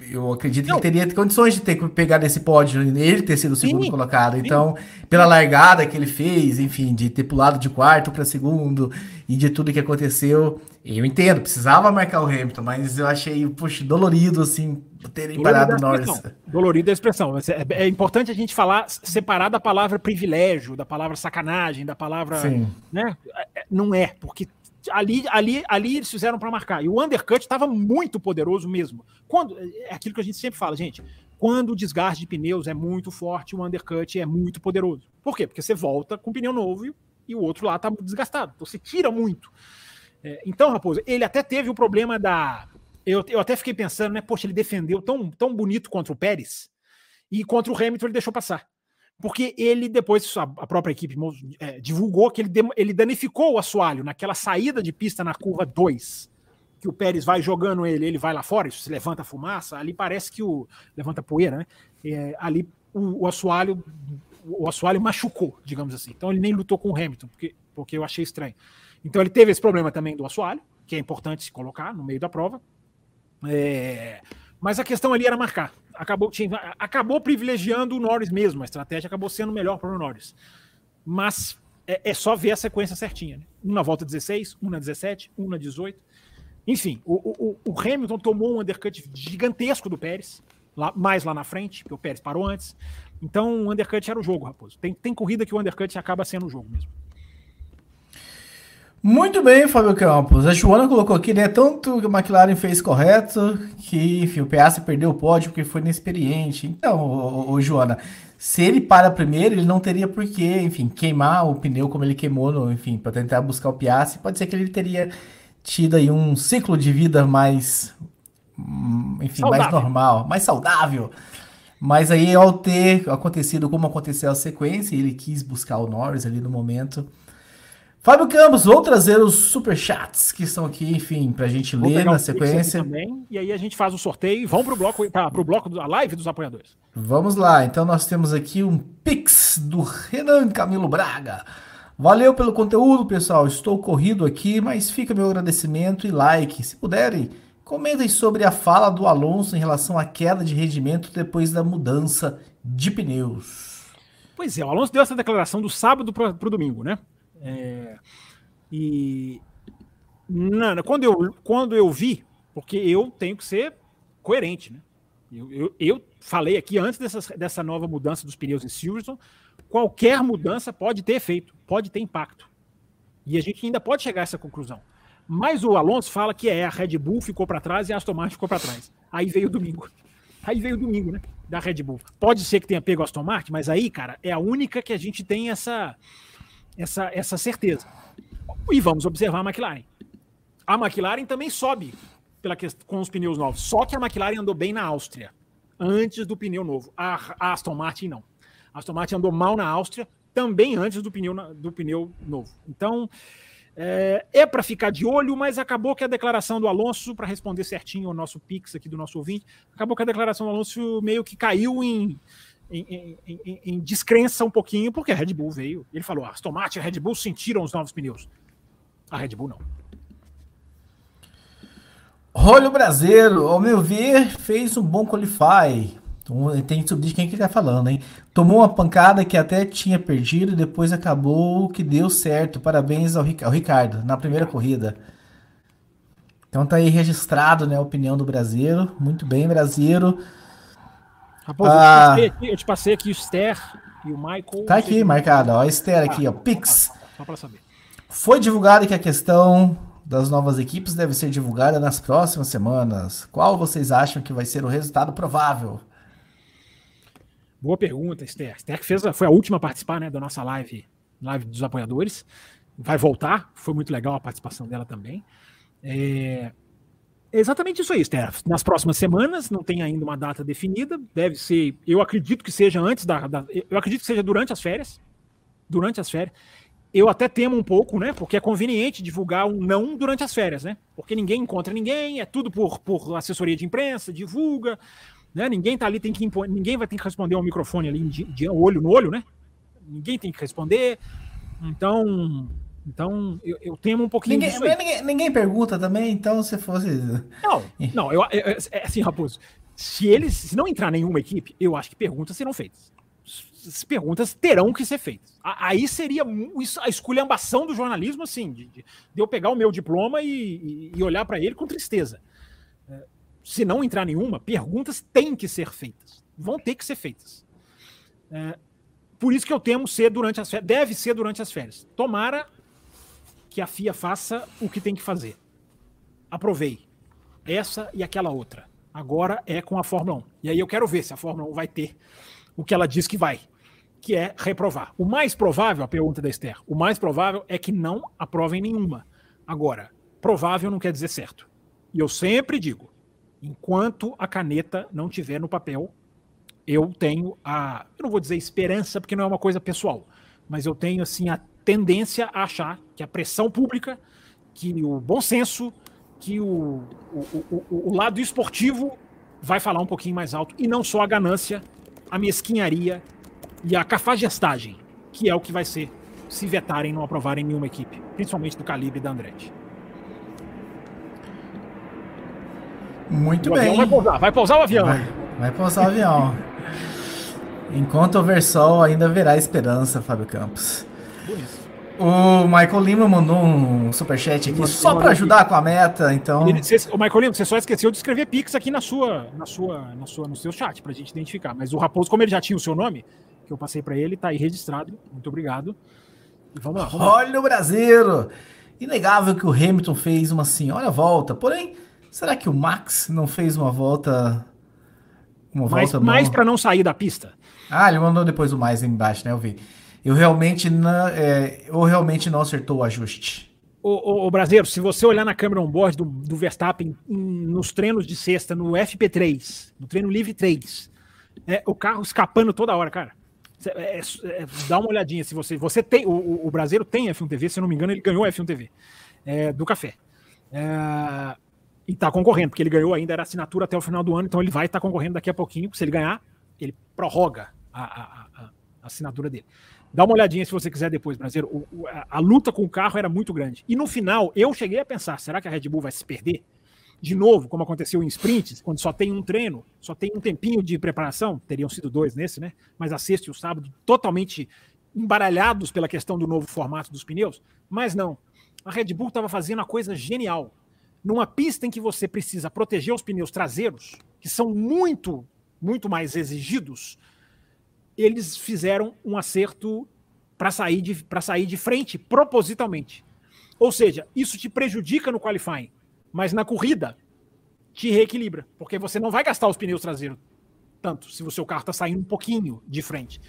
eu acredito que ele teria condições de ter pegado esse pódio, ele ter sido o segundo sim, colocado. Sim. Então, pela largada que ele fez, enfim, de ter pulado de quarto para segundo e de tudo que aconteceu, eu entendo, precisava marcar o Hamilton, mas eu achei, puxa, dolorido, assim, terem parado o Norris. Dolorido a expressão. É, é, importante a gente falar, separar da palavra privilégio, da palavra sacanagem, da palavra. Sim. Né? É, não é, porque ali, ali, ali eles fizeram para marcar. E o undercut estava muito poderoso mesmo. Quando é aquilo que a gente sempre fala, gente. Quando o desgaste de pneus é muito forte, o undercut é muito poderoso. Por quê? Porque você volta com pneu novo e, o outro lá está desgastado. Então você tira muito. É, então, Raposo, ele até teve o problema da. Eu, eu até fiquei pensando, né? Poxa, ele defendeu tão, tão bonito contra o Pérez e contra o Hamilton ele deixou passar porque ele depois, a própria equipe é, divulgou que ele, ele danificou o assoalho naquela saída de pista na curva 2, que o Pérez vai jogando ele, ele vai lá fora, isso se levanta fumaça, ali parece que o. levanta poeira, né? É, ali o, o, assoalho o assoalho machucou, digamos assim. Então ele nem lutou com o Hamilton, porque, porque eu achei estranho. Então ele teve esse problema também do assoalho, que é importante se colocar no meio da prova. É, mas a questão ali era marcar acabou, tinha, acabou privilegiando o Norris mesmo. A estratégia acabou sendo melhor para o Norris. Mas é, é, só ver a sequência certinha. Né? Um na volta 16, um na 17, um na 18. Enfim, o, o, o Hamilton tomou um undercut gigantesco do Pérez, lá, mais lá na frente, porque o Pérez parou antes. Então o undercut era o jogo, Raposo. Tem, tem corrida que o undercut acaba sendo o jogo mesmo. Muito bem, Fábio Campos. A Joana colocou aqui, né? Tanto que o McLaren fez correto, que enfim, o Piastri perdeu o pódio porque foi inexperiente. Então, ô, ô, Joana, se ele para primeiro, ele não teria por que, enfim, queimar o pneu como ele queimou, no, enfim, para tentar buscar o Piastri. Pode ser que ele teria tido aí um ciclo de vida mais, hum, enfim, saudável. mais normal, mais saudável. Mas aí, ao ter acontecido como aconteceu a sequência, ele quis buscar o Norris ali no momento Fábio Campos, vou trazer os superchats que estão aqui, enfim, para a gente vou ler na sequência. Também, e aí a gente faz o sorteio e vamos para o bloco, para o bloco da live dos apoiadores. Vamos lá, então nós temos aqui um Pix do Renan Camilo Braga. Valeu pelo conteúdo, pessoal. Estou corrido aqui, mas fica meu agradecimento e like. Se puderem, comentem sobre a fala do Alonso em relação à queda de rendimento depois da mudança de pneus. Pois é, o Alonso deu essa declaração do sábado para o domingo, né? É, e não, quando, eu, quando eu vi, porque eu tenho que ser coerente, né? Eu, eu, eu falei aqui antes dessa, dessa nova mudança dos pneus em Silverstone, qualquer mudança pode ter efeito, pode ter impacto. E a gente ainda pode chegar a essa conclusão. Mas o Alonso fala que é a Red Bull ficou para trás e a Aston Martin ficou para trás. Aí veio o domingo. Aí veio o domingo, né? Da Red Bull. Pode ser que tenha pego a Aston Martin, mas aí, cara, é a única que a gente tem essa essa, essa certeza. E vamos observar a McLaren. A McLaren também sobe pela questão, com os pneus novos. Só que a McLaren andou bem na Áustria, antes do pneu novo. A, a Aston Martin não. A Aston Martin andou mal na Áustria, também antes do pneu, do pneu novo. Então, é, é para ficar de olho, mas acabou que a declaração do Alonso, para responder certinho ao nosso pix aqui do nosso ouvinte, acabou que a declaração do Alonso meio que caiu em em, em, em, descrença um pouquinho, porque a Red Bull veio. Ele falou: ah, Aston Martin e a Red Bull sentiram os novos pneus. A Red Bull não. Rolho Brasileiro, ao meu ver, fez um bom qualify. Tem que subir de quem que tá falando, hein? Tomou uma pancada que até tinha perdido, depois acabou que deu certo. Parabéns ao, ao Ricardo, na primeira corrida. Então tá aí registrado, né, a opinião do brasileiro. Muito bem, brasileiro. Raposo, ah, eu, te aqui, eu, te passei aqui, o Esther e o Michael. Tá aqui marcado, ó. Esther aqui, ah, ó. Pix. Só pra saber. Foi divulgado que a questão das novas equipes deve ser divulgada nas próximas semanas. Qual vocês acham que vai ser o resultado provável? Boa pergunta, Esther. Esther que fez, foi a última a participar né, da nossa live, live dos apoiadores. Vai voltar, foi muito legal a participação dela também. É, exatamente isso aí, Esther. Nas próximas semanas, não tem ainda uma data definida, deve ser, eu acredito que seja antes da, da, eu acredito que seja durante as férias, durante as férias. Eu até temo um pouco, né, porque é conveniente divulgar um não durante as férias, né, porque ninguém encontra ninguém, é tudo por, por assessoria de imprensa, divulga, né, ninguém tá ali, tem que impor, ninguém vai ter que responder ao microfone ali de, de olho no olho, né, ninguém tem que responder, então então, eu, eu temo um pouquinho ninguém, ninguém, ninguém, pergunta também, então se fosse. Não, não, eu, eu, é assim, Raposo. Se eles se não entrar nenhuma equipe, eu acho que perguntas serão feitas. As perguntas terão que ser feitas. Aí seria a esculhambação do jornalismo, assim, de, de, eu pegar o meu diploma e, e, olhar para ele com tristeza. É, se não entrar nenhuma, perguntas têm que ser feitas. Vão ter que ser feitas. É, por isso que eu temo ser durante as férias. Deve ser durante as férias. Tomara que a FIA faça o que tem que fazer. Aprovei. Essa e aquela outra. Agora é com a Fórmula 1. E aí eu quero ver se a Fórmula 1 vai ter o que ela diz que vai, que é reprovar. O mais provável, a pergunta da Esther, o mais provável é que não aprovem nenhuma. Agora, provável não quer dizer certo. E eu sempre digo, enquanto a caneta não tiver no papel, eu tenho a, eu não vou dizer esperança porque não é uma coisa pessoal, mas eu tenho assim a tendência a achar que a pressão pública, que o bom senso, que o, o, o, o lado esportivo vai falar um pouquinho mais alto, e não só a ganância, a mesquinharia e a cafajestagem, que é o que vai ser se vetarem e não aprovarem nenhuma equipe, principalmente do calibre da Andretti. Muito o bem. Vai pousar, vai pousar o avião. Vai, vai pousar o avião. Enquanto houver sol, ainda haverá esperança, Fábio Campos. O Michael Lima mandou um superchat aqui só para ajudar com a meta, então. o Michael Lima, você só esqueceu de escrever Pix aqui na sua, na sua, na sua, no seu chat pra gente identificar. Mas o Raposo, como ele já tinha o seu nome, que eu passei para ele, tá aí registrado. Muito obrigado. E vamos lá. Vamos Olha lá. o Brasileiro! Inegável que o Hamilton fez uma senhora volta. Porém, será que o Max não fez uma volta? Uma mais, volta mais para não sair da pista? Ah, ele mandou depois o mais embaixo, né? Eu vi eu realmente não, é, eu realmente não acertou o ajuste. O, o, o brasileiro, se você olhar na câmera on-board do, do Verstappen em, nos treinos de sexta, no FP3, no treino livre 3, é, o carro escapando toda hora, cara. É, é, é, dá uma olhadinha se você. Você tem. O, o brasileiro tem F1 TV, se eu não me engano, ele ganhou F1 TV é, do café. É, e tá concorrendo, porque ele ganhou ainda, era assinatura até o final do ano, então ele vai estar tá concorrendo daqui a pouquinho. Se ele ganhar, ele prorroga a, a, a, a assinatura dele. Dá uma olhadinha se você quiser depois, brasileiro. O, o, a, a, luta com o carro era muito grande. E no final, eu cheguei a pensar: será que a Red Bull vai se perder? De novo, como aconteceu em sprints, quando só tem um treino, só tem um tempinho de preparação, teriam sido dois nesse, né? Mas a sexta e o sábado totalmente embaralhados pela questão do novo formato dos pneus. Mas não. A Red Bull estava fazendo uma coisa genial. Numa pista em que você precisa proteger os pneus traseiros, que são muito, muito mais exigidos eles fizeram um acerto para sair, de, sair de frente propositalmente. Ou seja, isso te prejudica no qualifying, mas na corrida te reequilibra, porque você não vai gastar os pneus traseiros tanto se o seu carro está saindo um pouquinho de frente.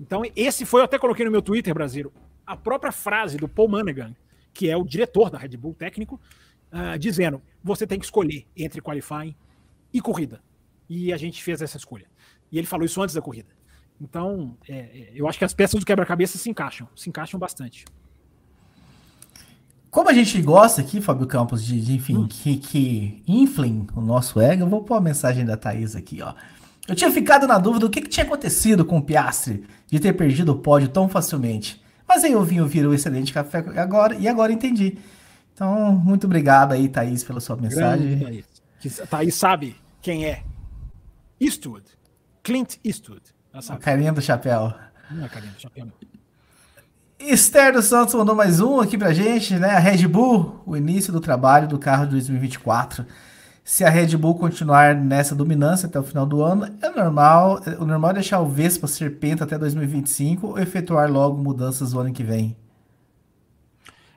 Então, esse foi, eu até coloquei no meu Twitter, Brasileiro, a própria frase do Paul Manegan, que é o diretor da Red Bull técnico, uh, dizendo: você tem que escolher entre qualifying e corrida. E a gente fez essa escolha. E ele falou isso antes da corrida. Então, é, é, eu acho que as peças do quebra-cabeça se encaixam, se encaixam bastante. Como a gente gosta aqui, Fábio Campos, de, de enfim, hum. que, que inflem o nosso ego, eu vou pôr a mensagem da Thaís aqui, ó. Eu tinha ficado na dúvida do que, que tinha acontecido com o Piastri de ter perdido o pódio tão facilmente. Mas aí eu vim ouvir o excelente café agora, e agora entendi. Então, muito obrigado aí, Thaís, pela sua mensagem. Grande, Thaís. Thaís sabe quem é. Eastwood. Clint Eastwood. A carinha do chapéu. Não é a carinha do chapéu, não. Esther dos Santos mandou mais um aqui pra gente, né? A Red Bull, o início do trabalho do carro de 2024. Se a Red Bull continuar nessa dominância até o final do ano, é normal, o normal é deixar o Vespa ser penta até 2025 ou efetuar logo mudanças no ano que vem.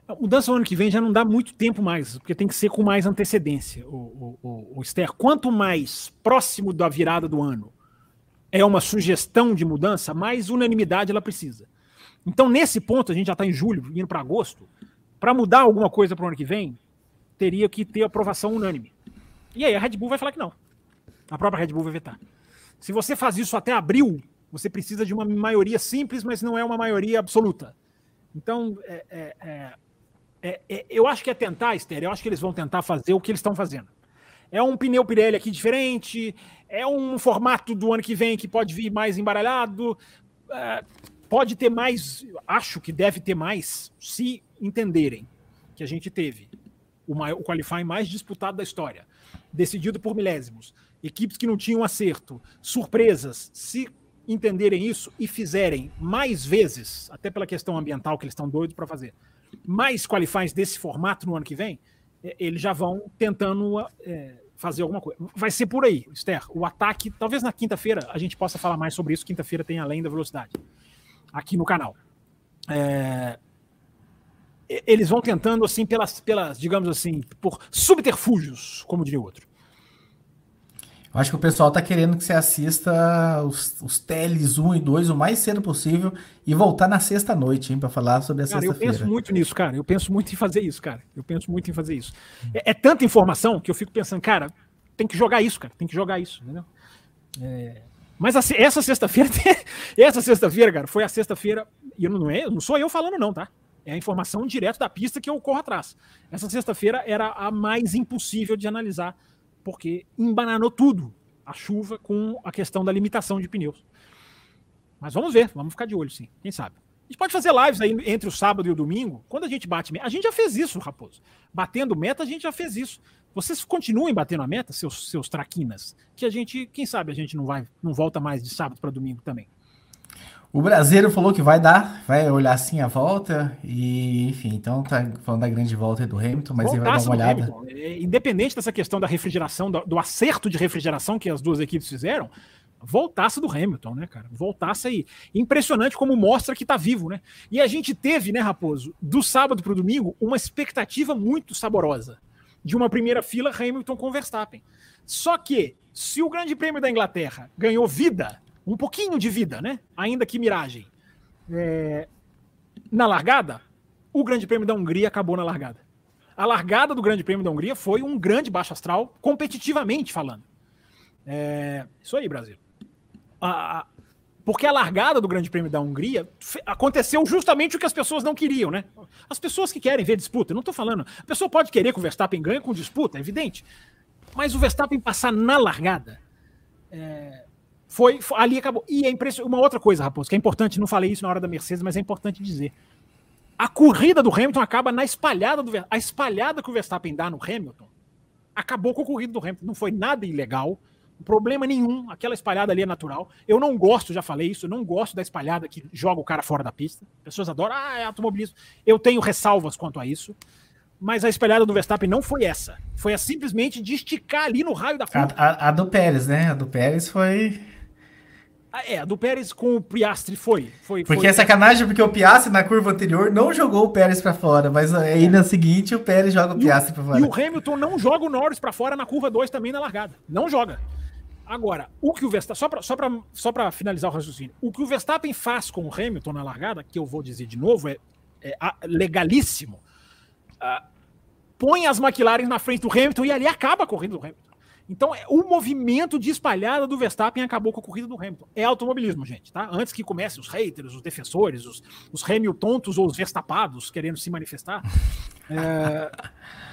A mudança no ano que vem já não dá muito tempo mais, porque tem que ser com mais antecedência. O, o, o, Esther, quanto mais próximo da virada do ano é uma sugestão de mudança, mais unanimidade ela precisa. Então, nesse ponto, a gente já está em julho, indo para agosto, para mudar alguma coisa para o ano que vem, teria que ter aprovação unânime. E aí a Red Bull vai falar que não. A própria Red Bull vai vetar. Se você faz isso até abril, você precisa de uma maioria simples, mas não é uma maioria absoluta. Então, é, é, é, é, é eu acho que é tentar, Esther, eu acho que eles vão tentar fazer o que eles estão fazendo. É um pneu Pirelli aqui diferente, é um formato do ano que vem que pode vir mais embaralhado, é, pode ter mais, acho que deve ter mais, se entenderem que a gente teve o, maior, o qualifying mais disputado da história decidido por milésimos, equipes que não tinham acerto, surpresas, se entenderem isso e fizerem mais vezes, até pela questão ambiental que eles estão doidos para fazer, mais qualifies desse formato no ano que vem, é, eles já vão tentando é, fazer alguma coisa. Vai ser por aí, Esther. O ataque, talvez na quinta-feira a gente possa falar mais sobre isso. Quinta-feira tem além da velocidade aqui no canal. É, eles vão tentando, assim, pelas, pelas, digamos assim, por subterfúgios, como diria o outro. Acho que o pessoal tá querendo que você assista os, os teles 1 e 2 o mais cedo possível e voltar na sexta noite, hein, para falar sobre a sexta-feira. Eu penso muito nisso, cara. Eu penso muito em fazer isso, cara. Eu penso muito em fazer isso. É, é tanta informação que eu fico pensando, cara, tem que jogar isso, cara. Tem que jogar isso, entendeu? É... Mas a, essa sexta-feira, essa sexta-feira, cara, foi a sexta-feira, e não, é, não sou eu falando, não, tá? É a informação direto da pista que eu corro atrás. Essa sexta-feira era a mais impossível de analisar, porque embananou tudo. A chuva com a questão da limitação de pneus. Mas vamos ver, vamos ficar de olho, sim. Quem sabe? A gente pode fazer lives aí entre o sábado e o domingo, quando a gente bate meta. A gente já fez isso, Raposo. Batendo meta, a gente já fez isso. Vocês continuem batendo a meta, seus, seus traquinas, que a gente, quem sabe, a gente não vai, não volta mais de sábado para domingo também. O brasileiro falou que vai dar, vai olhar assim a volta, e enfim, então tá falando da grande volta do Hamilton, mas ele vai dar uma olhada. Hamilton. É, independente dessa questão da refrigeração, do, do, acerto de refrigeração que as duas equipes fizeram, voltasse do Hamilton, né, cara? Voltasse aí. Impressionante como mostra que tá vivo, né? E a gente teve, né, Raposo, do sábado para o domingo, uma expectativa muito saborosa de uma primeira fila Hamilton com Verstappen. Só que, se o Grande Prêmio da Inglaterra ganhou vida um pouquinho de vida, né? Ainda que miragem. É... Na largada, o Grande Prêmio da Hungria acabou na largada. A largada do Grande Prêmio da Hungria foi um grande baixo astral, competitivamente falando. É... Isso aí, Brasil. A... Porque a largada do Grande Prêmio da Hungria aconteceu justamente o que as pessoas não queriam, né? As pessoas que querem ver disputa, não tô falando. A pessoa pode querer que o Verstappen ganhe com disputa, é evidente. Mas o Verstappen passar na largada. É foi, foi, ali acabou. E é impressionante. Uma outra coisa, Raposo, que é importante, não falei isso na hora da Mercedes, mas é importante dizer. A corrida do Hamilton acaba na espalhada do A espalhada que o Verstappen dá no Hamilton acabou com a corrida do Hamilton. Não foi nada ilegal, problema nenhum. Aquela espalhada ali é natural. Eu não gosto, já falei isso, eu não gosto da espalhada que joga o cara fora da pista. Pessoas adoram, ah, é automobilismo. Eu tenho ressalvas quanto a isso. Mas a espalhada do Verstappen não foi essa. Foi a simplesmente de esticar ali no raio da curva. A, a, a do Pérez, né? A do Pérez foi é, a do Pérez com o Piastri foi. foi porque foi... é sacanagem, porque o Piastri na curva anterior não jogou o Pérez para fora, mas aí na seguinte o Pérez joga o Piastri para fora. E o Hamilton não joga o Norris para fora na curva 2 também na largada. Não joga. Agora, o que o Verstappen. Só para só só pra finalizar o raciocínio. O que o Verstappen faz com o Hamilton na largada, que eu vou dizer de novo, é, é legalíssimo. Uh, põe as McLaren na frente do Hamilton e ali acaba a corrida do Hamilton. Então, é, o movimento de espalhada do Verstappen acabou com a corrida do Hamilton. É automobilismo, gente, tá? Antes que comecem os haters, os defensores, os, os Hamiltontos ou os Verstapados querendo se manifestar. É,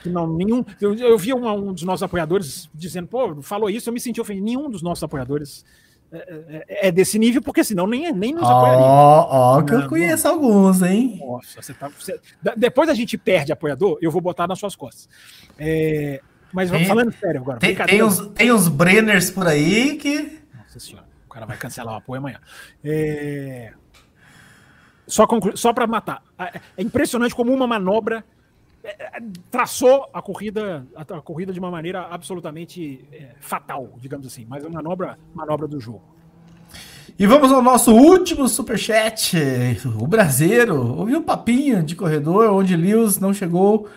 não, nenhum. Eu, eu vi um, um, dos nossos apoiadores dizendo, pô, falou isso, eu me senti ofendido. Nenhum dos nossos apoiadores é, é, é desse nível, porque senão nem, nem nos apoiaria. Ó, ó, que eu conheço alguns, hein? Nossa, você tá. Você, depois a gente perde apoiador, eu vou botar nas suas costas. É, mas vamos falando sério agora. Tem, tem, uns, tem uns Brenners por aí que. Nossa senhora, o cara vai cancelar o apoio amanhã. É, só, conclu... Só para matar. É impressionante como uma manobra é, traçou a corrida, a, corrida de uma maneira absolutamente é, fatal, digamos assim, mas é uma manobra, manobra do jogo. E vamos ao nosso último superchat. O brasileiro ouviu um papinho de corredor onde Lewis não chegou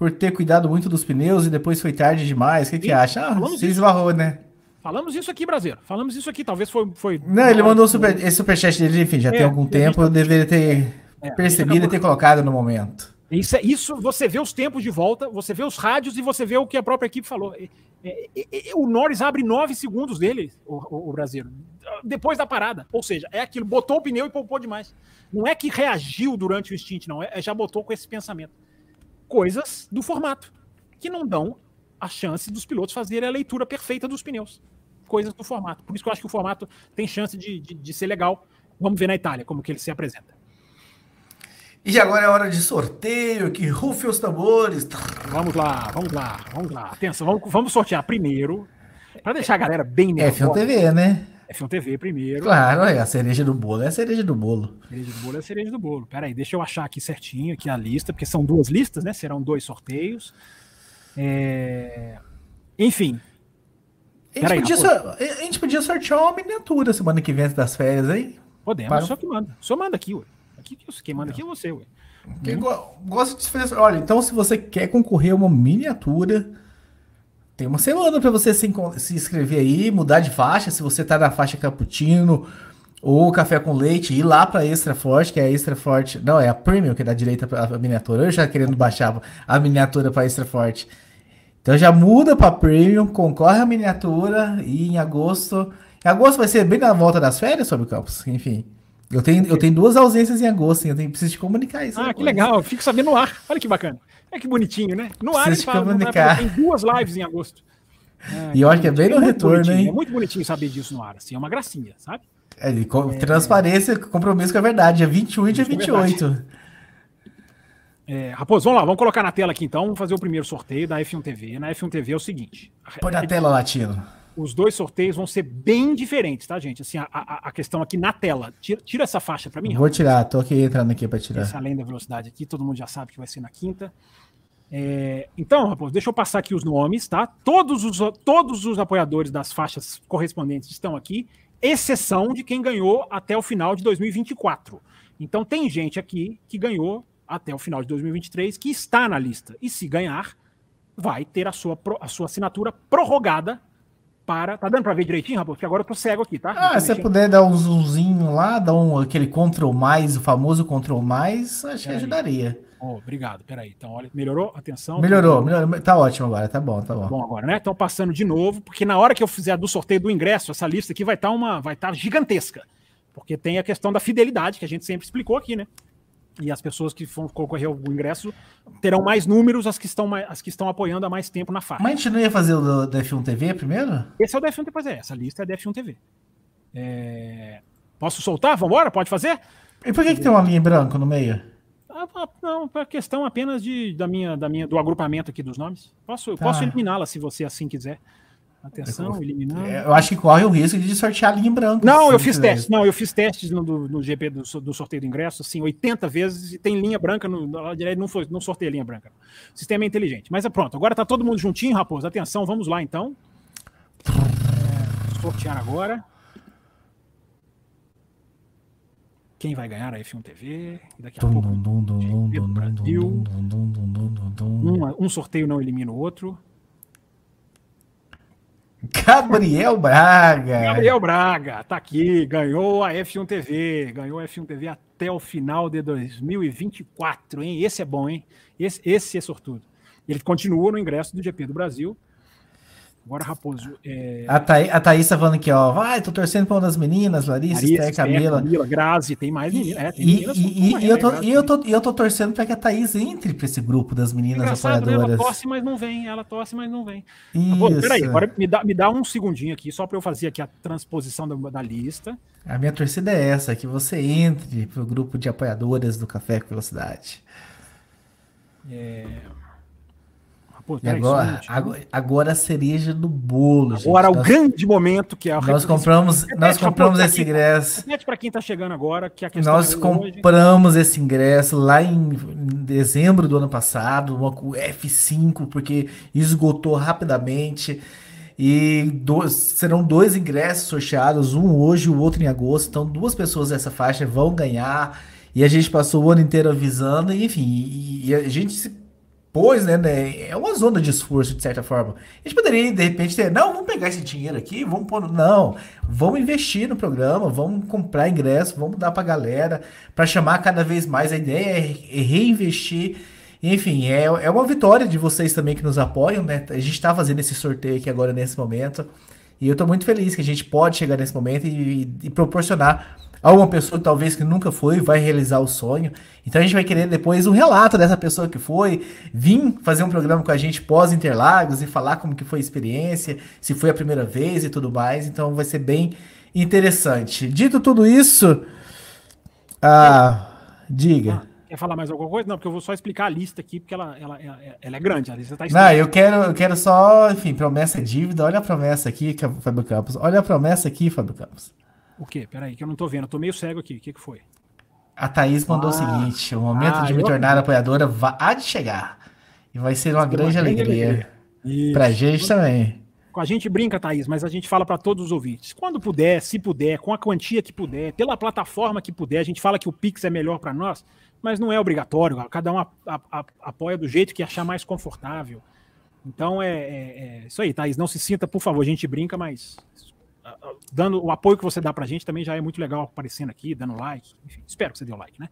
por ter cuidado muito dos pneus e depois foi tarde demais. O que, que acha? Ah, se esbarrou, né? Falamos isso aqui, brasileiro. Falamos isso aqui. Talvez foi. foi não, ele mandou super, esse superchat dele, enfim, já é, tem algum tempo. Eu deveria ter é, percebido e ter colocado no momento. Isso, é, isso você vê os tempos de volta, você vê os rádios e você vê o que a própria equipe falou. É, é, o Norris abre nove segundos dele, o, o, o brasileiro, depois da parada. Ou seja, é aquilo, botou o pneu e poupou demais. Não é que reagiu durante o stint, não, é, já botou com esse pensamento. Coisas do formato que não dão a chance dos pilotos fazerem a leitura perfeita dos pneus. Coisas do formato. Por isso que eu acho que o formato tem chance de, de, de ser legal. Vamos ver na Itália como que ele se apresenta. E agora é hora de sorteio, que rufe os tambores. Vamos lá, vamos lá, vamos lá. Atenção, vamos, vamos sortear primeiro, para deixar a galera bem nervosa. F1 TV, né? F1 TV primeiro. Claro, é a cereja do bolo, é a cereja do bolo. Cereja do bolo é a cereja do bolo. Pera aí, deixa eu achar aqui certinho aqui a lista, porque são duas listas, né? Serão dois sorteios. É... Enfim. A gente, aí, podia, a gente, podia, sortear uma miniatura semana que vem das férias, hein? Podemos, Para... só que manda. Só manda aqui, ué. Aqui, quem manda aqui é você, ué. Quem gosta de fazer. Olha, então se você quer concorrer a uma miniatura, tem uma semana para você se, se inscrever aí, mudar de faixa, se você tá na faixa cappuccino ou café com leite, ir lá para extra forte, que é a extra forte. Não, é a premium que dá direito a miniatura. Eu já querendo baixar a miniatura para extra forte. Então já muda para premium, concorre a miniatura e em agosto. Em agosto vai ser bem na volta das férias sobre o campus, enfim. Eu tenho, eu tenho duas ausências em agosto, eu tenho, preciso te comunicar isso. Ah, que legal, eu fico sabendo no ar. Olha que bacana. É que bonitinho, né? No ar, preciso te fala, comunicar. Tem duas lives em agosto. É, e eu acho que é bem no é retorno, hein? É muito bonitinho saber disso no ar, assim, é uma gracinha, sabe? É, é, transparência, compromisso com a verdade, dia 21 e dia 28. É, Raposo, vamos lá, vamos colocar na tela aqui então, vamos fazer o primeiro sorteio da F1 TV. Na F1 TV é o seguinte. Põe na tela, Latino os dois sorteios vão ser bem diferentes, tá, gente? Assim, a, a, a questão aqui na tela. Tira, tira essa faixa para mim. Vou tirar, tô aqui entrando aqui para tirar. Essa além da velocidade aqui, todo mundo já sabe que vai ser na quinta. É, então, Raposo, deixa eu passar aqui os nomes, tá? Todos os, todos os apoiadores das faixas correspondentes estão aqui, exceção de quem ganhou até o final de 2024. Então, tem gente aqui que ganhou até o final de 2023 que está na lista. E se ganhar, vai ter a sua, a sua assinatura prorrogada para. Tá dando para ver direitinho, Raposo? Porque agora eu tô cego aqui, tá? Ah, se você puder dar um zoomzinho lá, dar um, aquele Ctrl mais, o famoso Ctrl mais, acho que ajudaria. Oh, obrigado, peraí. Então, olha, melhorou? Atenção. Melhorou, melhorou, tá ótimo agora, tá bom, tá bom. Bom agora, né? Então, passando de novo, porque na hora que eu fizer do sorteio do ingresso, essa lista aqui vai estar tá uma, vai estar tá gigantesca. Porque tem a questão da fidelidade, que a gente sempre explicou aqui, né? e as pessoas que vão concorrer ao ingresso terão mais números, as que estão, mais, as que estão apoiando há mais tempo na faixa. Mas a gente não ia fazer o do F1 TV primeiro? Esse é o DF1 TV, pois é, essa lista é DF1 TV. É... Posso soltar? Vambora? Pode fazer? E por que, que tem uma linha em branco no meio? Ah, não, a questão apenas de, da minha, da minha, do agrupamento aqui dos nomes. Posso, tá. posso eliminá-la se você assim quiser. Atenção, eliminando. É, eu acho que corre o risco de sortear a linha em branco. Não, eu fiz testes. Não, eu fiz testes no, no GP do, do, sorteio do ingresso, assim, 80 vezes e tem linha branca no, não foi, não sorteia linha branca. O sistema é inteligente. Mas é pronto. Agora tá todo mundo juntinho, raposo. Atenção, vamos lá então. É, sortear agora. Quem vai ganhar a F1 TV? Daqui a pouco. Um, um sorteio não elimina o outro. Gabriel Braga. Gabriel Braga, tá aqui, ganhou a F1 TV, ganhou a F1 TV até o final de 2024, hein? Esse é bom, hein? Esse, esse é sortudo. Ele continua no ingresso do GP do Brasil. Agora, Raposo. É... A, Thaí, a Thaís tá falando aqui, ó. Vai, tô torcendo pra uma das meninas, Larissa, Esther, Camila. Camila, Grazi, tem mais meninas. É, tem e, meninas e, e, eu tô, e, eu tô, eu tô torcendo pra que a Thaís entre pra esse grupo das meninas apoiadoras. Né? Ela tosse, mas não vem. Ela tosse, mas não vem. Isso. Pô, peraí, agora me dá, me dá um segundinho aqui, só pra eu fazer aqui a transposição da, da lista. A minha torcida é essa, que você entre pro grupo de apoiadoras do Café com Velocidade. É... Pô, e agora, agora, agora a cereja do bolo. Agora gente. o nós, grande momento que é o Nós compramos, nós compramos esse ingresso. Para quem está chegando agora, que a questão Nós é compramos hoje. esse ingresso lá em dezembro do ano passado, uma F5, porque esgotou rapidamente. E dois, serão dois ingressos sorteados, um hoje e o outro em agosto. Então, duas pessoas dessa faixa vão ganhar. E a gente passou o ano inteiro avisando, enfim, e, e a gente se Pois, né, né, É uma zona de esforço, de certa forma. A gente poderia, de repente, ter, não, vamos pegar esse dinheiro aqui, vamos pôr. Não, vamos investir no programa, vamos comprar ingresso, vamos dar pra galera, para chamar cada vez mais. A ideia é reinvestir. Enfim, é, é uma vitória de vocês também que nos apoiam, né? A gente tá fazendo esse sorteio aqui agora nesse momento. E eu tô muito feliz que a gente pode chegar nesse momento e, e proporcionar a uma pessoa talvez que nunca foi vai realizar o sonho. Então a gente vai querer depois um relato dessa pessoa que foi, vir fazer um programa com a gente pós Interlagos e falar como que foi a experiência, se foi a primeira vez e tudo mais. Então vai ser bem interessante. Dito tudo isso, ah, diga. Ah, quer falar mais alguma coisa? Não, porque eu vou só explicar a lista aqui, porque ela, ela, ela, ela é grande. A lista tá Não, eu quero, eu quero só, enfim, promessa é dívida. Olha a promessa aqui, Fábio Campos. Olha a promessa aqui, Fábio Campos. O quê? Peraí, que eu não tô vendo. Eu tô meio cego aqui. O que, que foi? A Thaís mandou ah, o seguinte: o momento ah, de me tornar eu... apoiadora há de chegar. E vai ser uma grande uma alegria. alegria. Pra gente também. Com a gente brinca, Thaís, mas a gente fala para todos os ouvintes. Quando puder, se puder, com a quantia que puder, pela plataforma que puder, a gente fala que o Pix é melhor para nós, mas não é obrigatório. Cada um a, a, a, apoia do jeito que achar mais confortável. Então é, é, é, isso aí, Thaís. Não se sinta, por favor, a gente brinca, mas dando o apoio que você dá pra gente também já é muito legal aparecendo aqui, dando like, enfim, espero que você dê o like, né?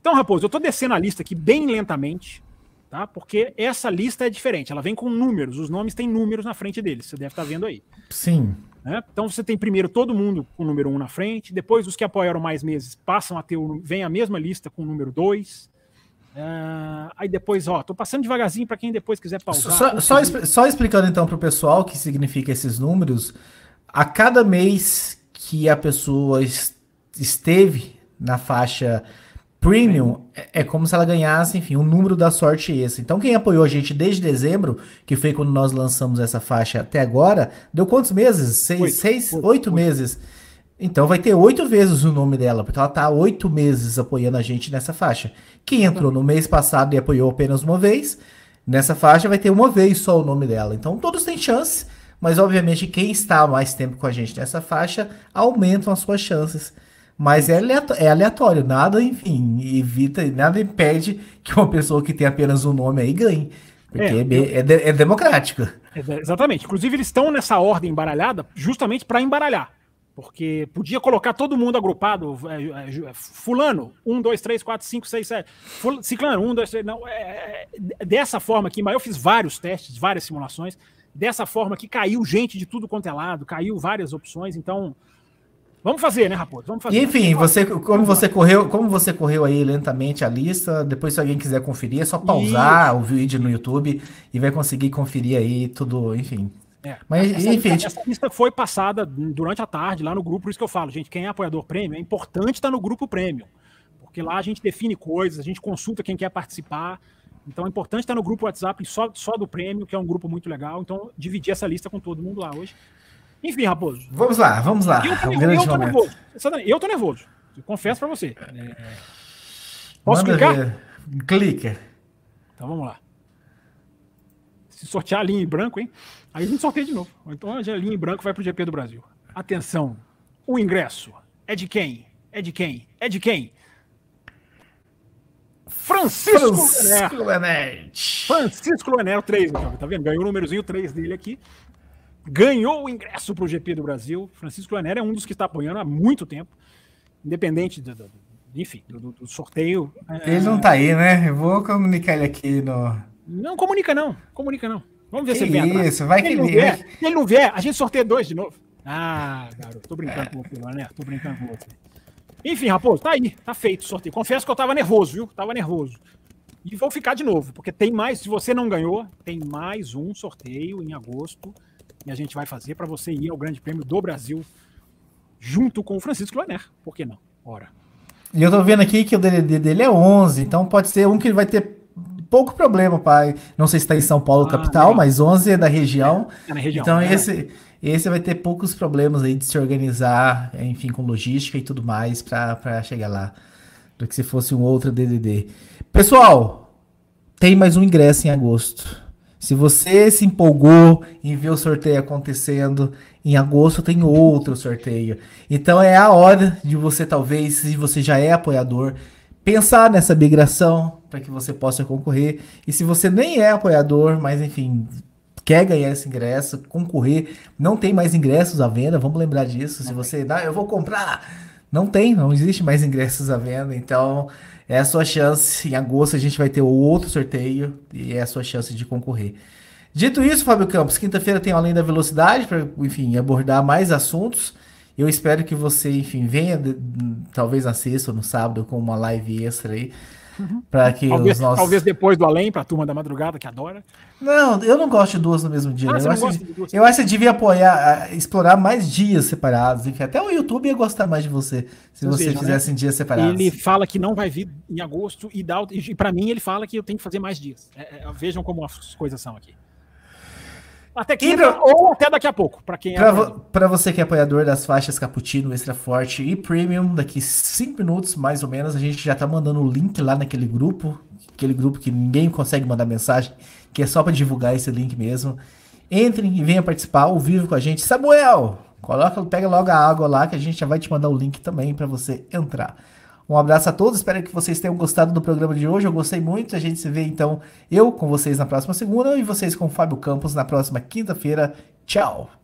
Então, Raposo, eu tô descendo a lista aqui bem lentamente, tá? Porque essa lista é diferente, ela vem com números, os nomes têm números na frente deles, você deve estar tá vendo aí. Sim. Né? Então você tem primeiro todo mundo com o número 1 um na frente, depois os que apoiaram mais meses passam a ter o, vem a mesma lista com o número 2. Uh, ah, aí depois, ó, tô passando devagarzinho para quem depois quiser pausar. Só, só, só explicando então para o pessoal o que significa esses números a cada mês que a pessoa esteve na faixa premium, é, é como se ela ganhasse, enfim, um número da sorte esse. Então, quem apoiou a gente desde dezembro, que foi quando nós lançamos essa faixa até agora, deu quantos meses? Seis, oito, seis, oito, oito meses. Então vai ter oito vezes o nome dela, porque ela tá oito meses apoiando a gente nessa faixa. Quem entrou no mês passado e apoiou apenas uma vez, nessa faixa vai ter uma vez só o nome dela. Então todos têm chance mas obviamente quem está mais tempo com a gente nessa faixa aumentam as suas chances. Mas é aleatório, é aleatório, nada, enfim, evita, nada impede que uma pessoa que tem apenas um nome aí ganhe. Porque é, é, é, de, é democrático. É, exatamente. Inclusive, eles estão nessa ordem embaralhada justamente para embaralhar. Porque podia colocar todo mundo agrupado. É, é, fulano, 1, 2, 3, 4, 5, 6, 7. Ciclano, 1, 2, 3. Não, é, dessa forma aqui, mas eu fiz vários testes, várias simulações dessa forma que caiu gente de tudo quanto é lado, caiu várias opções, então vamos fazer, né, Raposo? Vamos fazer. Enfim, você como você correu, como você correu aí lentamente a lista, depois se alguém quiser conferir, é só pausar o vídeo no YouTube e vai conseguir conferir aí tudo, enfim. É, Mas, essa, enfim, essa, essa lista foi passada durante a tarde lá no grupo, por isso que eu falo, gente, quem é apoiador prêmio, é importante estar no grupo prêmio, porque lá a gente define coisas, a gente consulta quem quer participar, então é importante estar no grupo WhatsApp só, só do prêmio, que é um grupo muito legal. Então, dividir essa lista com todo mundo lá hoje. Enfim, Raposo. Vamos lá, vamos lá. Eu tô, eu tô nervoso. Eu tô nervoso. Eu confesso para você. É... Posso Manda clicar? Ver. Clica. Então vamos lá. Se sortear a linha em branco, hein? Aí a gente sorteia de novo. Então a linha em branco vai pro GP do Brasil. Atenção. O ingresso é de quem? É de quem? É de quem? Francisco, Francisco Lenete. Francisco Lenete, 3, tá vendo? Ganhou o númerozinho 3 dele aqui. Ganhou o ingresso para o GP do Brasil. Francisco Lenete é um dos que está apoiando há muito tempo, independente do, do enfim, do, do, sorteio. Ele é... não tá aí, né? Eu vou comunicar ele aqui no. Não comunica, não. Comunica, não. Vamos ver que se ele vem Isso, vai que ele não vier, se ele não vier, a gente sorteia dois de novo. Ah, garoto, tô brincando com você, né? Tô brincando com você. Enfim, Raposo, tá aí, tá feito o sorteio. Confesso que eu tava nervoso, viu? Tava nervoso. E vou ficar de novo, porque tem mais, se você não ganhou, tem mais um sorteio em agosto e a gente vai fazer para você ir ao Grande Prêmio do Brasil junto com o Francisco Laner. Por que não? Ora. E eu tô vendo aqui que o DDD dele é 11, então pode ser um que vai ter pouco problema, pai. Não sei se está em São Paulo, Ah, capital, legal. mas 11 é da região. É na região. então né? esse esse vai ter poucos problemas aí de se organizar, enfim, com logística e tudo mais para chegar lá, do que se fosse um outro DDD. Pessoal, tem mais um ingresso em agosto. Se você se empolgou em ver o sorteio acontecendo, em agosto tem outro sorteio. Então é a hora de você, talvez, se você já é apoiador, pensar nessa migração para que você possa concorrer. E se você nem é apoiador, mas enfim, quer ganhar esse ingresso, concorrer, não tem mais ingressos à venda, vamos lembrar disso. Se você, ah, eu vou comprar, não tem, não existe mais ingressos à venda, então é a sua chance. Em agosto a gente vai ter outro sorteio e é a sua chance de concorrer. Dito isso, Fábio Campos, quinta-feira tem Além da Velocidade para, enfim, abordar mais assuntos. Eu espero que você, enfim, venha de- talvez na sexta ou no sábado com uma live extra aí. Para que Talvez, os nossos. talvez depois do além, pra turma da madrugada que adora. Não, eu não gosto de duas no mesmo dia. Ah, né? eu, acho de eu acho que você devia apoiar, ah, explorar mais dias separados. Enfim, até o YouTube ia gostar mais de você se Ou você seja, fizesse em dias separados. Ele fala que não vai vir em agosto e, dá, e para mim ele fala que eu tenho que fazer mais dias. É, é, vejam como as coisas são aqui. Até quinta pra- ou até daqui a pouco, para quem é. Apoiador. vo- você que é apoiador das faixas Cappuccino, Extra Forte e Premium, daqui 5 minutos, mais ou menos, a gente já tá mandando o link lá naquele grupo, aquele grupo que ninguém consegue mandar mensagem, que é só pra divulgar esse link mesmo. Entrem e venham participar ao vivo com a gente. Samuel, coloca, pega logo a água lá que a gente já vai te mandar o link também pra você entrar. Um abraço a todos, espero que vocês tenham gostado do programa de hoje. Eu gostei muito. A gente se vê então, eu com vocês na próxima segunda e vocês com o Fábio Campos na próxima quinta-feira. Tchau!